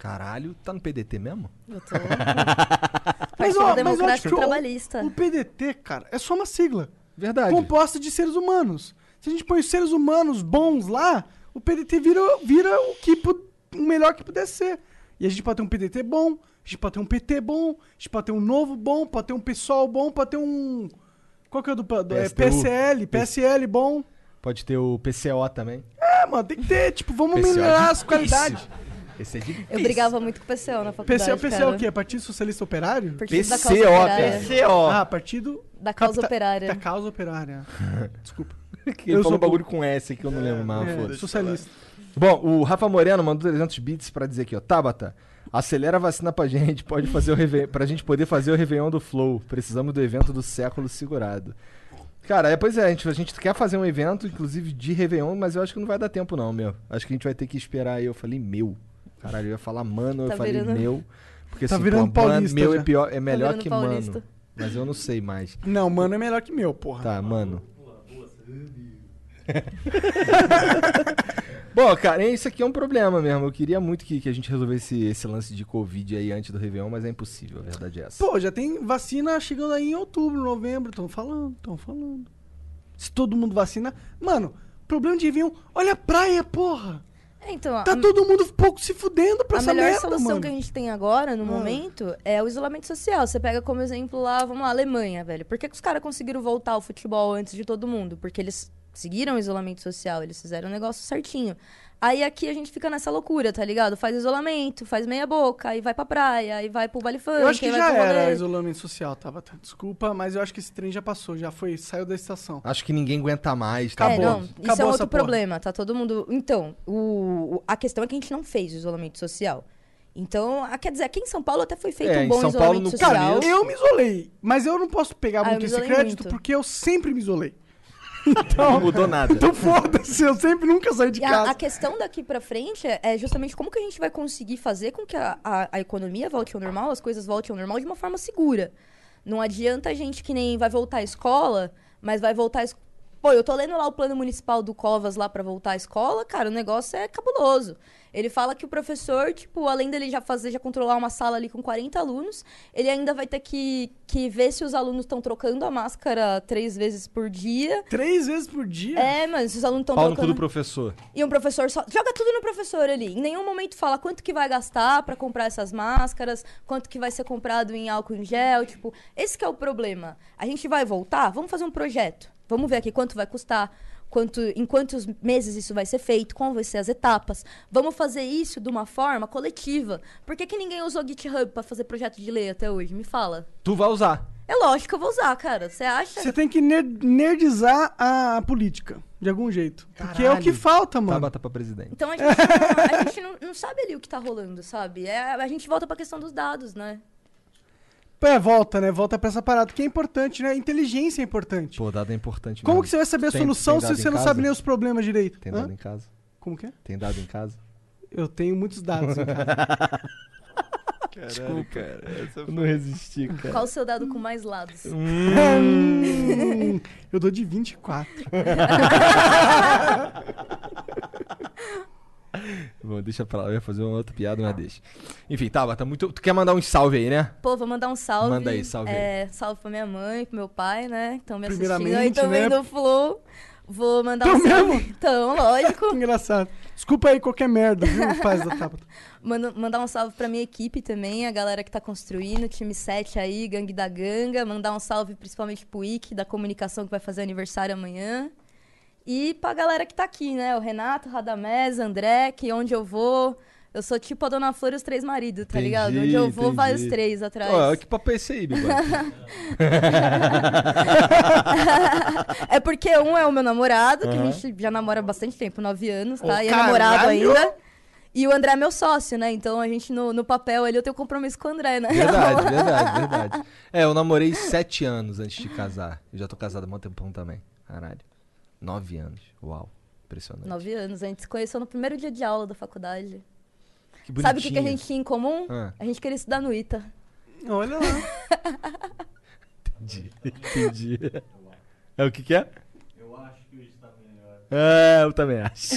Caralho, tá no PDT mesmo? Eu tô. Mas, ó, mas eu acho que o- Trabalhista. O PDT, cara, é só uma sigla. Verdade. Composta de seres humanos. Se a gente põe os seres humanos bons lá, o PDT vira, vira o, que, o melhor que puder ser. E a gente pode ter um PDT bom, a gente pode ter um PT bom, a gente pode ter um novo bom, pode ter um PSOL bom, pode ter um... Qual que é o do... do é. PSL, PSL bom. Pode ter o PCO também. É, mano. Tem que ter, tipo, vamos PCO é melhorar as difícil. qualidades. Esse é difícil. Eu brigava muito com o PCO na faculdade. PCO, PCO é cara. o quê? Partido Socialista Operário? Partido da PCO, causa operária. PCO. Ah, Partido Da causa Capita- operária. da Causa Operária. Desculpa. Ele Eu falou sou um bagulho com S aqui que eu não lembro mais. É, socialista. Bom, o Rafa Moreno mandou 300 bits pra dizer aqui, ó. Tabata, acelera a vacina pra gente, pode fazer o Réveillon, pra gente poder fazer o Réveillon do Flow. Precisamos do evento do século segurado. Cara, é, pois é, a gente, a gente quer fazer um evento, inclusive de Réveillon, mas eu acho que não vai dar tempo não, meu. Acho que a gente vai ter que esperar aí. Eu falei, meu. Caralho, eu ia falar mano, Tá eu falei virando- meu. Porque Tá assim, virando pô, mano, paulista meu já. é, pior, é melhor virando que paulista. mano. Mas eu não sei mais. Não, mano é melhor que meu, porra. Tá, mano. Bom, cara, isso aqui é um problema mesmo. Eu queria muito que, que a gente resolvesse esse lance de Covid aí antes do Réveillon, mas é impossível, a verdade é essa. Pô, já tem vacina chegando aí em outubro, novembro. Estão falando, estão falando. Se todo mundo vacina. Mano, problema de Réveillon. Olha a praia, porra. É, então, Tá a, todo mundo um pouco se fudendo pra a essa melhor merda, solução mano. que a gente tem agora, no Ah. momento, é o isolamento social. Você pega como exemplo lá, vamos lá, Alemanha, velho. Por que, que os caras conseguiram voltar ao futebol antes de todo mundo? Porque eles seguiram o isolamento social, eles fizeram o negócio certinho. Aí aqui a gente fica nessa loucura, tá ligado? Faz isolamento, faz meia boca, aí vai pra praia, aí vai pro baile funk, Eu acho que já era isolamento social, tava. Desculpa, mas eu acho que esse trem já passou, já foi, saiu da estação. Acho que ninguém aguenta mais, tá É, bom? não, isso Acabou é um outro porra. problema, tá todo mundo... Então, o, o- a questão é que a gente não fez o isolamento social. Então, ah, quer dizer, aqui em São Paulo até foi feito É, um bom São Paulo, isolamento no social. começo- Eu me isolei, mas eu não posso pegar Ah, muito esse crédito muito. porque eu sempre me isolei. Não mudou nada. Então foda-se, eu sempre nunca saí de E a, casa. a questão daqui pra frente é, é justamente como que a gente vai conseguir fazer com que a, a, a economia volte ao normal, as coisas voltem ao normal de uma forma segura. Não adianta a gente que nem vai voltar à escola, mas vai voltar à es- Pô, eu tô lendo lá o plano municipal do Covas lá pra voltar à escola, cara, o negócio é cabuloso. Ele fala que o professor, tipo, além dele já fazer, já controlar uma sala ali com 40 alunos, ele ainda vai ter que, que ver se os alunos estão trocando a máscara três vezes por dia. Três vezes por dia? É, mas se os alunos estão Pau no trocando. do professor. E um professor só. Joga tudo no professor ali. Em nenhum momento fala quanto que vai gastar pra comprar essas máscaras, quanto que vai ser comprado em álcool em gel. Tipo, esse que é o problema. A gente vai voltar? Vamos fazer um projeto. Vamos ver aqui quanto vai custar. Quanto, em quantos meses isso vai ser feito, como vai ser as etapas. Vamos fazer isso de uma forma coletiva. Por que, que ninguém usou GitHub pra fazer projeto de lei até hoje? Me fala. Tu vai usar. É lógico que eu vou usar, cara. Você acha? Você tem que ner- nerdizar a política, de algum jeito. Porque é o que Caralho. falta, mano. Tabata pra presidente. Então a gente, não, a gente não, não sabe ali o que tá rolando, sabe? É, a gente volta pra questão dos dados, né? É, volta, né? Volta pra essa parada, que é importante, né? Inteligência é importante. Pô, dado é importante Como mesmo. que você vai saber a Tem- solução tem se você não casa? sabe nem os problemas direito? Tem Hã? dado em casa? Como que é? Tem dado em casa? Eu tenho muitos dados em casa. Desculpa, cara. Eu não resisti, cara. Qual o seu dado com mais lados? Hum, eu dou de 24. Bom, deixa pra lá. Eu ia fazer uma outra piada, mas deixa. Enfim, Tabata, muito... tu quer mandar um salve aí, né? Pô, vou mandar um salve. Manda aí, salve aí. É, salve pra minha mãe, pro meu pai, né? Estão me assistindo aí também né? do Flow. Vou mandar Tão um salve. mesmo? Então, lógico. Engraçado. Desculpa aí qualquer merda, viu, pais da Tabata. Manda- mandar um salve pra minha equipe também, a galera que tá construindo, time 7 aí, Gangue da Ganga. Mandar um salve principalmente pro Ike, da comunicação, que vai fazer aniversário amanhã. E pra galera que tá aqui, né? O Renato, Radamés, André, que onde eu vou. Eu sou tipo a Dona Flor e os três maridos, tá ligado? Onde eu vou, vai os entendi. três atrás. Ó, que papo é esse aí, é porque um é o meu namorado, que Aham. a gente já namora há bastante tempo, nove anos, tá? e é namorado ainda. E o André é meu sócio, né? Então a gente, no, no papel ali, eu tenho compromisso com o André, né? Verdade, verdade, verdade. É, eu namorei sete anos antes de casar. Eu já tô casado há muito tempão também. Caralho. Nove anos. Uau. Impressionante. Nove anos. A gente se conheceu no primeiro dia de aula da faculdade. Que Sabe o que, que a bonitinho. gente tinha em comum? Ah. A gente queria estudar no ITA. Olha lá. Entendi. Entendi. É o que que é? Eu acho que hoje tá melhor. É, eu também acho.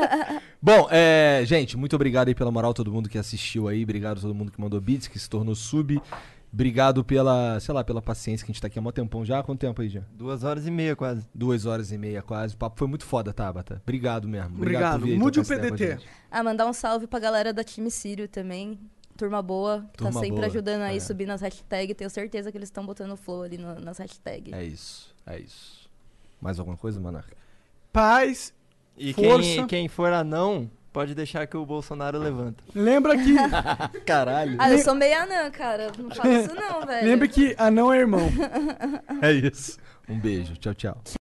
Bom, é, gente, muito obrigado aí pela moral, todo mundo que assistiu aí. Obrigado a todo mundo que mandou beats, que se tornou sub. Obrigado pela, sei lá, pela paciência que a gente tá aqui há mó tempão já. Quanto tempo aí já? Duas horas e meia quase. Duas horas e meia quase. O papo foi muito foda, Tabata. Obrigado mesmo. Obrigado. aí Mude o PDT. Ah, mandar um salve pra galera da time Sírio também. Turma boa, que Turma tá sempre boa, ajudando aí, é. subir nas hashtags. Tenho certeza que eles estão botando flow ali no- nas hashtags. É isso, é isso. Mais alguma coisa, Monarca? Paz E Força. quem, quem for anão, pode deixar que o Bolsonaro levanta. Lembra que, Caralho. Ah, eu sou meio anã, cara. Não fala isso não, velho. lembra que anão é irmão. É isso. Um beijo. Tchau, tchau.